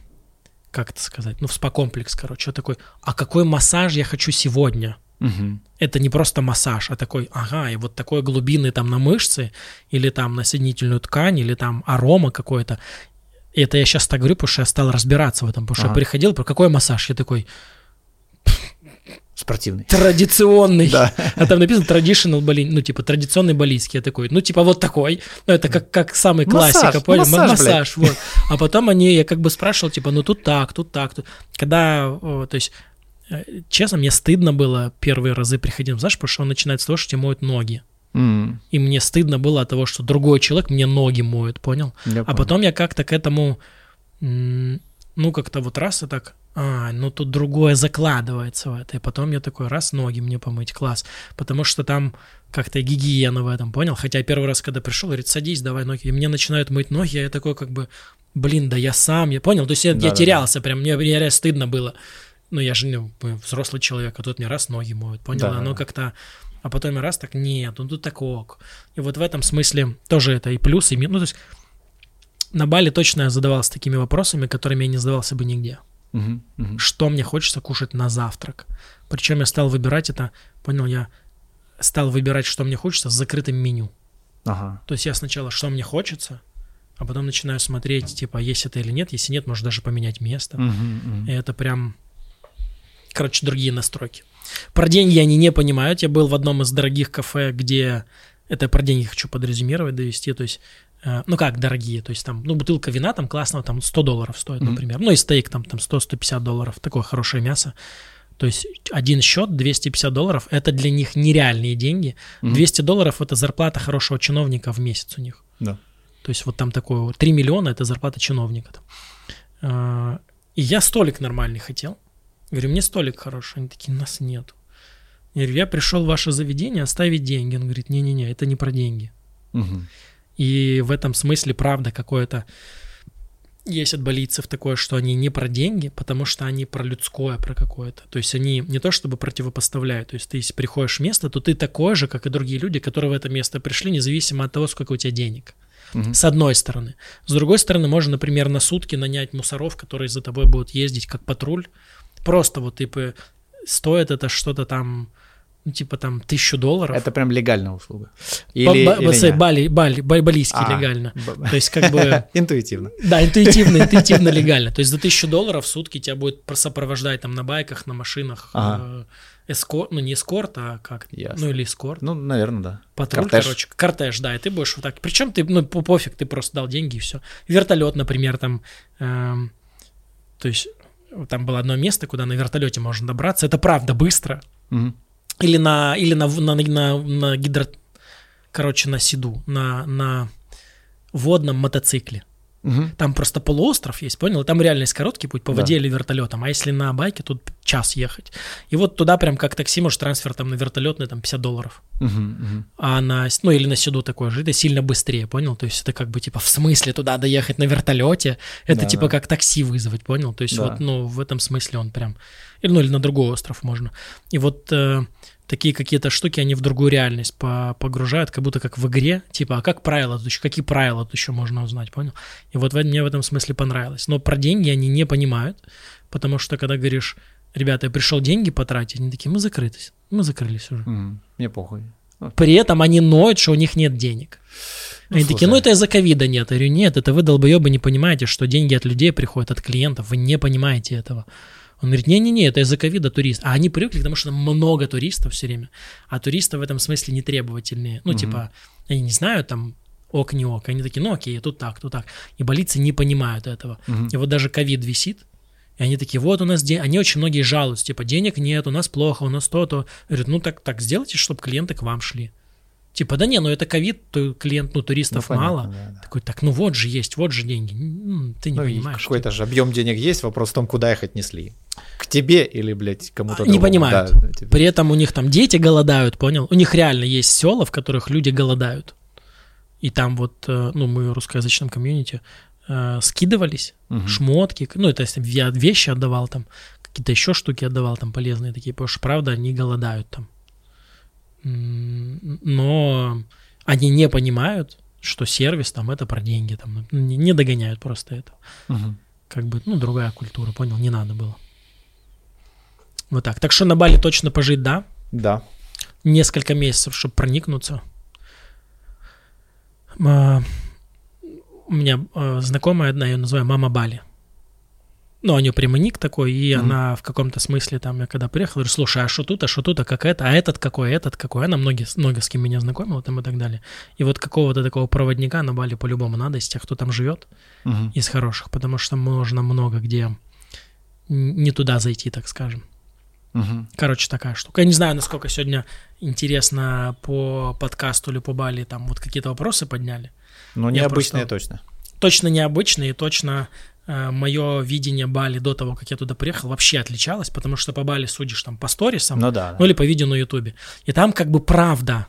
как это сказать, ну, в спа-комплекс, короче, я такой, а какой массаж я хочу сегодня? Угу. Это не просто массаж, а такой, ага, и вот такой глубины там на мышцы, или там на соединительную ткань, или там арома какой-то. И это я сейчас так говорю, потому что я стал разбираться в этом, потому что ага. я приходил, про какой массаж, я такой... Спортивный. Традиционный. Да. А там написано traditional бали, ну, типа, традиционный балийский. Я такой, ну, типа, вот такой. Ну, это как, как самый классика, массаж, понял? Массаж, массаж вот. А потом они, я как бы спрашивал, типа, ну, тут так, тут так. Тут... Когда, то есть, честно, мне стыдно было первые разы приходить, знаешь, потому что он начинает с того, что тебе моют ноги. Mm. И мне стыдно было от того, что другой человек мне ноги моет, понял? Я а понял. потом я как-то к этому, ну, как-то вот раз и так, а, ну тут другое закладывается в это. И потом я такой, раз, ноги мне помыть, класс. Потому что там как-то гигиена в этом, понял? Хотя первый раз, когда пришел, говорит, садись, давай ноги. И мне начинают мыть ноги, а я такой как бы, блин, да я сам, я понял? То есть я, да, я терялся, да. прям мне, мне реально стыдно было ну, я же ну, взрослый человек, а тут мне раз ноги моют, понял? Да. Оно как-то... А потом раз так, нет, ну тут так ок. И вот в этом смысле тоже это и плюс, и минус. Ну, то есть на Бали точно я задавался такими вопросами, которыми я не задавался бы нигде. Угу, угу. Что мне хочется кушать на завтрак? Причем я стал выбирать это, понял, я стал выбирать, что мне хочется с закрытым меню. Ага. То есть я сначала, что мне хочется, а потом начинаю смотреть, типа, есть это или нет. Если нет, может даже поменять место. Угу, угу. И это прям короче, другие настройки. Про деньги они не понимают. Я был в одном из дорогих кафе, где... Это про деньги хочу подрезюмировать, довести. То есть, э, ну как, дорогие. То есть там, ну, бутылка вина там классного, там 100 долларов стоит, mm-hmm. например. Ну и стейк там, там 100-150 долларов. Такое хорошее мясо. То есть один счет 250 долларов – это для них нереальные деньги. Угу. 200 долларов – это зарплата хорошего чиновника в месяц у них. Да. То есть вот там такое 3 миллиона – это зарплата чиновника. А, и я столик нормальный хотел. Говорю, мне столик хороший. Они такие, нас нет. Я говорю, я пришел в ваше заведение оставить деньги. Он говорит, не-не-не, это не про деньги. Угу. И в этом смысле правда какое-то есть от болийцев такое, что они не про деньги, потому что они про людское, про какое-то. То есть они не то чтобы противопоставляют. То есть ты если приходишь в место, то ты такой же, как и другие люди, которые в это место пришли, независимо от того, сколько у тебя денег. Угу. С одной стороны. С другой стороны, можно, например, на сутки нанять мусоров, которые за тобой будут ездить как патруль. Просто вот типа стоит это что-то там ну, типа там тысячу долларов. Это прям легальная услуга. Или, ба- или бали, бали, бали, балийский а, легально. Б- То есть как бы... Интуитивно. Да, интуитивно, интуитивно легально. То есть за тысячу долларов в сутки тебя будет сопровождать там на байках, на машинах. Ага. Э, эскорт, ну не эскорт, а как? Ясно. Ну или эскорт. Ну, наверное, да. Патруль, кортеж. короче. Кортеж, да, и ты будешь вот так. Причем ты, ну, пофиг, ты просто дал деньги и все. Вертолет, например, там... Эм, то есть там было одно место, куда на вертолете можно добраться. Это правда быстро. Угу. Или на, или на, на, на, на гидро... Короче, на седу, на, на водном мотоцикле. Угу. Там просто полуостров есть, понял? Там реально есть короткий путь по воде Да. или вертолетом. А если на байке, тут час ехать. И вот туда прям как такси, может, трансфер там на вертолетный там 50 долларов. Угу, угу. А на, ну или на седу такое же, это сильно быстрее, понял? То есть это как бы типа в смысле туда доехать на вертолете, это Да, типа да. как такси вызвать, понял? То есть Да. вот, ну в этом смысле он прям, или, ну или на другой остров можно. И вот э, такие какие-то штуки, они в другую реальность по- погружают, как будто как в игре, типа, а как правила тут еще, какие правила тут еще можно узнать, понял? И вот мне в этом смысле понравилось. Но про деньги они не понимают, потому что когда говоришь, ребята, я пришел деньги потратить, они такие, мы закрытись, мы закрылись уже. Мне похуй. При этом они ноют, что у них нет денег. Ну, они такие, слушай. ну это из-за ковида нет. Я говорю, нет, это вы, долбоебы, не понимаете, что деньги от людей приходят, от клиентов. Вы не понимаете этого. Он говорит, не-не-не, это из-за ковида турист. А они привыкли, потому что много туристов все время. А туристы в этом смысле не требовательные. Ну, типа, они не знают там ок, не ок. Они такие, ну окей, тут так, тут так. И болицы не понимают этого. И вот даже ковид висит, и они такие, вот у нас день, они очень многие жалуются, типа, денег нет, у нас плохо, у нас то-то. Говорят, ну так, так сделайте, чтобы клиенты к вам шли. Типа, да не, ну это ковид, то клиент, ну туристов Ну, понятно, мало. да, да. Такой, так, ну вот же есть, вот же деньги. Ты не Ну, понимаешь. какой-то же объем денег есть, вопрос в том, куда их отнесли. К тебе или, блядь, кому-то А, Не понимают. Да, типа. При этом у них там дети голодают, понял? У них реально есть села, в которых люди голодают. И там вот, э, ну, мы в русскоязычном комьюнити э, скидывались, Мгм. шмотки, ну, это я вещи отдавал там, какие-то еще штуки отдавал там полезные такие, потому что, правда, они голодают там. Но они не понимают, что сервис там это про деньги, там не не догоняют просто это. Мгм. Как бы, ну, другая культура, понял, не надо было. Вот так. Так что на Бали точно пожить, да, Да. несколько месяцев, чтобы проникнуться. А, У меня а, знакомая одна, я ее называю Мама Бали. Ну, у нее прямо ник такой, и Мгм. она в каком-то смысле там, я когда приехал, говорю, слушай, а что тут, а что тут, а как это, а этот какой, этот какой. Она многие, много с кем меня знакомила там и так далее. И вот какого-то такого проводника на Бали по-любому надо из тех, кто там живет, Мгм. из хороших, потому что можно много где не туда зайти, так скажем. Мгм. Короче, такая штука. Я не знаю, насколько сегодня интересно по подкасту или по Бали там вот какие-то вопросы подняли. Ну, необычные просто- точно. Точно необычные, точно мое видение Бали до того, как я туда приехал, вообще отличалось, потому что по Бали судишь там по сторисам, Ну да. да. ну или по видео на Ютубе. И там как бы правда,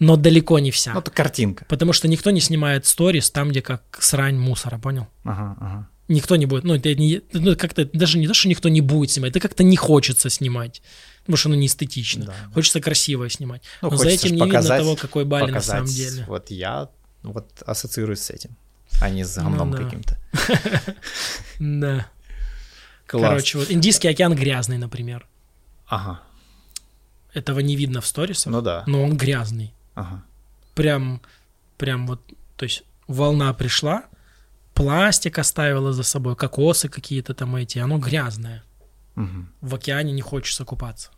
но далеко не вся. Ну, это картинка. Потому что никто не снимает сторис там, где как срань мусора, понял? Ага, ага. Никто не будет, ну, это не, ну, как-то даже не то, что никто не будет снимать, это как-то не хочется снимать, потому что оно не эстетично. Да, да. Хочется красиво снимать. Ну, Но за этим не показать- видно того, какой Бали на самом деле. Вот я вот ассоциируюсь с этим, а не с гомном Ну да. каким-то. Да. Короче, вот Индийский океан грязный, например. Ага. Этого не видно в сторисах, Ну да. но он грязный. Ага. Прям, прям вот, то есть волна пришла, пластик оставила за собой, кокосы какие-то там эти, оно грязное. В океане не хочется купаться.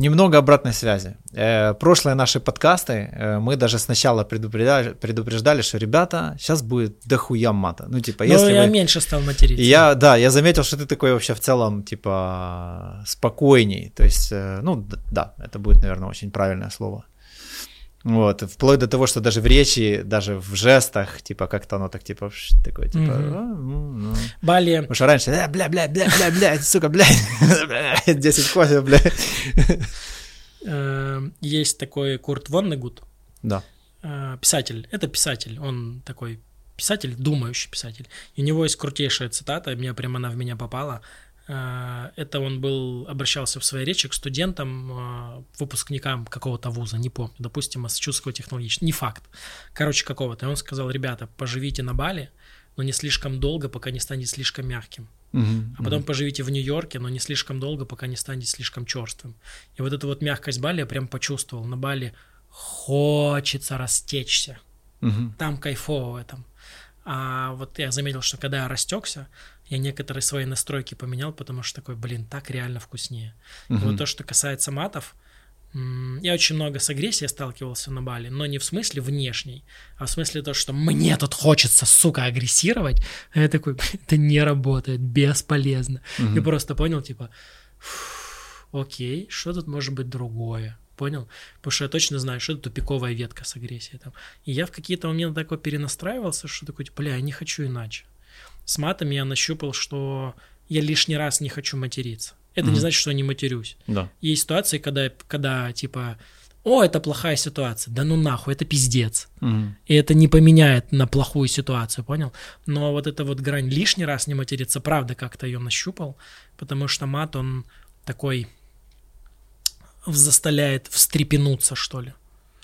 Немного обратной связи. Э, прошлые наши подкасты э, мы даже сначала предупреждали, предупреждали, что ребята, сейчас будет дохуя мата. Ну, типа, Но если я вы... меньше стал материться. Я, да, я заметил, что ты такой вообще в целом, типа, спокойней. То есть, э, ну, да, это будет, наверное, очень правильное слово. Вот, вплоть до того, что даже в речи, даже в жестах, типа, как-то оно так, типа, такое, типа, mm-hmm. а, ну, ну. Бали. Потому что раньше, э, бля, бля, бля, бля, бля, сука, бля, 10 кофе, бля. Эм, есть такой Курт Воннегут. Да. Э, писатель. Это писатель. Он такой писатель, думающий писатель. И у него есть крутейшая цитата, мне прямо она в меня попала. Э, это он был, обращался в своей речи к студентам, э, выпускникам какого-то вуза, не помню, допустим, Массачусетского технологического, не факт, короче, какого-то. И он сказал, ребята, поживите на Бали, но не слишком долго, пока не станет слишком мягким. Uh-huh, а потом uh-huh. поживите в Нью-Йорке, но не слишком долго, пока не станет слишком черствым. И вот эту вот мягкость Бали я прям почувствовал. На Бали хочется растечься. Uh-huh. Там кайфово в этом. А вот я заметил, что когда я растекся, я некоторые свои настройки поменял, потому что такой, блин, так реально вкуснее. Uh-huh. И вот то, что касается матов, я очень много с агрессией сталкивался на Бали, но не в смысле внешней, а в смысле то, что мне тут хочется, сука, агрессировать. А я такой, это не работает, бесполезно. Угу. И просто понял, типа, окей, что тут может быть другое? Понял? Потому что я точно знаю, что это тупиковая ветка с агрессией там. И я в какие-то моменты такой перенастраивался, что такой, типа, бля, я не хочу иначе. С матами я нащупал, что я лишний раз не хочу материться. Это mm-hmm. не значит, что я не матерюсь. Да. Есть ситуации, когда, когда типа, о, это плохая ситуация, да ну нахуй, это пиздец. Mm-hmm. И это не поменяет на плохую ситуацию, понял? Но вот эта вот грань лишний раз не материться, правда, как-то ее нащупал, потому что мат, он такой заставляет встрепенуться, что ли.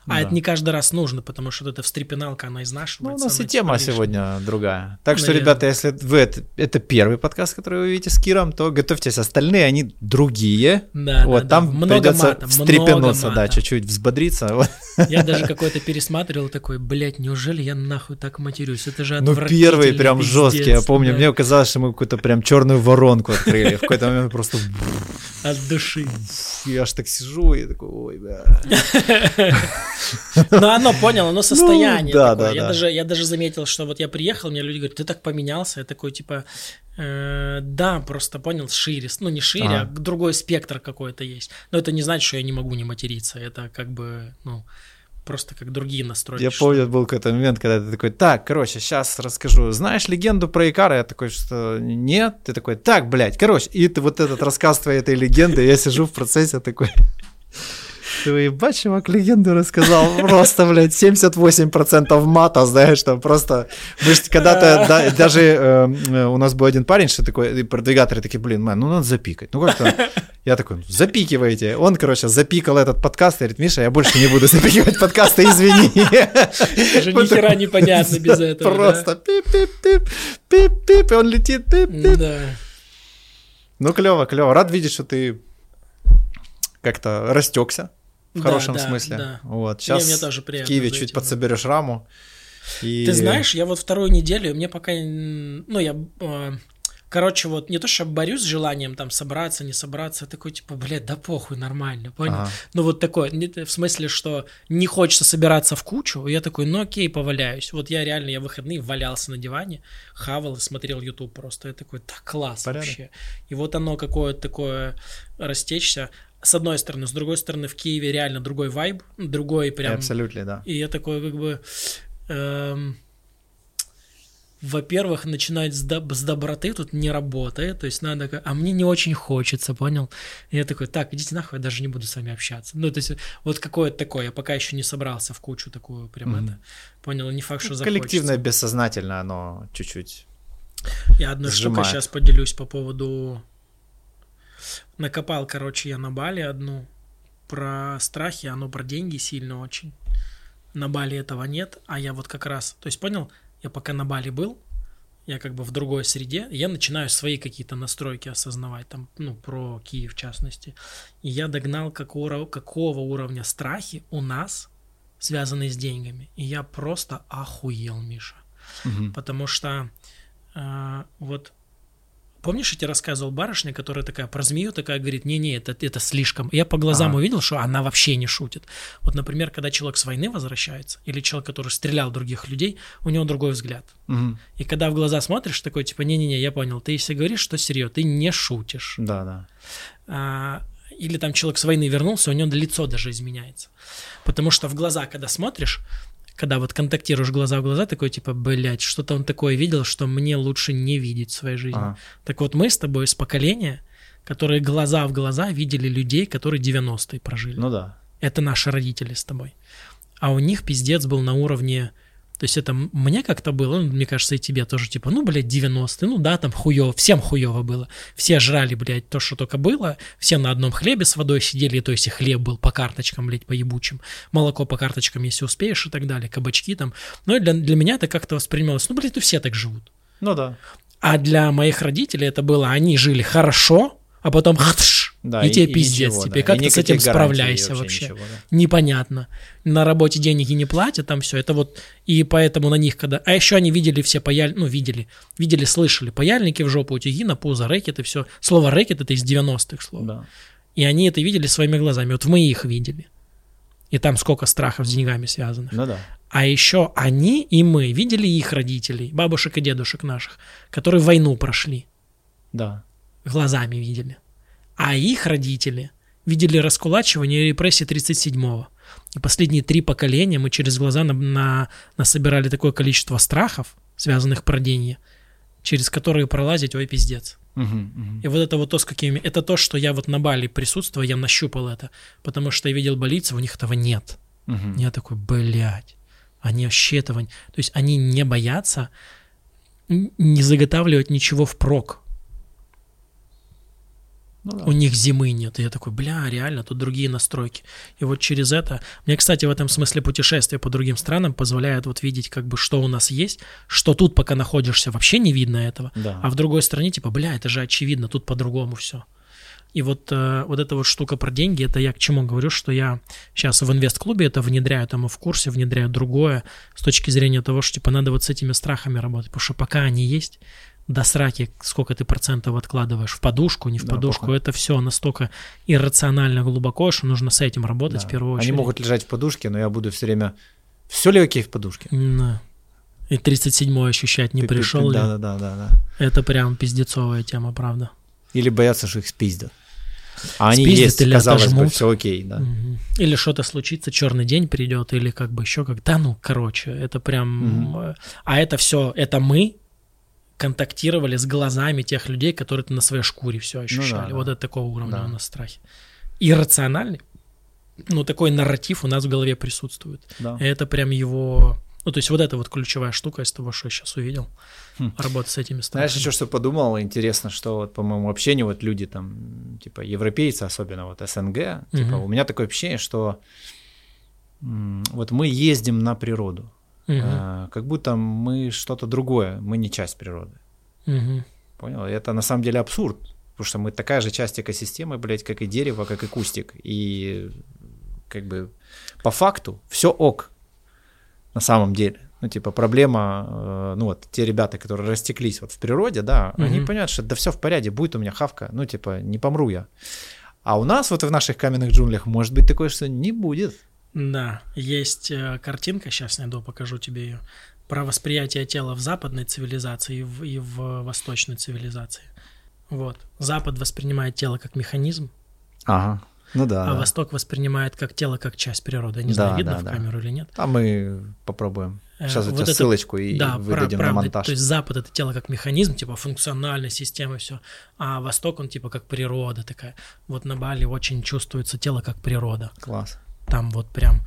А да. это не каждый раз нужно, потому что вот эта встрепеналка, она изнашивается. Ну, у нас и тема сегодня другая. Так что, ребята, если вы это, это первый подкаст, который вы видите с Киром, то готовьтесь, остальные они другие. Да, вот, да, там да. придется мата, встрепенуться, да, чуть-чуть взбодриться. Вот. Я даже какой-то пересматривал такой, блядь, неужели я нахуй так матерюсь? Это же Ну, первый прям пиздец, жесткий, я помню, да. мне казалось, что мы какую-то прям черную воронку открыли. В какой-то момент просто... От души. Я аж так сижу и такой, ой, бля. Ну, оно понял, оно состояние ну, да, такое. Да, я, да. Даже, я даже заметил, что вот я приехал, мне люди говорят, ты так поменялся. Я такой, типа, э, да, просто понял, шире. Ну, не шире, а, а другой спектр какой-то есть. Но это не значит, что я не могу не материться. Это как бы, ну, просто как другие настройки. Я помню, был какой-то момент, когда ты такой, так, короче, сейчас расскажу. Знаешь легенду про Икара? Я такой, что нет. Ты такой, так, блядь, короче. И ты вот этот рассказ твоей этой легенды, я сижу в процессе такой... Ты ебать, чувак, легенду рассказал. Просто, блядь, 78% мата, знаешь, там просто... Мы же когда-то, да, даже э, у нас был один парень, что такой, продвигаторы такие, блин, мэн, ну надо запикать. Ну как-то... Я такой, запикивайте. Он, короче, запикал этот подкаст и говорит, Миша, я больше не буду запикивать подкасты, извини. Уже ни хера непонятно без этого. Просто пип-пип-пип, пип-пип, и он летит, пип-пип. Ну, клево, клево. Рад видеть, что ты как-то растекся в да, хорошем да, смысле. Да. Вот. Сейчас мне, мне тоже в Киеве чуть подсоберешь раму. И... Ты знаешь, я вот вторую неделю, мне пока, ну, я, э, короче, вот не то, что борюсь с желанием там собраться, не собраться, я такой, типа, блядь, да похуй, нормально, понял? Ага. Ну, вот такое, в смысле, что не хочется собираться в кучу, я такой, ну, окей, поваляюсь. Вот я реально, я выходные валялся на диване, хавал и смотрел YouTube просто, я такой, так класс Порядок. вообще. И вот оно какое-то такое растечься с одной стороны, с другой стороны, в Киеве реально другой вайб, другой прям... Абсолютно, да. И я такой как бы... Эм, во-первых, начинать с, доб- с доброты тут не работает, то есть надо, а мне не очень хочется, понял? И я такой, так, идите нахуй, я даже не буду с вами общаться. Ну, то есть вот какое-то такое, я пока еще не собрался в кучу такую прям mm-hmm. это, понял, не факт, что ну, захочется. Коллективное бессознательно, оно чуть-чуть Я одной штукой сейчас поделюсь по поводу Накопал, короче, я на Бали одну. Про страхи, оно про деньги сильно очень. На Бали этого нет, а я вот как раз, то есть понял, я пока на Бали был, я как бы в другой среде, я начинаю свои какие-то настройки осознавать, там, ну, про Киев в частности. И я догнал, какого, какого уровня страхи у нас, связанные с деньгами. И я просто охуел, Миша. Угу. Потому что э, вот помнишь, я тебе рассказывал барышня, которая такая про змею, такая говорит, не-не, это, это слишком. Я по глазам ага. увидел, что она вообще не шутит. Вот, например, когда человек с войны возвращается, или человек, который стрелял других людей, у него другой взгляд. Угу. И когда в глаза смотришь, такой, типа, не-не-не, я понял, ты если говоришь, что серьезно, ты не шутишь. Да, да. А, или там человек с войны вернулся, у него лицо даже изменяется. Потому что в глаза, когда смотришь, когда вот контактируешь глаза в глаза, такой типа, блядь, что-то он такое видел, что мне лучше не видеть в своей жизни. Ага. Так вот мы с тобой из поколения, которые глаза в глаза видели людей, которые 90-е прожили. Ну да. Это наши родители с тобой. А у них пиздец был на уровне то есть это мне как-то было, ну, мне кажется, и тебе тоже, типа, ну, блядь, 90-е, ну да, там хуёво, всем хуёво было. Все жрали, блядь, то, что только было, все на одном хлебе с водой сидели, то есть и хлеб был по карточкам, блядь, по ебучим, молоко по карточкам, если успеешь и так далее, кабачки там. Ну и для, для меня это как-то воспринималось, ну, блядь, ну все так живут. Ну да. А для моих родителей это было, они жили хорошо, а потом да, и, и тебе и пиздец ничего, теперь. Да. Как ты с этим справляйся вообще? вообще? Ничего, да. Непонятно. На работе деньги не платят, там все. Это вот, и поэтому на них, когда... А еще они видели все паяль... Ну, видели, видели, слышали. Паяльники в жопу, утюги, на пузо, рэкет и все. Слово рэкет это из 90-х слов. Да. И они это видели своими глазами. Вот мы их видели. И там сколько страхов с деньгами связанных. Ну да. А еще они и мы видели их родителей, бабушек и дедушек наших, которые войну прошли. Да. Глазами видели а их родители видели раскулачивание и репрессии 37-го. И последние три поколения мы через глаза на, на, насобирали такое количество страхов, связанных про деньги, через которые пролазить, ой, пиздец. Угу, угу. И вот это вот то, с какими... Это то, что я вот на Бали присутствую, я нащупал это. Потому что я видел больницу, у них этого нет. Угу. Я такой, блядь, они вообще этого... То есть они не боятся не заготавливать ничего впрок. Ну, да. У них зимы нет. И я такой, бля, реально, тут другие настройки. И вот через это... Мне, кстати, в этом смысле путешествие по другим странам позволяет вот видеть, как бы, что у нас есть, что тут, пока находишься, вообще не видно этого. Да. А в другой стране, типа, бля, это же очевидно, тут по-другому все. И вот, э, вот эта вот штука про деньги, это я к чему говорю, что я сейчас в инвест-клубе это внедряю, там и в курсе внедряю другое, с точки зрения того, что типа надо вот с этими страхами работать, потому что пока они есть, до сраки, сколько ты процентов откладываешь в подушку, не в да, подушку, похуй. это все настолько иррационально глубоко, что нужно с этим работать да. в первую очередь. Они могут лежать в подушке, но я буду все время... Все ли окей в подушке? Да. И 37-й ощущать не ты, пришел ты, ты, ли. Да, да, да, да. Это прям пиздецовая тема, правда. Или боятся, что их спиздят. А они спиздят есть, или казалось отожмут. бы, все окей, да. Угу. Или что-то случится, черный день придет, или как бы еще как... Да, ну, короче, это прям... Угу. А это все, это мы, контактировали с глазами тех людей, которые на своей шкуре все ощущали. Ну, да, вот да. это такого уровня да. у нас страхи. Иррациональный, ну, такой нарратив у нас в голове присутствует. Да. И это прям его... Ну, то есть вот это вот ключевая штука из того, что я сейчас увидел. Хм. Работа с этими странами. Знаешь, еще что подумал, интересно, что вот по моему общению вот люди там, типа европейцы, особенно вот СНГ, угу. типа у меня такое ощущение, что вот мы ездим на природу. Угу. А, как будто мы что-то другое, мы не часть природы. Угу. Понял? Это на самом деле абсурд, потому что мы такая же часть экосистемы, блядь, как и дерево, как и кустик. И как бы по факту все ок на самом деле. Ну, типа, проблема, э, ну, вот, те ребята, которые растеклись вот в природе, да, угу. они понимают, что да все в порядке, будет у меня хавка, ну, типа, не помру я. А у нас вот в наших каменных джунглях может быть такое, что не будет. Да, есть э, картинка, сейчас найду, покажу тебе ее, про восприятие тела в западной цивилизации и в, и в восточной цивилизации. Вот. Запад воспринимает тело как механизм. Ага. Ну да. А да. Восток воспринимает как тело, как часть природы. Не да, знаю, видно да, в да. камеру или нет. А мы попробуем. Сейчас э, вот у тебя ссылочку и да, выдадим правда, на монтаж. То есть Запад это тело как механизм, типа функциональная система, все. А Восток он типа как природа такая. Вот на Бали очень чувствуется тело как природа. Класс там вот прям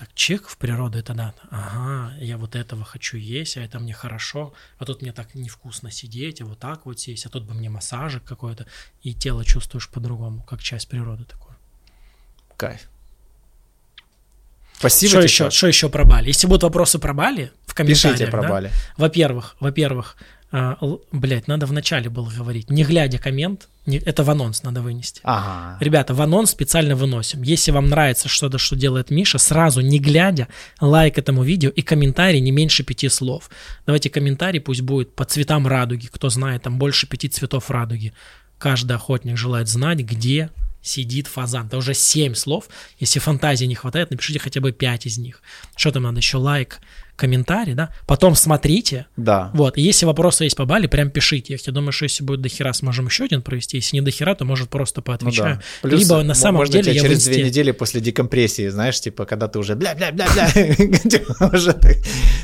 так чек в природу это да, ага, я вот этого хочу есть, а это мне хорошо, а тут мне так невкусно сидеть, а вот так вот сесть, а тут бы мне массажик какой-то, и тело чувствуешь по-другому, как часть природы такое. Кайф. Спасибо. Что еще, что еще про Бали? Если будут вопросы про Бали в комментариях, Пишите про да? Бали. Во-первых, во-первых, А, блять, надо вначале было говорить. Не глядя коммент, не, это в анонс надо вынести. Ага. Ребята, в анонс специально выносим. Если вам нравится что-то, что делает Миша, сразу не глядя, лайк этому видео и комментарий не меньше пяти слов. Давайте комментарий пусть будет по цветам радуги. Кто знает, там больше пяти цветов радуги. Каждый охотник желает знать, где сидит фазан. Это уже семь слов. Если фантазии не хватает, напишите хотя бы пять из них. Что там надо еще? Лайк, комментарий, да? Потом смотрите. Да. Вот. И если вопросы есть по Бали, прям пишите их. Я думаю, что если будет дохера, сможем еще один провести. Если не дохера, то может просто поотвечаю. Ну, да. Плюс, Либо на самом можно деле я через две недели после декомпрессии, знаешь, типа, когда ты уже бля-бля-бля-бля, типа, уже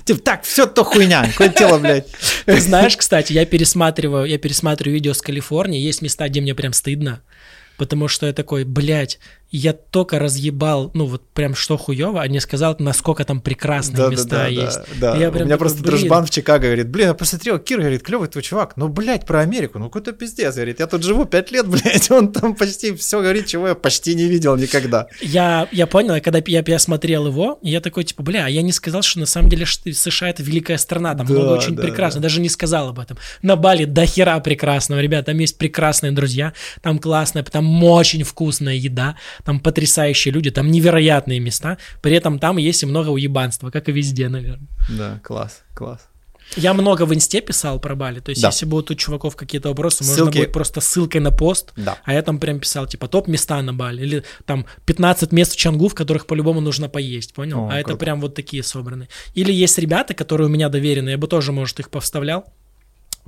типа, так, все то хуйня, тело, блядь. Ты знаешь, кстати, я пересматриваю, я пересматриваю видео с Калифорнии, есть места, где мне прям стыдно потому что я такой, блядь, я только разъебал, ну вот прям что хуево, а не сказал, насколько там прекрасные да, места да, да, есть. Да, да. Я прям У меня такой, просто дружбан в Чикаго говорит, блин, я посмотрел, Кир говорит, клевый твой чувак, ну, блядь, про Америку, ну, какой-то пиздец, говорит, я тут живу пять лет, блядь, он там почти все говорит, чего я почти не видел никогда. Я, я понял, когда я, я смотрел его, я такой, типа, бля, я не сказал, что на самом деле США это великая страна, там да, много очень да, прекрасно, да. даже не сказал об этом. На Бали до хера прекрасного, ребят, там есть прекрасные друзья, там классная, там очень вкусная еда, там потрясающие люди, там невероятные места, при этом там есть и много уебанства, как и везде, наверное. Да, класс, класс. Я много в инсте писал про Бали, то есть да. если будут у чуваков какие-то вопросы, Ссылки... можно будет просто ссылкой на пост, да. а я там прям писал, типа, топ-места на Бали, или там 15 мест в Чангу, в которых по-любому нужно поесть, понял? О, а круто. это прям вот такие собраны. Или есть ребята, которые у меня доверены, я бы тоже, может, их повставлял.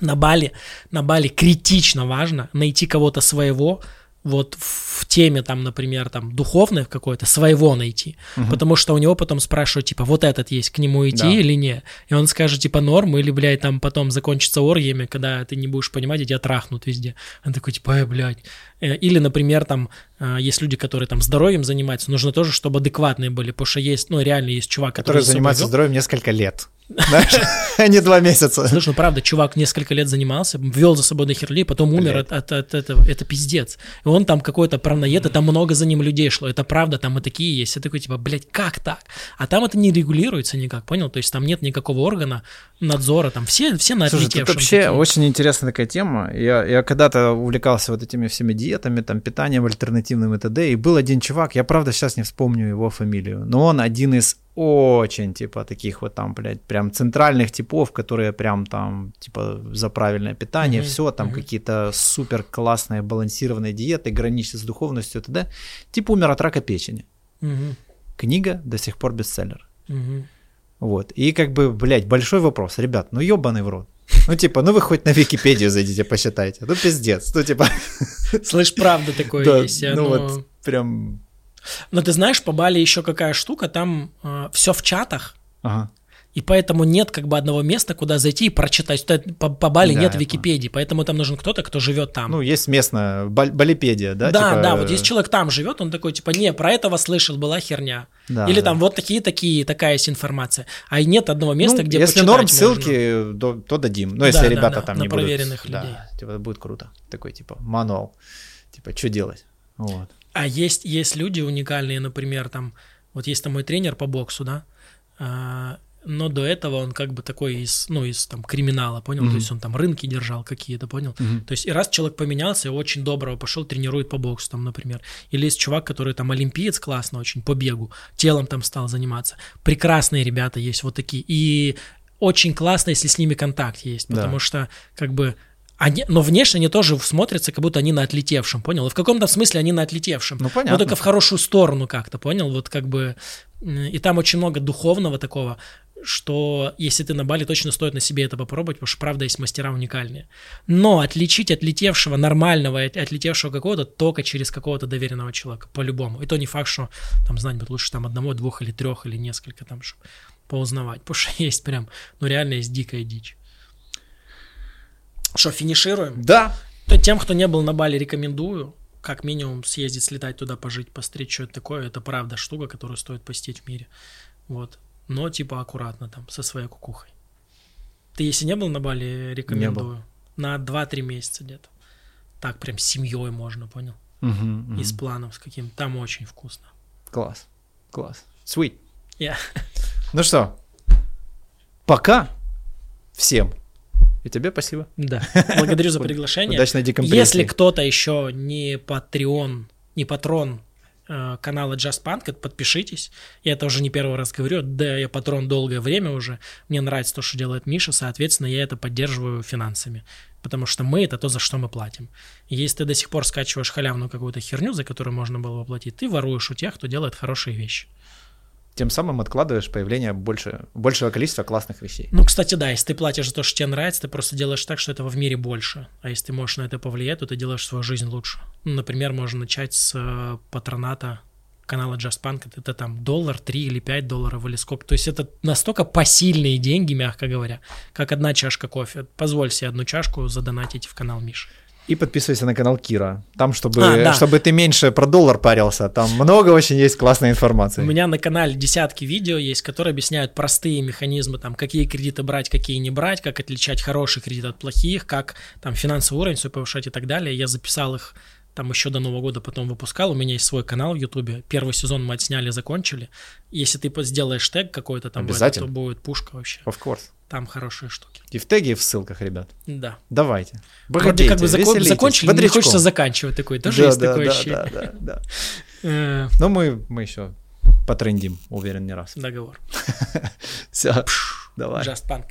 На Бали, на Бали критично важно найти кого-то своего, вот в теме там, например, там духовной какой-то своего найти, угу. потому что у него потом спрашивают, типа, вот этот есть, к нему идти да. или нет, и он скажет, типа, норм, или, блядь, там потом закончится оргиями, когда ты не будешь понимать, и тебя трахнут везде. Он такой, типа, э, блядь. Или, например, там есть люди, которые там здоровьем занимаются, нужно тоже, чтобы адекватные были, потому что есть, ну, реально есть чувак, который, который занимается здоровьем несколько лет. а не два месяца. Слушай, ну правда, чувак несколько лет занимался, вел за собой до херли, потом умер от, этого. Это пиздец. И он там какой-то правноед, и там много за ним людей шло. Это правда, там и такие есть. Я такой, типа, блядь, как так? А там это не регулируется никак, понял? То есть там нет никакого органа надзора, там все, все на Слушай, тут вообще очень интересная такая тема. Я, я когда-то увлекался вот этими всеми диетами, там, питанием альтернативным и т.д. И был один чувак, я правда сейчас не вспомню его фамилию, но он один из очень, типа, таких вот там, блядь, прям центральных типов, которые прям там, типа, за правильное питание, mm-hmm. все, там mm-hmm. какие-то супер классные балансированные диеты, граничат с духовностью, т.д. Типа умер от рака печени. Mm-hmm. Книга до сих пор бестселлер. Mm-hmm. Вот. И как бы, блядь, большой вопрос. Ребят, ну ебаный в рот. Ну, типа, ну вы хоть на Википедию зайдите, посчитайте. Ну, пиздец. Ну, типа... Слышь, правда такое есть. Ну, вот прям но ты знаешь, по Бали еще какая штука, там э, все в чатах. Ага. И поэтому нет как бы одного места, куда зайти и прочитать. По, по Бали да, нет Википедии, поэтому там нужен кто-то, кто живет там. Ну, есть местная Балипедия, да? Да, типа... да, вот если человек там живет, он такой, типа, не, про этого слышал, была херня. Да, Или да. там вот такие-такие, такая есть информация. А нет одного места, ну, где Если норм ссылки, то, то дадим. Ну, если да, ребята да, да, там не будут. людей. Да, типа, будет круто. Такой, типа, мануал. Типа, что делать? Вот. А есть, есть люди уникальные, например, там, вот есть там мой тренер по боксу, да, а, но до этого он как бы такой из, ну, из там криминала, понял? Mm-hmm. То есть он там рынки держал какие-то, понял? Mm-hmm. То есть и раз человек поменялся, очень доброго пошел, тренирует по боксу там, например. Или есть чувак, который там олимпиец классно очень по бегу, телом там стал заниматься. Прекрасные ребята есть вот такие. И очень классно, если с ними контакт есть, потому да. что как бы они, но внешне они тоже смотрятся, как будто они на отлетевшем, понял? И в каком-то смысле они на отлетевшем. Ну, понятно. Но только в хорошую сторону как-то, понял? Вот как бы... И там очень много духовного такого, что если ты на Бали, точно стоит на себе это попробовать, потому что, правда, есть мастера уникальные. Но отличить отлетевшего нормального от отлетевшего какого-то только через какого-то доверенного человека, по-любому. И то не факт, что там знать будет лучше там одного, двух или трех, или несколько там, чтобы поузнавать. Потому что есть прям, ну реально есть дикая дичь. Что, финишируем? Да. То тем, кто не был на Бали, рекомендую как минимум съездить, слетать туда, пожить, посмотреть, что это такое. Это правда штука, которую стоит посетить в мире. Вот. Но типа аккуратно там, со своей кукухой. Ты если не был на Бали, рекомендую. На 2-3 месяца где-то. Так прям семьей можно, понял? Угу, угу. И с планом с каким. Там очень вкусно. Класс. Класс. Sweet. Yeah. Ну что, пока всем. И тебе спасибо. Да, благодарю за приглашение. Удачной декомпрессии. Если кто-то еще не патреон, не патрон канала Just Punk, подпишитесь. Я это уже не первый раз говорю, да, я патрон долгое время уже. Мне нравится то, что делает Миша, соответственно, я это поддерживаю финансами. Потому что мы — это то, за что мы платим. Если ты до сих пор скачиваешь халявную какую-то херню, за которую можно было бы платить, ты воруешь у тех, кто делает хорошие вещи тем самым откладываешь появление больше, большего количества классных вещей. Ну, кстати, да, если ты платишь за то, что тебе нравится, ты просто делаешь так, что этого в мире больше. А если ты можешь на это повлиять, то ты делаешь свою жизнь лучше. Ну, например, можно начать с э, патроната канала Just Punk, это там доллар, 3 или 5 долларов или сколько. То есть это настолько посильные деньги, мягко говоря, как одна чашка кофе. Позволь себе одну чашку задонатить в канал Миши. И подписывайся на канал Кира. Там, чтобы, а, да. чтобы ты меньше про доллар парился, там много очень есть классной информации. У меня на канале десятки видео есть, которые объясняют простые механизмы, там, какие кредиты брать, какие не брать, как отличать хороший кредит от плохих, как там финансовый уровень свой повышать и так далее. Я записал их там еще до Нового года потом выпускал. У меня есть свой канал в Ютубе. Первый сезон мы отсняли, закончили. Если ты сделаешь тег какой-то там, Обязательно. то будет пушка вообще. Of course. Там хорошие штуки. И в теге, и в ссылках, ребят. Да. Давайте. Вроде как бы закон, закончили, не хочется заканчивать такой. Тоже да, есть да, такое да, ощущение. Да, да, да. Э. Но мы, мы еще потрендим, уверен, не раз. Договор. Все, давай. Just Punk.